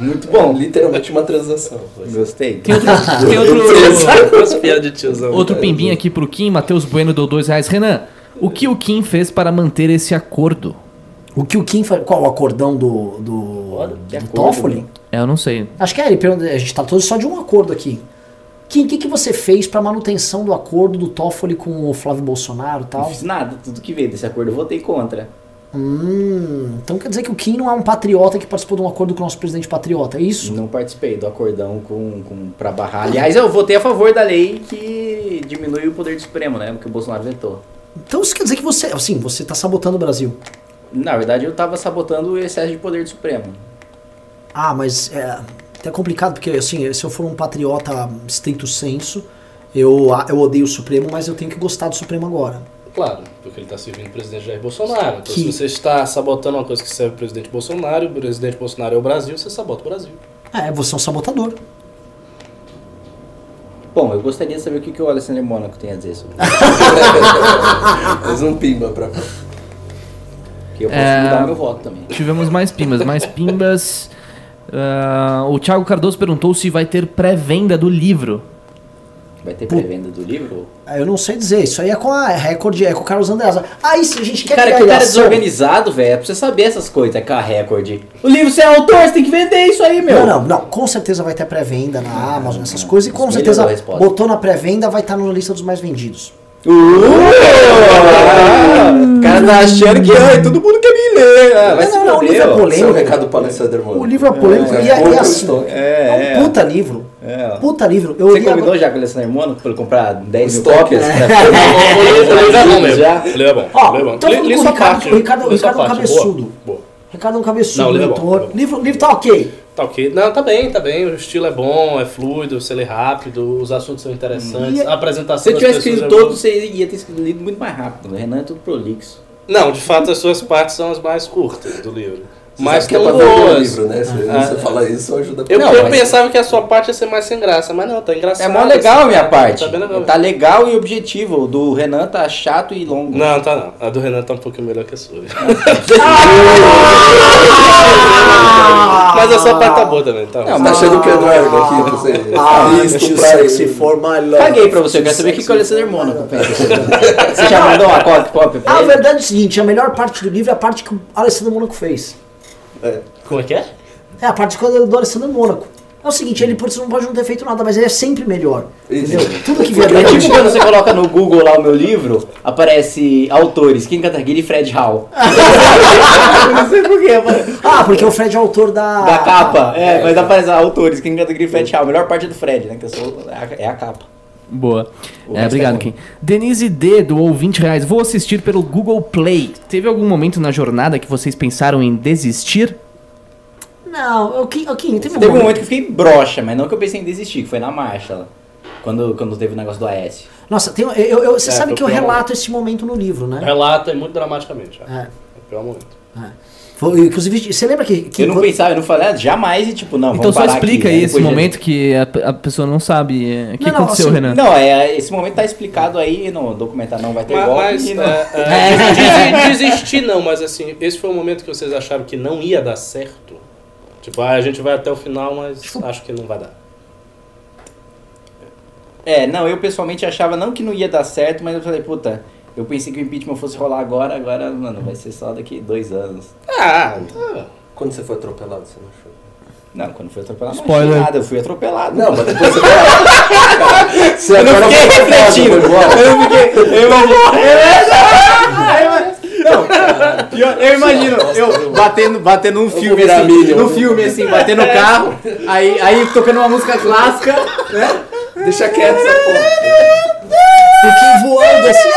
Muito bom. Literalmente uma transação. Gostei. Tem outro, (laughs) tem outro, (laughs) outro pimbinho aqui pro Kim. Matheus Bueno deu dois reais. Renan, o que o Kim fez para manter esse acordo? O que o Kim faz. Qual o acordão do. do. Olha, do acordo, Toffoli? né? É, eu não sei. Acho que é, ele pergunta- a gente tá todos só de um acordo aqui. Kim, o que, que você fez pra manutenção do acordo do Toffoli com o Flávio Bolsonaro e Não tal? fiz nada, tudo que veio desse acordo eu votei contra. Hum, então quer dizer que o Kim não é um patriota que participou de um acordo com o nosso presidente patriota, é isso? Não participei do acordão com, com, pra barrar. Aliás, eu votei a favor da lei que diminui o poder do Supremo, né? Que o Bolsonaro vetou. Então isso quer dizer que você, assim, você tá sabotando o Brasil. Na verdade, eu tava sabotando o excesso de poder do Supremo. Ah, mas é até complicado, porque assim, se eu for um patriota stricto senso, eu, eu odeio o Supremo, mas eu tenho que gostar do Supremo agora. Claro, porque ele está servindo o presidente Jair Bolsonaro. Então, Que- se você está sabotando uma coisa que serve o presidente Bolsonaro, o presidente Bolsonaro é o Brasil, você sabota o Brasil. É, você é um sabotador. Bom, eu gostaria de saber o que, que o Alessandro Mônaco tem a dizer sobre isso. (laughs) Mais um pimba pra. Que eu posso É. mudar meu voto também. Tivemos mais pimbas, mais pimbas. Ah, o Thiago Cardoso perguntou se vai ter pré-venda do livro. Vai ter pré-venda do livro? Ah, Eu não sei dizer, isso aí é com a Record, é com o Carlos Andreasa. Aí se a gente quer Cara, criar que cara ilação- desorganizado, velho. É pra você saber essas coisas, é com a Record. O livro, você é autor, você tem que vender isso aí, meu. Não, não, não. Com certeza vai ter pré-venda na Amazon, essas coisas. E com certeza botou na pré-venda, vai estar na lista dos mais vendidos. Uh! O cara tá achando que ai, todo mundo quer me ler. Ah, vai Não, se não, não, o livro é polêmico. Esse é o recado para Alessandro, mano. O livro é polêmico É, e, é, contra e o assim, estoque. é, É, um puta livro. É. Puta livro. Eu Você li convidou agora- já com o Alessandro pra ele comprar 10 mil cópias? O o é bom mesmo. Já? O livro é bom. Ó, o livro é bom. então li com o sua Ricardo- parte. o sua é um cabeçudo. Ricardo é um cabeçudo, Não, o livro é bom, o é livro tá ok. Tá ok. Não, tá bem, tá bem. O estilo é bom, é fluido, você lê rápido, os assuntos são interessantes, a apresentação Se eu tivesse escrito é boa. todos, você ia ter escrito lido muito mais rápido. O Renan é tudo prolixo. Não, de fato as suas partes são as mais curtas do livro. Você Mas que é tão pra vender o boas. livro, né? Se Ah. você falar isso, ajuda Eu, Não, eu mas- pensava que a sua parte ia ser mais sem graça, mas não, tá engraçado. É mó legal a minha tá- parte. Tá bem legal. Tá legal e objetivo. O do Renan tá chato e longo. Não, tá não. A do Renan tá um pouquinho melhor que a sua. (laughs) Mas a sua parte tá boa também, tá? Não, Você tá achando que o Eduardo aqui, você... Ah, isso pra ele. for my love. Caguei pra você, eu quero saber o que que o Alessandro Mônaco pensa. Você já mandou uma cópia, pra A verdade é o seguinte, a melhor parte do livro é a parte que o Alessandro Mônaco fez. Como é que é? É a parte do do Alessandro Mônaco. É o seguinte, ele pode, não pode não ter feito nada, mas ele é sempre melhor. Isso. Entendeu? Tudo que vier É tipo quando você coloca no Google lá o meu livro, aparece autores, Kim Kataguiri e Fred Hall. (laughs) não sei porquê, aparece. Ah, porque o Fred é autor da. Da capa, é, mas aparece autores, Kim Kataguiri e Fred Hall. A melhor parte é do Fred, né? Que eu sou, é a- é a capa. Boa. É, obrigado, é bom. Kim. Denise D doou 20 reais. Vou assistir pelo Google Play. Teve algum momento na jornada que vocês pensaram em desistir? Não, o Kim, o Kim teve um Teve um momento. que eu fiquei broxa, mas não que eu pensei em desistir, que foi na marcha lá. Quando, quando teve o negócio do AS. Nossa, tem, eu, eu- você É, sabe que eu relato esse momento no livro, né? Relata é muito dramaticamente. É. É. é o pior momento. Foi- inclusive, você lembra que. que Eu não pensava, eu não falei, ah, jamais e tipo, não, então só parar explica aqui, aí né? esse momento que a, a pessoa não sabe. é, O que Não, aconteceu, assim, Renan? Não, é, esse momento tá explicado aí no documentário Não Vai Ter Mas, Golpe. mas e não- é, é, (laughs) desi- desistir não, mas assim, esse foi o momento que vocês acharam que não ia dar certo. Tipo, ah, a gente vai até o final, mas acho que não vai dar. É, não, eu pessoalmente achava não que não ia dar certo, mas eu falei, puta, eu pensei que o impeachment fosse rolar agora, agora, mano, vai ser só daqui dois anos. Ah, tá. Quando você foi atropelado, você não achou? Não, quando fui atropelado, não Spoiler. achei nada, eu fui atropelado. Não, mas depois você (laughs) Você eu não fiquei foi refletindo. foi. Eu não fiquei. Eu imagino. Não, pior, eu imagino eu batendo, batendo um filme assim, Minion. num filme assim, batendo o carro, aí, aí tocando uma música clássica, né? Deixa quieto essa porra. Kim voando assim.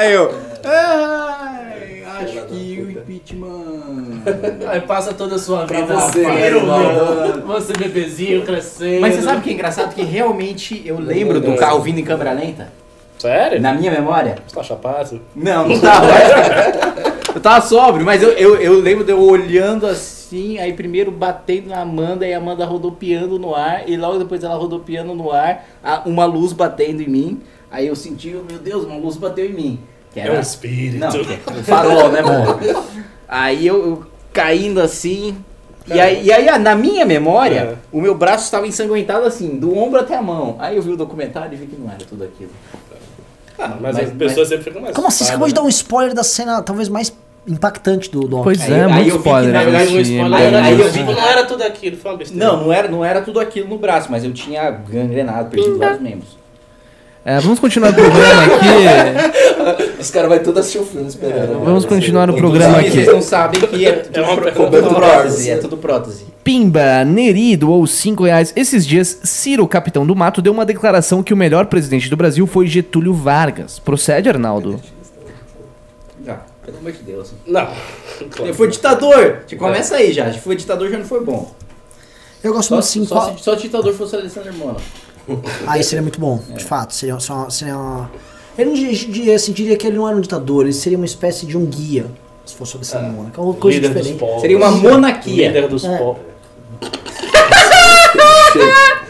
Aí eu. Ai, acho que o impeachment. Aí passa toda a sua Pra vida. você, meu. Você bebezinho crescendo. Mas você sabe o que é engraçado? Que realmente eu lembro do carro vindo em câmera lenta. Sério? Na minha memória. Você tá chapado? Não, não tava. (laughs) eu tava sóbrio, mas eu, eu, eu lembro de eu olhando assim, aí primeiro batendo na Amanda e a Amanda rodopiando no ar, e logo depois ela rodopiando no ar, uma luz batendo em mim. Aí eu senti, meu Deus, uma luz bateu em mim. Que É um espírito. Não, que (laughs) é um farol, né, amor? Aí eu, eu caindo assim. E aí, e aí, na minha memória, É. o meu braço estava ensanguentado assim, do ombro até a mão. Aí eu vi o documentário e vi que não era tudo aquilo. Ah, mas, Mas- as pessoas sempre ficam mais Como assim? Você acabou de né? dar um spoiler da cena talvez mais impactante do Donkey. Pois Aí- é, aí muito eu vi que, spoiler. né, verdade, um Aí- aí, aí eu vi vi que não era tudo aquilo, foi uma besteira. Não, não era, não era tudo aquilo no braço, mas eu tinha gangrenado, perdido vários membros. É, vamos continuar o programa aqui. Os caras vão tudo assistir o filme esperando. Vamos continuar o programa aqui. Vocês não sabem que é tudo, É uma pergunta tudo prótese. é tudo prótese. Pimba Neri doou 5 reais. Esses dias, Ciro, capitão do mato, deu uma declaração que o melhor presidente do Brasil foi Getúlio Vargas. Procede, Arnaldo? Ah, pelo amor de Deus. Não. Ele foi ditador! Já Começa aí já. Se foi ditador já não foi bom. Eu gosto Só, muito assim. só, qual- se, só ditador fosse Alessandro Mono. (laughs) Aí seria muito bom, de fato. Seria, só, seria uma... Eu não diria, assim, diria que ele não era um ditador, ele seria uma espécie de um guia, se fosse sobre essa Mônaco. É uma coisa Líder dos diferente. Seria uma monarquia. Líder dos É. povos. (laughs)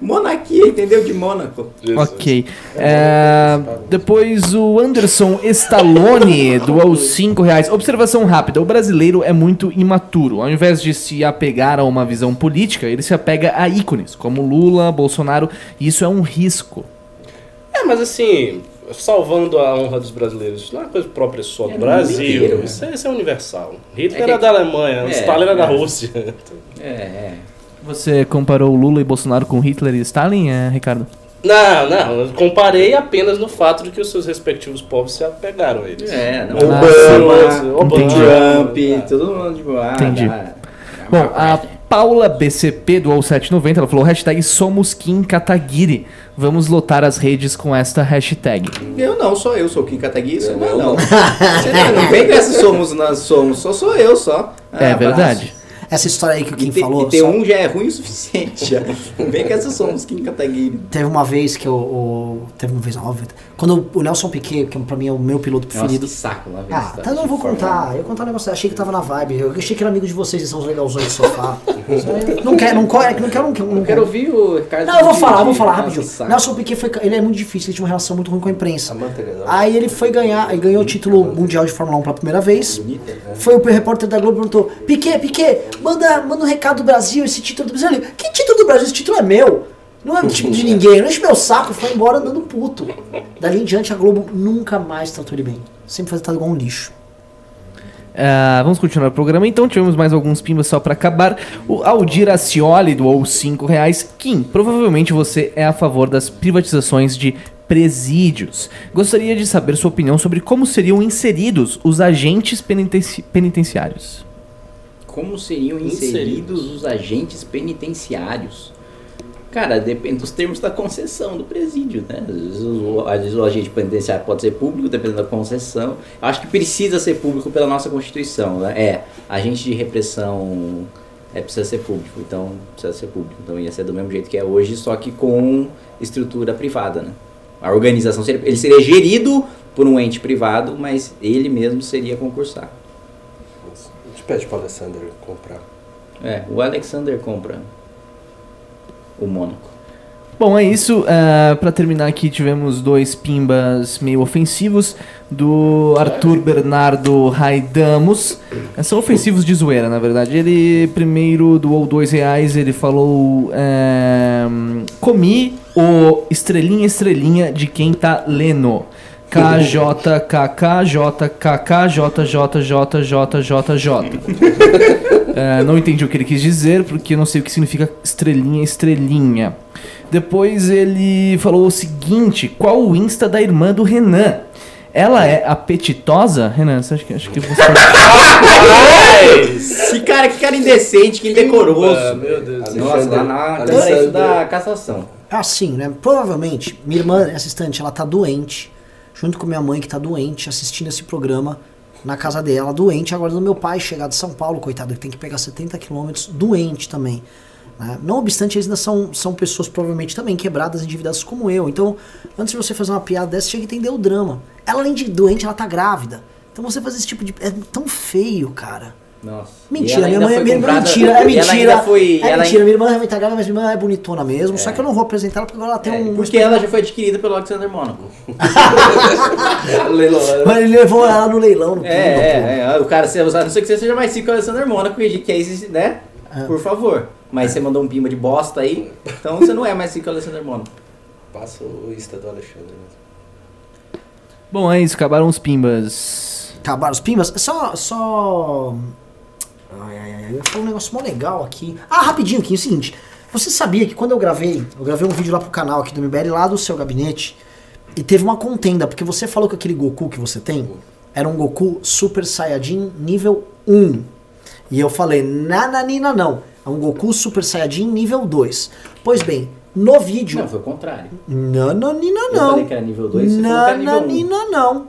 Monarquia, entendeu? De Mônaco. Ok. É, depois o Anderson Stallone doou 5 reais. Observação rápida: o brasileiro é muito imaturo. Ao invés de se apegar a uma visão política, ele se apega a ícones, como Lula, Bolsonaro, e isso é um risco. É, mas assim, salvando a honra dos brasileiros, isso não é uma coisa própria só do É, Brasil. inteiro, isso, é, isso é universal. Hitler É que- era da Alemanha, É, Stalin era da é. Rússia. É, é. Você comparou Lula e Bolsonaro com Hitler e Stalin, é, Ricardo? Não, não, eu comparei apenas no fato de que os seus respectivos povos se apegaram a eles. É, não. Obama, Obama, Obama. Trump, todo mundo tipo, ah, Entendi. dá- Bom, a Paula BCP do 790, ela falou hashtag somos Kim Kataguiri. Vamos lotar as redes com esta hashtag. Eu não, sou eu, sou o Kim Kataguiri, sou Eu eu não. não. Você não, não vem com essa somos, nós somos, só sou eu só. Ah, é abraço. Essa história aí que o Kim E ter, falou. e ter só- um já é ruim o suficiente. Vem com essa somos Kim Kataguiri. Teve uma vez que eu. o- teve uma vez, óbvio. Quando o Nelson Piquet, que pra mim é o meu piloto Nossa, preferido. que saco lá. Ah, tá, não vou contar. Eu vou contar um negócio. Achei que tava na vibe. Eu achei que era amigo de vocês, vocês são os legalzões do sofá. (laughs) não quer, não quer, não quero, não quero. Não Eu quero ouvir o Ricardo. Não, eu vou falar, eu vou falar Nossa, rapidinho. saco. Nelson Piquet foi. Ele é muito difícil, ele tinha uma relação muito ruim com a imprensa. Não. Aí ele foi ganhar, ele ganhou o título mundial de Fórmula 1 pela primeira vez. Bonita. Foi o repórter da Globo e perguntou: Piquet, Piquet, manda, manda um recado do Brasil, esse título do Brasil. Ele, que título do Brasil? Esse título é meu. Não é tipo de ninguém, não enche meu saco, foi embora andando puto. Dali em diante a Globo nunca mais tratou ele bem. Sempre foi tratado igual um lixo. Ah, vamos continuar o programa então. Tivemos mais alguns pimbas só pra acabar. O Aldir Acioli doou 5 reais. Kim, provavelmente você é a favor das privatizações de presídios. Gostaria de saber sua opinião sobre como seriam inseridos os agentes penitenci- penitenciários. Como seriam Inseridos. inseridos os agentes penitenciários? Cara, depende dos termos da concessão do presídio, né? Às vezes, o, às vezes o agente penitenciário pode ser público, dependendo da concessão. Acho que precisa ser público pela nossa Constituição, né? É, agente de repressão é, precisa ser público, então precisa ser público. Então ia ser do mesmo jeito que é hoje, só que com estrutura privada, né? A organização seria, ele seria gerido por um ente privado, mas ele mesmo seria concursar. A gente pede pro Alessander comprar. É, o Alexander compra o Mônaco. Bom, é isso. Ah, Pra terminar aqui, tivemos dois pimbas meio ofensivos do Arthur Bernardo Raidamos. Eh, São ofensivos de zoeira, na verdade. Ele primeiro doou dois reais. Ele falou: eh, Comi o estrelinha estrelinha de quem tá lendo. KJKKJKKJJJJJJ. É, não entendi o que ele quis dizer, porque eu não sei o que significa estrelinha, estrelinha. Depois ele falou o seguinte: qual o Insta da irmã do Renan? Ela é apetitosa? Renan, você acha que, acho que você. (laughs) Que cara, que cara indecente, que indecoroso. Meu Deus do céu. Nossa, lá na isso da cassação. É assim, né? Provavelmente, minha irmã, assistente, ela tá doente, junto com minha mãe que tá doente, assistindo esse programa na casa dela, doente, aguardando meu pai chegar de São Paulo, coitado, que tem que pegar 70 quilômetros, doente também. né? Não obstante, eles ainda são, são pessoas provavelmente também quebradas, endividadas como eu. Então, antes de você fazer uma piada dessa, tinha que entender o drama. Ela, além de doente, ela tá grávida. Então você fazer esse tipo de. É tão feio, cara. Nossa. Mentira, ela minha mãe é comprada- mentira, é ela mentira. ainda foi, é ela mentira, minha irmã realmente tá grávida, mas minha irmã é bonitona mesmo. Só que eu não vou apresentar ela porque agora ela tem É, um. porque ela já foi adquirida pelo Alexander Mônaco. (laughs) Leilão. Mas ele levou ela no leilão, no É, é, é, o cara, se- a não ser que você seja mais rico que o Alexander Mônaco, que é esse, né? É. Por favor. Mas você mandou um pimba de bosta aí, então você não é mais rico que o Alexander Mônaco. Passa o Insta do Alexandre mesmo. Bom, é isso, acabaram os pimbas. Acabaram os pimbas. Só. só... Ai, ai, ai, eu ia falar um negócio mó legal aqui. Ah, rapidinho aqui, é o seguinte. Você sabia que quando eu gravei, eu gravei um vídeo lá pro canal aqui do MBL, lá do seu gabinete, e teve uma contenda, porque você falou que aquele Goku que você tem era um Goku Super Saiyajin nível 1. E eu falei, nananina não. É um Goku Super Saiyajin nível 2. Pois bem, no vídeo. Não, foi o contrário. Nananina Eu não. falei que era nível 2, você falou que era nível 1. Nananina não.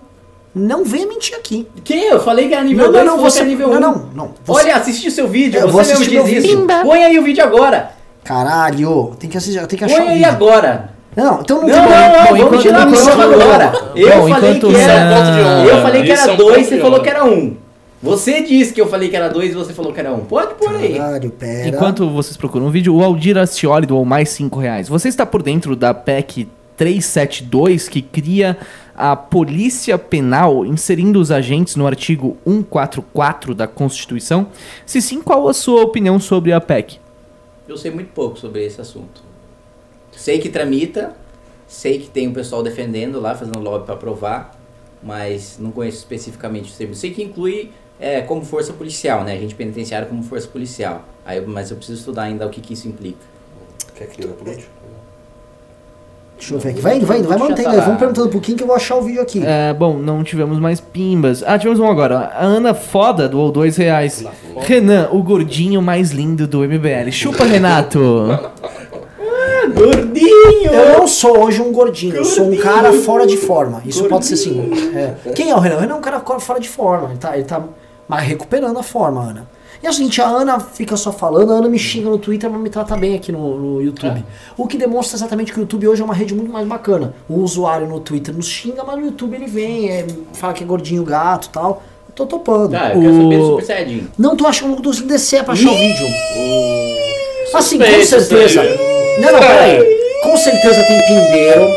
Não venha mentir aqui. Que? Eu falei que era nível Não, 2, não, não, você que era nível não, 1. não, não, você- Olha, assiste o seu vídeo, Eu vou você mesmo diz isso. Põe aí o vídeo agora. Caralho, tem que assistir, tem que achar Põe aí agora. Não, então não, Não, tem não, problema. não, Bom, vamos tirar a prova agora. Eu Bom, falei que era... Eu falei que é era um 2, ponto você falou que era 1. Um. Você disse que eu falei que era 2 e você falou que era 1. Um. Pode pôr aí. Caralho, pera. Enquanto vocês procuram o vídeo, o Aldir Acioli doou mais 5 reais. Você está por dentro da PEC 372 que cria a Polícia Penal inserindo os agentes no artigo 144 da Constituição? Se sim, qual a sua opinião sobre a PEC? Eu sei muito pouco sobre esse assunto. Sei que tramita, sei que tem o pessoal defendendo lá, fazendo lobby para aprovar, mas não conheço especificamente o termo. Sei que inclui é, como força policial, né? Agente penitenciário como força policial. Aí, mas eu preciso estudar ainda o que, que isso implica. Quer que eu? Deixa eu ver aqui. Vai indo, vai indo, vai mantendo tá. Vamos perguntando um pouquinho que eu vou achar o vídeo aqui. É, bom, não tivemos mais pimbas. Ah, tivemos um agora. A Ana Foda doou dois reais. Renan, o gordinho mais lindo do MBL. Chupa, (laughs) Renato. Gordinho! Eu não sou hoje um gordinho, eu sou um cara fora de forma. Isso pode ser assim. é. Quem é o Renan? O Renan é um cara fora de forma. Ele tá, ele tá mas recuperando a forma, Ana. E é o seguinte, a Ana fica só falando, a Ana me xinga no Twitter, mas me trata bem aqui no, no YouTube. O que demonstra exatamente que o YouTube hoje é uma rede muito mais bacana. O usuário no Twitter nos xinga, mas no YouTube ele vem, é, fala que é gordinho gato e tal. Eu tô topando. Ah, eu quero O- saber do Super Saiyajin. Não tô achando que consigo descer pra achar o vídeo. Assim, com certeza. Não, não, peraí. Com certeza tem pimbeiro.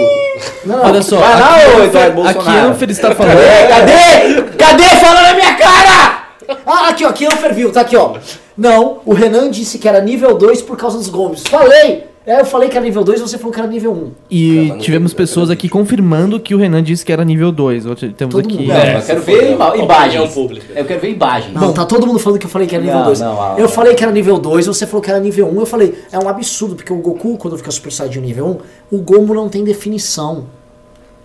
Não. Olha só, Vai lá, aqui, ô, Eduardo aqui Bolsonaro. Anfer está falando. Cadê? Cadê? Cadê? Fala na minha cara! Ah, aqui, ó, aqui é o Fervil, tá aqui, ó. Não, o Renan disse que era nível 2 por causa dos Gomes. Falei! É, eu falei que era nível 2 você falou que era nível 1. E Cara, tivemos não pessoas aqui confirmando que o Renan disse que era nível 2. Outro- Temos Todo aqui. mundo. Não, É, eu quero ver ima- imagens. pública. Eu quero ver imagens. Não, tá todo mundo falando que eu falei que era nível Não, 2. não, ah, eu não. falei que era nível 2, você falou que era nível 1. Eu falei, é um absurdo, porque o Goku, quando fica Super Saiyajin nível 1, o Gomu não tem definição.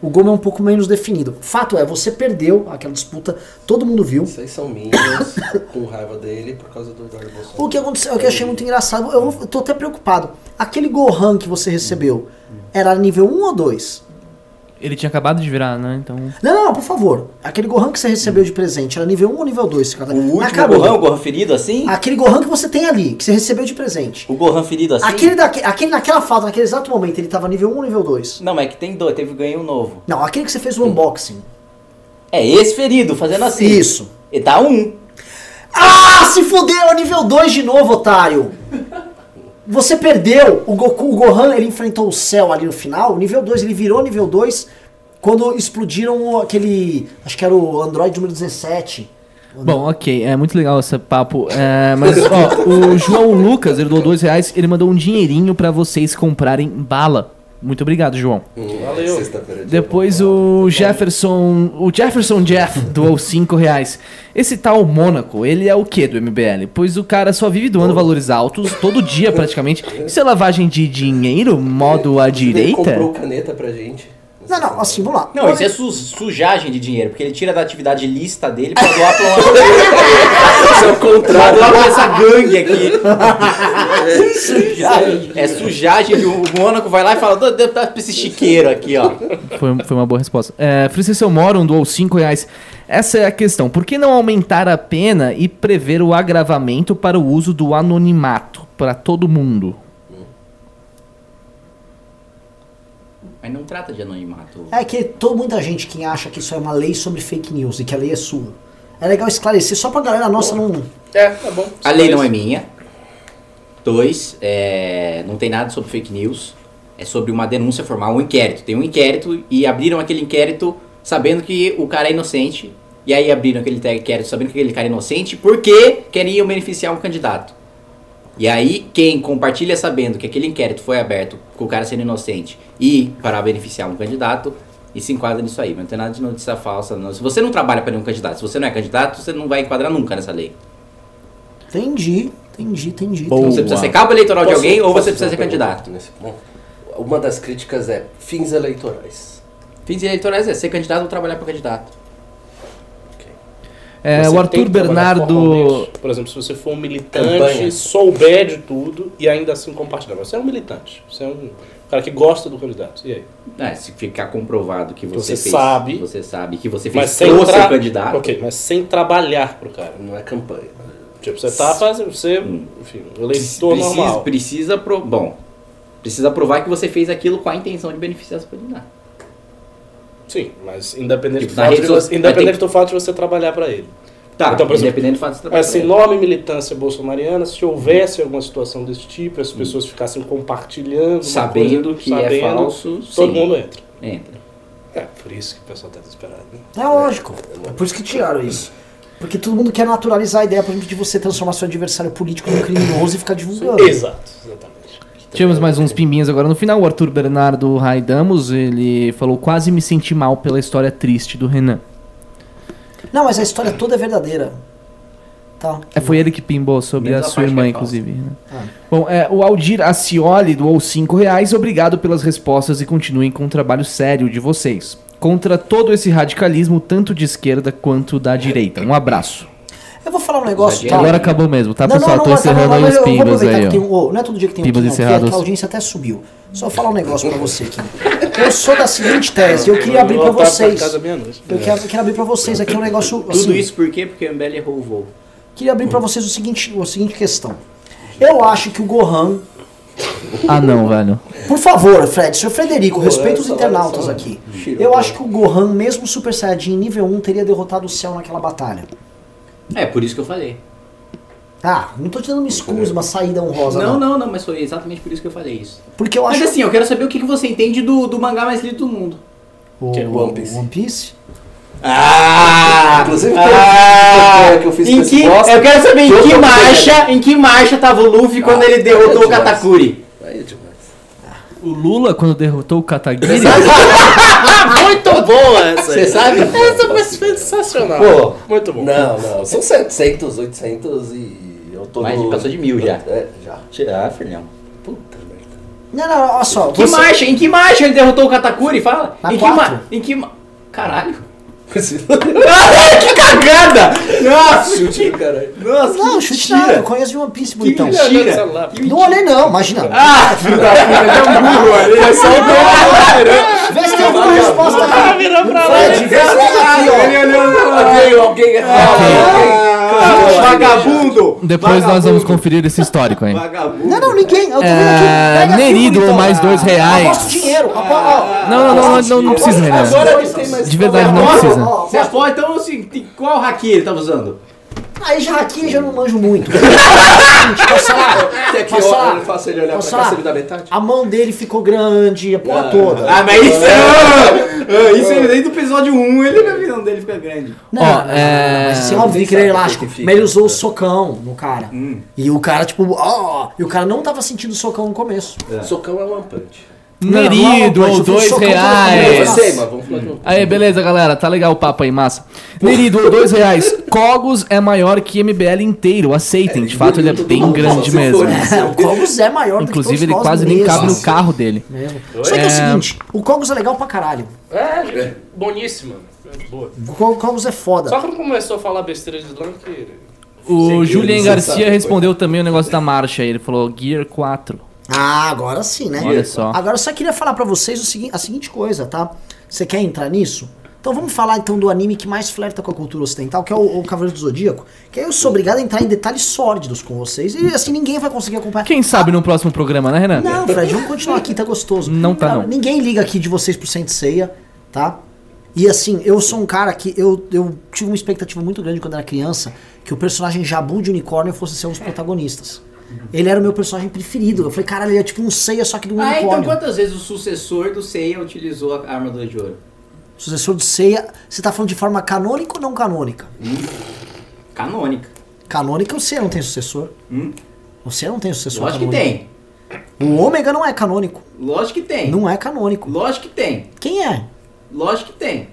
O Gomu é um pouco menos definido. Fato é, você perdeu aquela disputa, todo mundo viu. Vocês são minions (coughs) com raiva dele por causa do Eduardo Bolsonaro. O que aconteceu, o que eu achei muito engraçado, eu, eu tô até preocupado. Aquele Gohan que você recebeu, era nível 1 ou 2? Ele tinha acabado de virar, né? Então. Não, não, não, por favor. Aquele Gohan que você recebeu de presente, era nível 1 ou nível 2? Cara? O último Acabou. Gohan, o Gohan ferido assim? Aquele Gohan que você tem ali, que você recebeu de presente. O Gohan ferido assim? Aquele, daque, aquele naquela falta, naquele exato momento, ele tava nível 1 ou nível 2? Não, mas é que tem dois, teve ganho um novo. Não, aquele que você fez o unboxing. É esse ferido, fazendo assim. Isso. Ele tá um. Ah, se fudeu, é nível 2 de novo, otário. Você perdeu. O Goku, o Gohan, ele enfrentou o céu ali no final. Nível 2, ele virou nível 2 quando explodiram aquele. Acho que era o Android número 17. Bom, ok, é muito legal esse papo. É, mas, ó, o João Lucas, ele doou dois reais, ele mandou um dinheirinho pra vocês comprarem bala. Muito obrigado, João. Valeu. De Depois o Jefferson. O Jefferson Jeff (laughs) doou 5 reais. Esse tal Mônaco, ele é o que do MBL? Pois o cara só vive doando valores altos, todo dia praticamente. (laughs) Isso é lavagem de dinheiro, modo à Ele direita? comprou caneta pra gente. Não, não, assim, vamos lá. Não, isso é su- sujagem de dinheiro, porque ele tira da atividade lista dele pra doar pra uma. (laughs) Isso é o contrário. doar pra essa gangue aqui. sujagem. É sujagem de o Mônaco vai lá e fala, "Dá- dá pra esse chiqueiro aqui, ó. Foi, foi uma boa resposta. É, Francisco Moron doou 5 reais. Essa é a questão. Por que não aumentar a pena e prever o agravamento para o uso do anonimato para todo mundo? Mas não trata de anonimato. É que todo muita gente que acha que isso é uma lei sobre fake news e que a lei é sua. É legal esclarecer, só pra galera nossa não. É, tá bom. A lei não é minha. Dois, é, não tem nada sobre fake news. É sobre uma denúncia formal, um inquérito. Tem um inquérito e abriram aquele inquérito sabendo que o cara é inocente. E aí abriram aquele inquérito sabendo que aquele cara é inocente porque queriam beneficiar um candidato. E aí, quem compartilha sabendo que aquele inquérito foi aberto com o cara sendo inocente e para beneficiar um candidato, e se enquadra nisso aí. Não tem nada de notícia falsa, não. Se você não trabalha para nenhum candidato, se você não é candidato, você não vai enquadrar nunca nessa lei. Entendi, entendi, entendi. Boa. Você precisa ser cabo eleitoral de Posso- alguém ou você precisa ser candidato. nesse ponto? Uma das críticas é fins eleitorais. Fins eleitorais é ser candidato ou trabalhar para candidato. É, o Arthur Bernardo. Por exemplo, se você for um militante, Campanha. souber de tudo e ainda assim compartilhar. Mas Você é um militante. Você é um cara que gosta do candidato. E aí? É, se ficar comprovado que você, Você fez, sabe. você sabe que você fez Mas sem pro seu candidato. Ok, mas sem trabalhar pro cara. Não é campanha. Tipo, você tá fazendo. Você, Hum. enfim, eleitor precisa, normal. precisa pro, bom, precisa provar que você fez aquilo com a intenção de beneficiar seu candidato. Sim, mas independente, Tipo, do fato, rede de so- você, independente ter- do fato de você trabalhar para ele. Tá, Então, por exemplo, independente do fato de você trabalhar. Essa enorme militância bolsonariana, se houvesse alguma situação desse tipo, as pessoas ficassem compartilhando, sabendo coisa, que é sabendo, falso, todo sim. mundo entra. Entra. É, por isso que o pessoal tá desesperado. Né? É lógico. É por isso que tiraram isso. Porque todo mundo quer naturalizar a ideia, por exemplo, de você transformar seu adversário político num criminoso e ficar divulgando. Exato, exatamente. Tivemos mais uns pimbinhas agora no final. O Arthur Bernardo Raidamos, ele falou: quase me senti mal pela história triste do Renan. Não, mas a história toda é verdadeira. Tá. É, foi ele que pimbou sobre Menos a sua irmã, é inclusive. né? Ah. Bom, é, o Aldir Acioli doou 5 reais. Obrigado pelas respostas e continuem com o trabalho sério de vocês. Contra todo esse radicalismo, tanto de esquerda quanto da direita. Um abraço. Eu vou falar um negócio. Tá? Agora acabou mesmo, tá, Não, pessoal? não, Tô não, encerrando tá, aí os eu vou pimbas aproveitar aí, que ó. tem um- ô, não é todo dia que tem Pimbas um aqui, encerrados. que a audiência até subiu. Só vou falar um negócio pra você aqui. Eu sou da seguinte tese, eu queria abrir pra vocês. Eu quero abrir pra vocês aqui um negócio Tudo assim. isso por quê? Porque o MBL errou o voo. Queria abrir pra vocês o seguinte, a seguinte questão. Eu acho que o Gohan. Ah, não, velho. Por favor, Fred, senhor Frederico, respeita os só- internautas aqui. Eu acho que o Gohan, mesmo Super Saiyajin nível 1, teria derrotado o céu naquela batalha. É, por isso que eu falei. Ah, não tô te dando uma excusa, uma saída honrosa. Não, Não, não, não, mas foi exatamente por isso que eu falei isso. Porque eu acho Mas assim, eu quero saber o que que você entende do, do mangá mais lido do mundo. o que é One Piece. One Piece. Ah! Inclusive, ah, que eu fiz em que, Eu quero saber em que marcha, em que marcha tava o Luffy quando Ah, ele derrotou é o demais. Katakuri. O Lula, quando derrotou o Kataguiri. (laughs) Muito boa essa aí. Você sabe? Essa foi sensacional. Pô, Muito bom. Não, não. São 700, 800 e eu tô Mas no... passou de mil já. É, já. Ah, Fernão. Puta merda. Não, não, olha só. Que você- marcha? Em que marcha ele derrotou o Katakuri? Fala. Na em que ma... Em que. Caralho. Que cagada! Nossa, Chute, caralho. Nossa, Não, que chute mentira. nada, eu conheço de One Piece, Que bonitão. mentira. O Não olhei não, imagina. Ah, filho da puta, ele é um burro, ele é só um burro. Vê se tem alguma resposta Ah, aqui. virou pra lá. Fred, vê se tem aqui, ó. Ele olhou Alguém, alguém Ah, Vagabundo! Depois nós vamos conferir esse histórico aí. Vagabundo! Não, não, ninguém. Eu tô. É, aqui, Nerido, bonitão. mais dois reais. Dinheiro. Não, não, não, não, não, não precisa, mais... De verdade, não precisa. Você aposta, então assim, qual haki ele tava usando? Aí já aqui já não manjo muito. (laughs) Falar? Quer que Posso eu, eu faço ele olhar Posso pra me dá metade? A mão dele ficou grande, a porra toda. Ah, mas isso é. ah, Isso é desde o episódio 1, ele a visão dele fica grande. Não, Ó, é- mas assim, óbvio que ele é elástico. que fica. Mas ele usou o socão no cara. Hum. E o cara, tipo, ó. e o cara não tava sentindo o socão no começo. Socão é One Punch. Não, não é Nerido, punch, ou dois reais. sei. Aí, beleza, galera. Tá legal o papo aí, massa. Nerido, ou dois reais. (laughs) Cogos é maior que MBL inteiro. Aceitem. De fato, ele é bem grande mesmo. É, o Cogos é maior que Inclusive, ele quase nem cabe no carro dele. Mesmo. Só que é o seguinte, o Cogos é legal pra caralho. É, boníssima. Boa. O Co- Cogos é foda. Só quando começou a falar besteira de slam que... O Julian Garcia respondeu também o negócio da marcha. Ele falou Gear 4. Ah, agora sim, né? Olha só. Agora eu só queria falar pra vocês o segui- a seguinte coisa, tá? Você quer entrar nisso? Então vamos falar então do anime que mais flerta com a cultura ocidental, que é o, o Cavaleiro do Zodíaco. Que aí eu sou obrigado a entrar em detalhes sórdidos com vocês. E assim, ninguém vai conseguir acompanhar. Quem sabe no próximo programa, né, Renan? Não, Fred, vamos continuar aqui, tá gostoso. Não tá, não. Ninguém liga aqui de vocês pro Saint Seiya, tá? E assim, eu sou um cara que eu, eu tive uma expectativa muito grande quando era criança que o personagem Jabu de Unicórnio fosse ser um dos protagonistas. Ele era o meu personagem preferido. Eu falei, cara, ele é tipo um Seiya, só que do Ah, então unicórnio. quantas vezes o sucessor do Seiya utilizou a armadura de ouro? Sucessor do Seiya, você tá falando de forma canônica ou não canônica? Canônica. Canônica, o Seiya não tem sucessor. Hum? O Seiya não tem sucessor Lógico que canônico. tem. O Ômega não é canônico. Lógico que tem. Não é canônico. Lógico que tem. Quem é? Lógico que tem.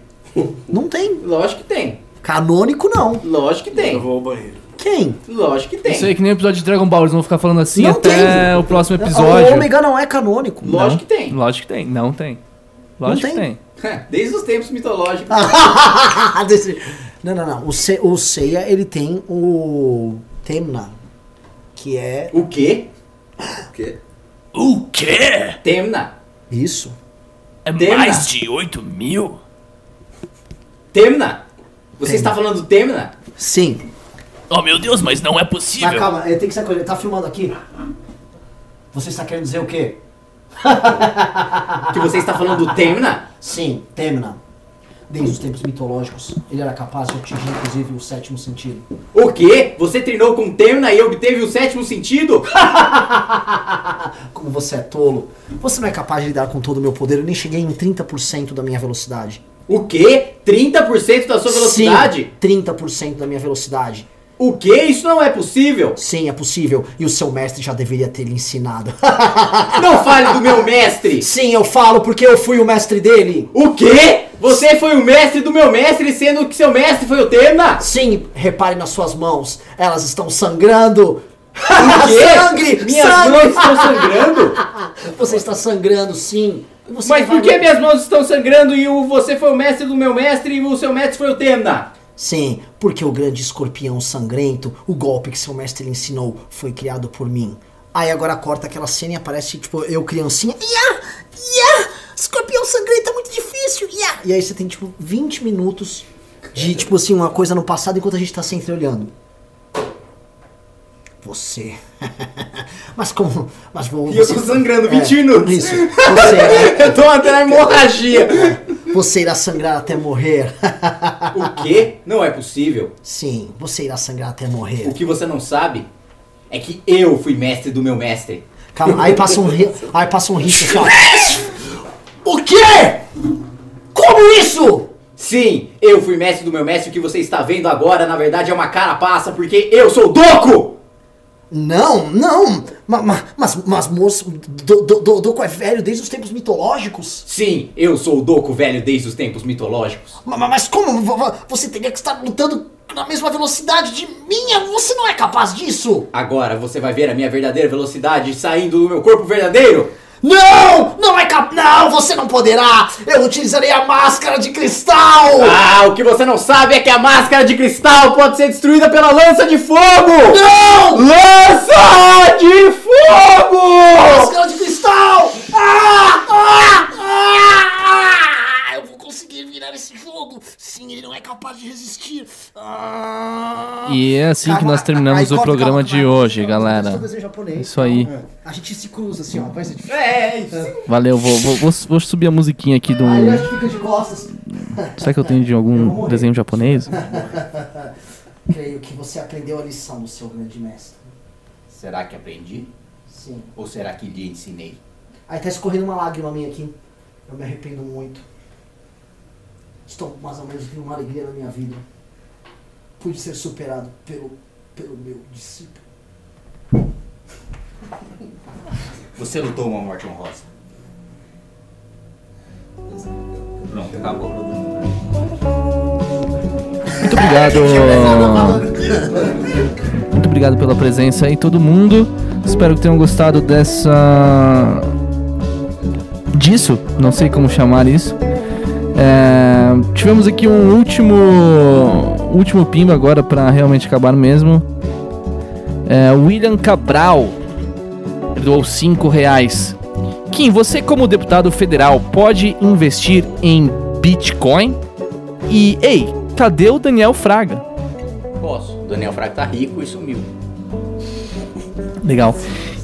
Não tem. Lógico que tem. Canônico não. Lógico que tem. vou ao banheiro. Quem? Lógico que tem. Isso aí que nem o episódio de Dragon Ball. Eles vão ficar falando assim Não até tem. o próximo O episódio. Ômega não é canônico. Lógico que tem. Lógico que tem. Não tem. Lógico Não que tem. tem. (laughs) Desde os tempos mitológicos. (laughs) Não, não, não. O, o Seiya, ele tem o Temna, que é O quê? (gasps) O quê? O quê? Temna. isso. É Temna. mais de 8 mil? Temna. Você está falando do Temna? Sim. Oh meu Deus, mas não é possível. Mas calma, é, tem que ser coisa. Ele tá filmando aqui. Você está querendo dizer o quê? Que você está falando do Temna? Sim, Temna. Desde os tempos mitológicos, ele era capaz de atingir, inclusive, o sétimo sentido. O quê? Você treinou com Temna e obteve o sétimo sentido? (laughs) Como você é tolo. Você não é capaz de lidar com todo o meu poder. Eu nem cheguei em 30% da minha velocidade. O quê? 30% da sua velocidade? Sim, 30% da minha velocidade. O que? Isso não é possível! Sim, é possível. E o seu mestre já deveria ter lhe ensinado. (laughs) (laughs) Não fale do meu mestre! Sim, eu falo porque eu fui o mestre dele. O quê? Você foi o mestre do meu mestre, sendo que seu mestre foi o Terna? Sim, repare nas suas mãos. Elas estão sangrando. O (laughs) quê? Sangue! Minhas sangue! mãos estão sangrando? Você está sangrando, sim. Você Mas por que minhas mãos estão sangrando e o você foi o mestre do meu mestre e o seu mestre foi o Terna? Sim, porque o grande escorpião sangrento, o golpe que seu mestre lhe ensinou, foi criado por mim. Aí agora corta aquela cena e aparece, tipo, eu criancinha. Ia! Ia! Escorpião sangrento é muito difícil! Ia! E aí você tem, tipo, 20 minutos de, tipo assim, uma coisa no passado enquanto a gente tá se entreolhando. Você. (laughs) mas como. Mas vou. E eu tô sangrando 20 É, minutos. Isso. (laughs) Você, Eu tô até na hemorragia. você irá sangrar até morrer. O quê? Não é possível. Sim, você irá sangrar até morrer. O que você não sabe é que eu fui mestre do meu mestre. Calma, aí passa um, aí passa um risco assim. (laughs) O quê? Como isso? Sim, eu fui mestre do meu mestre. O que você está vendo agora, na verdade, é uma carapaça, porque eu sou o Doco! Não, não. Ma- ma- Mas, mas, moço, Do- Do- Do- Doco é velho desde os tempos mitológicos. Sim, eu sou o Doco velho desde os tempos mitológicos. Ma- ma- Mas como? Vo- vo- Você teria que estar lutando na mesma velocidade de minha? Você não é capaz disso? Agora você vai ver a minha verdadeira velocidade saindo do meu corpo verdadeiro. Não! Não é capaz. Não, você não poderá! Eu utilizarei a máscara de cristal! Ah, o que você não sabe é que a máscara de cristal pode ser destruída pela lança de fogo! Não! Lança de fogo! Máscara de cristal! Ah! Ah! Ah! Eu vou conseguir virar esse jogo! Sim, ele não é capaz de resistir! Ah! E é assim que Calma, nós terminamos aí o programa calma, de calma, hoje, calma, galera. eu. Isso aí. A gente se cruza assim, ó. Vai ser difícil. É, isso. Valeu, vou, vou, vou, vou subir a musiquinha aqui do. Aí a gente fica de costas. Será que eu tenho de algum desenho japonês? (laughs) Creio que você aprendeu a lição do seu grande mestre. Será que aprendi? Sim. Ou será que lhe ensinei? Aí tá escorrendo uma lágrima minha aqui. Eu me arrependo muito. Estou mais ou menos tendo uma alegria na minha vida. Pude ser superado pelo, pelo meu discípulo. Você lutou uma morte honrosa. Pronto, acabou. Muito obrigado. Muito obrigado pela presença aí, todo mundo. Espero que tenham gostado dessa. disso, não sei como chamar isso. É, tivemos aqui um último. último pimba agora para realmente acabar mesmo. É, William Cabral. Doou 5 reais. Kim, você como deputado federal pode investir em Bitcoin? E, ei, cadê o Daniel Fraga? Posso. O Daniel Fraga tá rico e sumiu. Legal.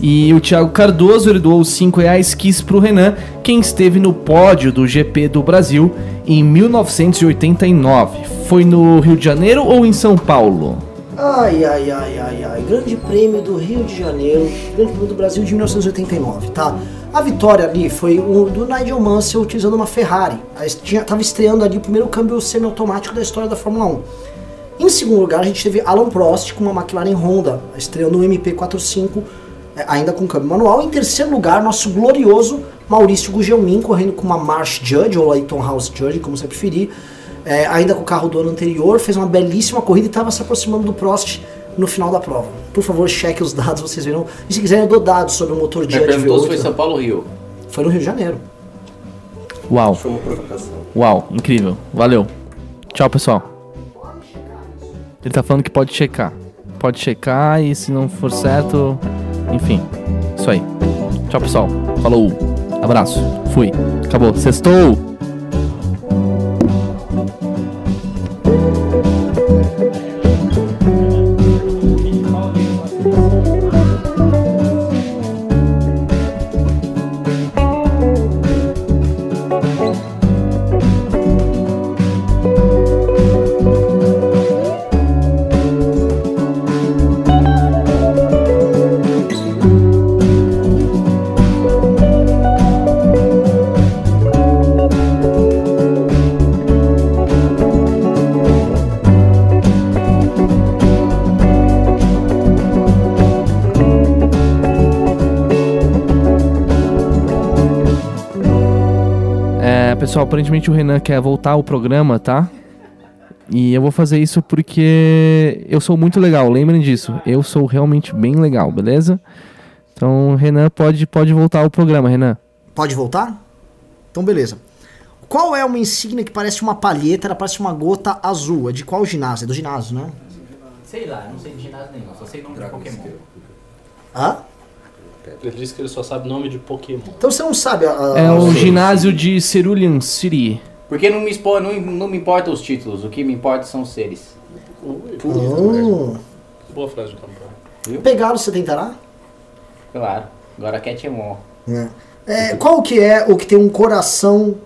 E o Thiago Cardoso, ele doou 5 reais, quis pro Renan, quem esteve no pódio do GP do Brasil em 1989. Foi no Rio de Janeiro ou em São Paulo? Ai, ai, ai, ai, ai. Grande prêmio do Rio de Janeiro, Grande prêmio do Brasil de 1989, tá? A vitória ali foi o do Nigel Mansell utilizando uma Ferrari. Tinha, tava estreando ali o primeiro câmbio semiautomático da história da Fórmula 1. Em segundo lugar, a gente teve Alan Prost com uma McLaren Honda, estreando o MP45, é, ainda com câmbio manual. Em terceiro lugar, nosso glorioso Maurício Gugelmin, correndo com uma Marsh Judge, ou Layton House Judge, como você preferir, é, ainda com o carro do ano anterior, fez uma belíssima corrida e estava se aproximando do Prost no final da prova. Por favor, cheque os dados, vocês verão. E se quiserem, eu dou dados sobre o motor Judge perguntou se V8. foi São Paulo ou Rio. Foi no Rio de Janeiro. Uau, Foi uma provocação. uau, incrível. Valeu. Tchau, pessoal. Ele tá falando que pode checar. Pode checar e se não for certo, enfim. Isso aí. Tchau, pessoal. Falou. Abraço. Fui. Acabou. Sextou. Aparentemente o Renan quer voltar ao programa, tá? E eu vou fazer isso porque eu sou muito legal, lembrem disso. Eu sou realmente bem legal, beleza? Então, Renan pode, pode voltar ao programa, Renan. Pode voltar? Então, beleza. Qual é uma insígnia que parece uma palheta, ela parece uma gota azul? É de qual ginásio? É do ginásio, né? Sei lá, não sei de ginásio nenhum, só sei o nome de Pokémon. Hã? Ele disse que ele só sabe nome de Pokémon. Então você não sabe a, a- É o a- ginásio de Cerulean City. Porque não me, expo, não, não me importa os títulos, o que me importa são os seres. Ui, Hum. boa frase de campanha. Pegá-lo você tentará? Claro, agora Catmon. É, qual que é o que tem um coração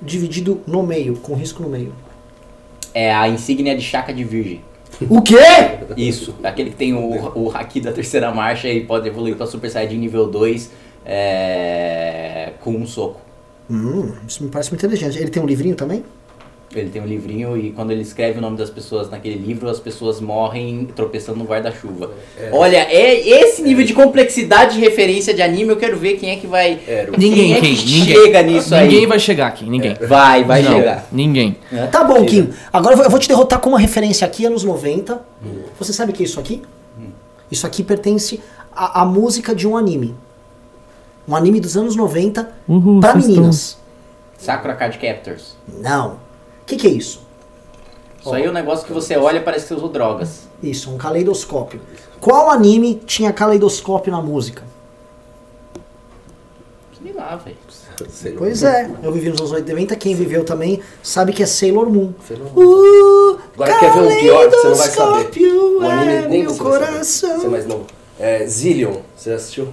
dividido no meio, com risco no meio? É a insígnia de Chaka de Virgem. O quê? Isso, aquele que tem o, o haki da terceira marcha e pode evoluir pra Super Saiyajin nível 2 é, com um soco. Hum, isso me parece muito inteligente. Ele tem um livrinho também? Ele tem um livrinho e quando ele escreve o nome das pessoas naquele livro, as pessoas morrem tropeçando no guarda-chuva. Olha, é esse nível de complexidade de referência de anime, eu quero ver quem é que vai. Ninguém, quem é quem? que Ninguém. chega nisso aí. Ninguém vai chegar aqui, ninguém. Vai, vai Não, chegar. Ninguém. Tá bom, Kim. Agora eu vou, te derrotar com uma referência aqui, anos 90. Você sabe o que é isso aqui? Isso aqui pertence à, à música de um anime. Um anime dos anos 90 Uhul, pra vocês meninas. Sakura Card Captors. Não. O que, que é isso? Isso aí é um negócio que você olha e parece que você usou drogas. Isso, um caleidoscópio. Qual anime tinha caleidoscópio na música? Sei lá, velho. Pois é, eu vivi nos anos 90, quem viveu também sabe que é Sailor Moon. Sailor Moon. Uh, Agora quer ver um pior que você não vai saber. caleidoscópio O anime é nem meu você vai saber. coração. Você é mais novo. É Zillion. Você já assistiu?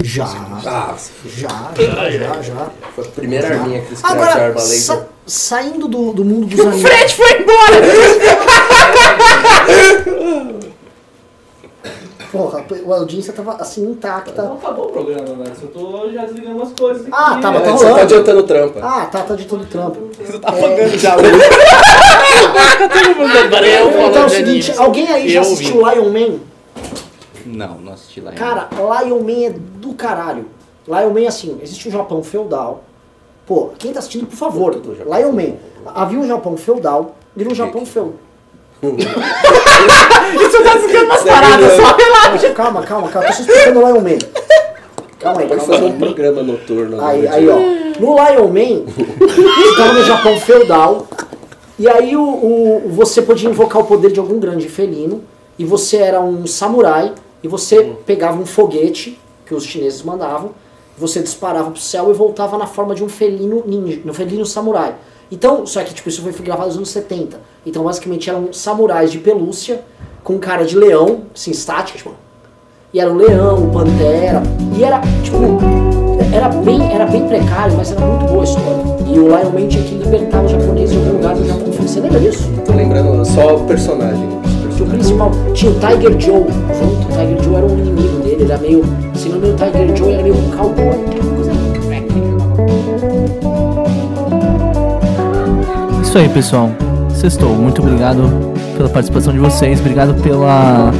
Já, Ah, já, já, já, já. foi a primeira arminha que eles criaram de Agora, arma laser. sa- saindo do, do mundo dos animes. Fred foi embora! (laughs) Porra, a audiência tava assim intacta. acabou o programa, né? Eu tô já desligando umas coisas aqui. Ah, tá, mas É, tá você tá rolando. adiantando trampa. Ah, tá, tá de todo trampo. Você tá pagando já. Agora (laughs) eu Então é o seguinte, alguém aí já assistiu Lion Man? Não, não assisti ainda. Cara, Lion Man é do caralho. Lion Man, assim, existe um Japão feudal. Pô, quem tá assistindo, por favor, Lion Man. Havia um Japão feudal e um Japão feudal. (laughs) Isso tá ficando umas paradas só, relaxa. Calma, calma, calma, tô só explicando Lion Man. Calma aí, calma fazer aí. um programa noturno. Aí, aí, ó. No Lion Man, estava no Japão feudal. E aí o, o- você podia invocar o poder de algum grande felino. E você era um samurai. E você pegava um foguete que os chineses mandavam. Você disparava pro céu e voltava na forma de um felino ninja, um felino samurai. Então, só que tipo, isso foi gravado nos anos 70. Então, basicamente, eram samurais de pelúcia com cara de leão, assim, estática, tipo, e era o leão, o pantera, e era, tipo, era bem, era bem precário, mas era muito boa a história. E o Lion Man tinha que libertar os japoneses de algum lugar do Japão. Você lembra disso? Tô lembrando só o personagem. O principal tinha o Tiger Joe junto, o Tiger Joe era um inimigo dele, ele era meio, se não o Tiger Joe era meio um cowboy. Coisa Isso aí, pessoal. Sextou. Muito obrigado pela participação de vocês. Obrigado pela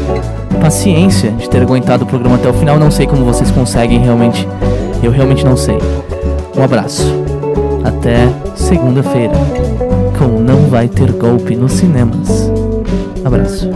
paciência de ter aguentado o programa até o final. Não sei como vocês conseguem, realmente. Eu realmente não sei. Um abraço. Até segunda-feira. Com Não Vai Ter Golpe nos cinemas. Abraço.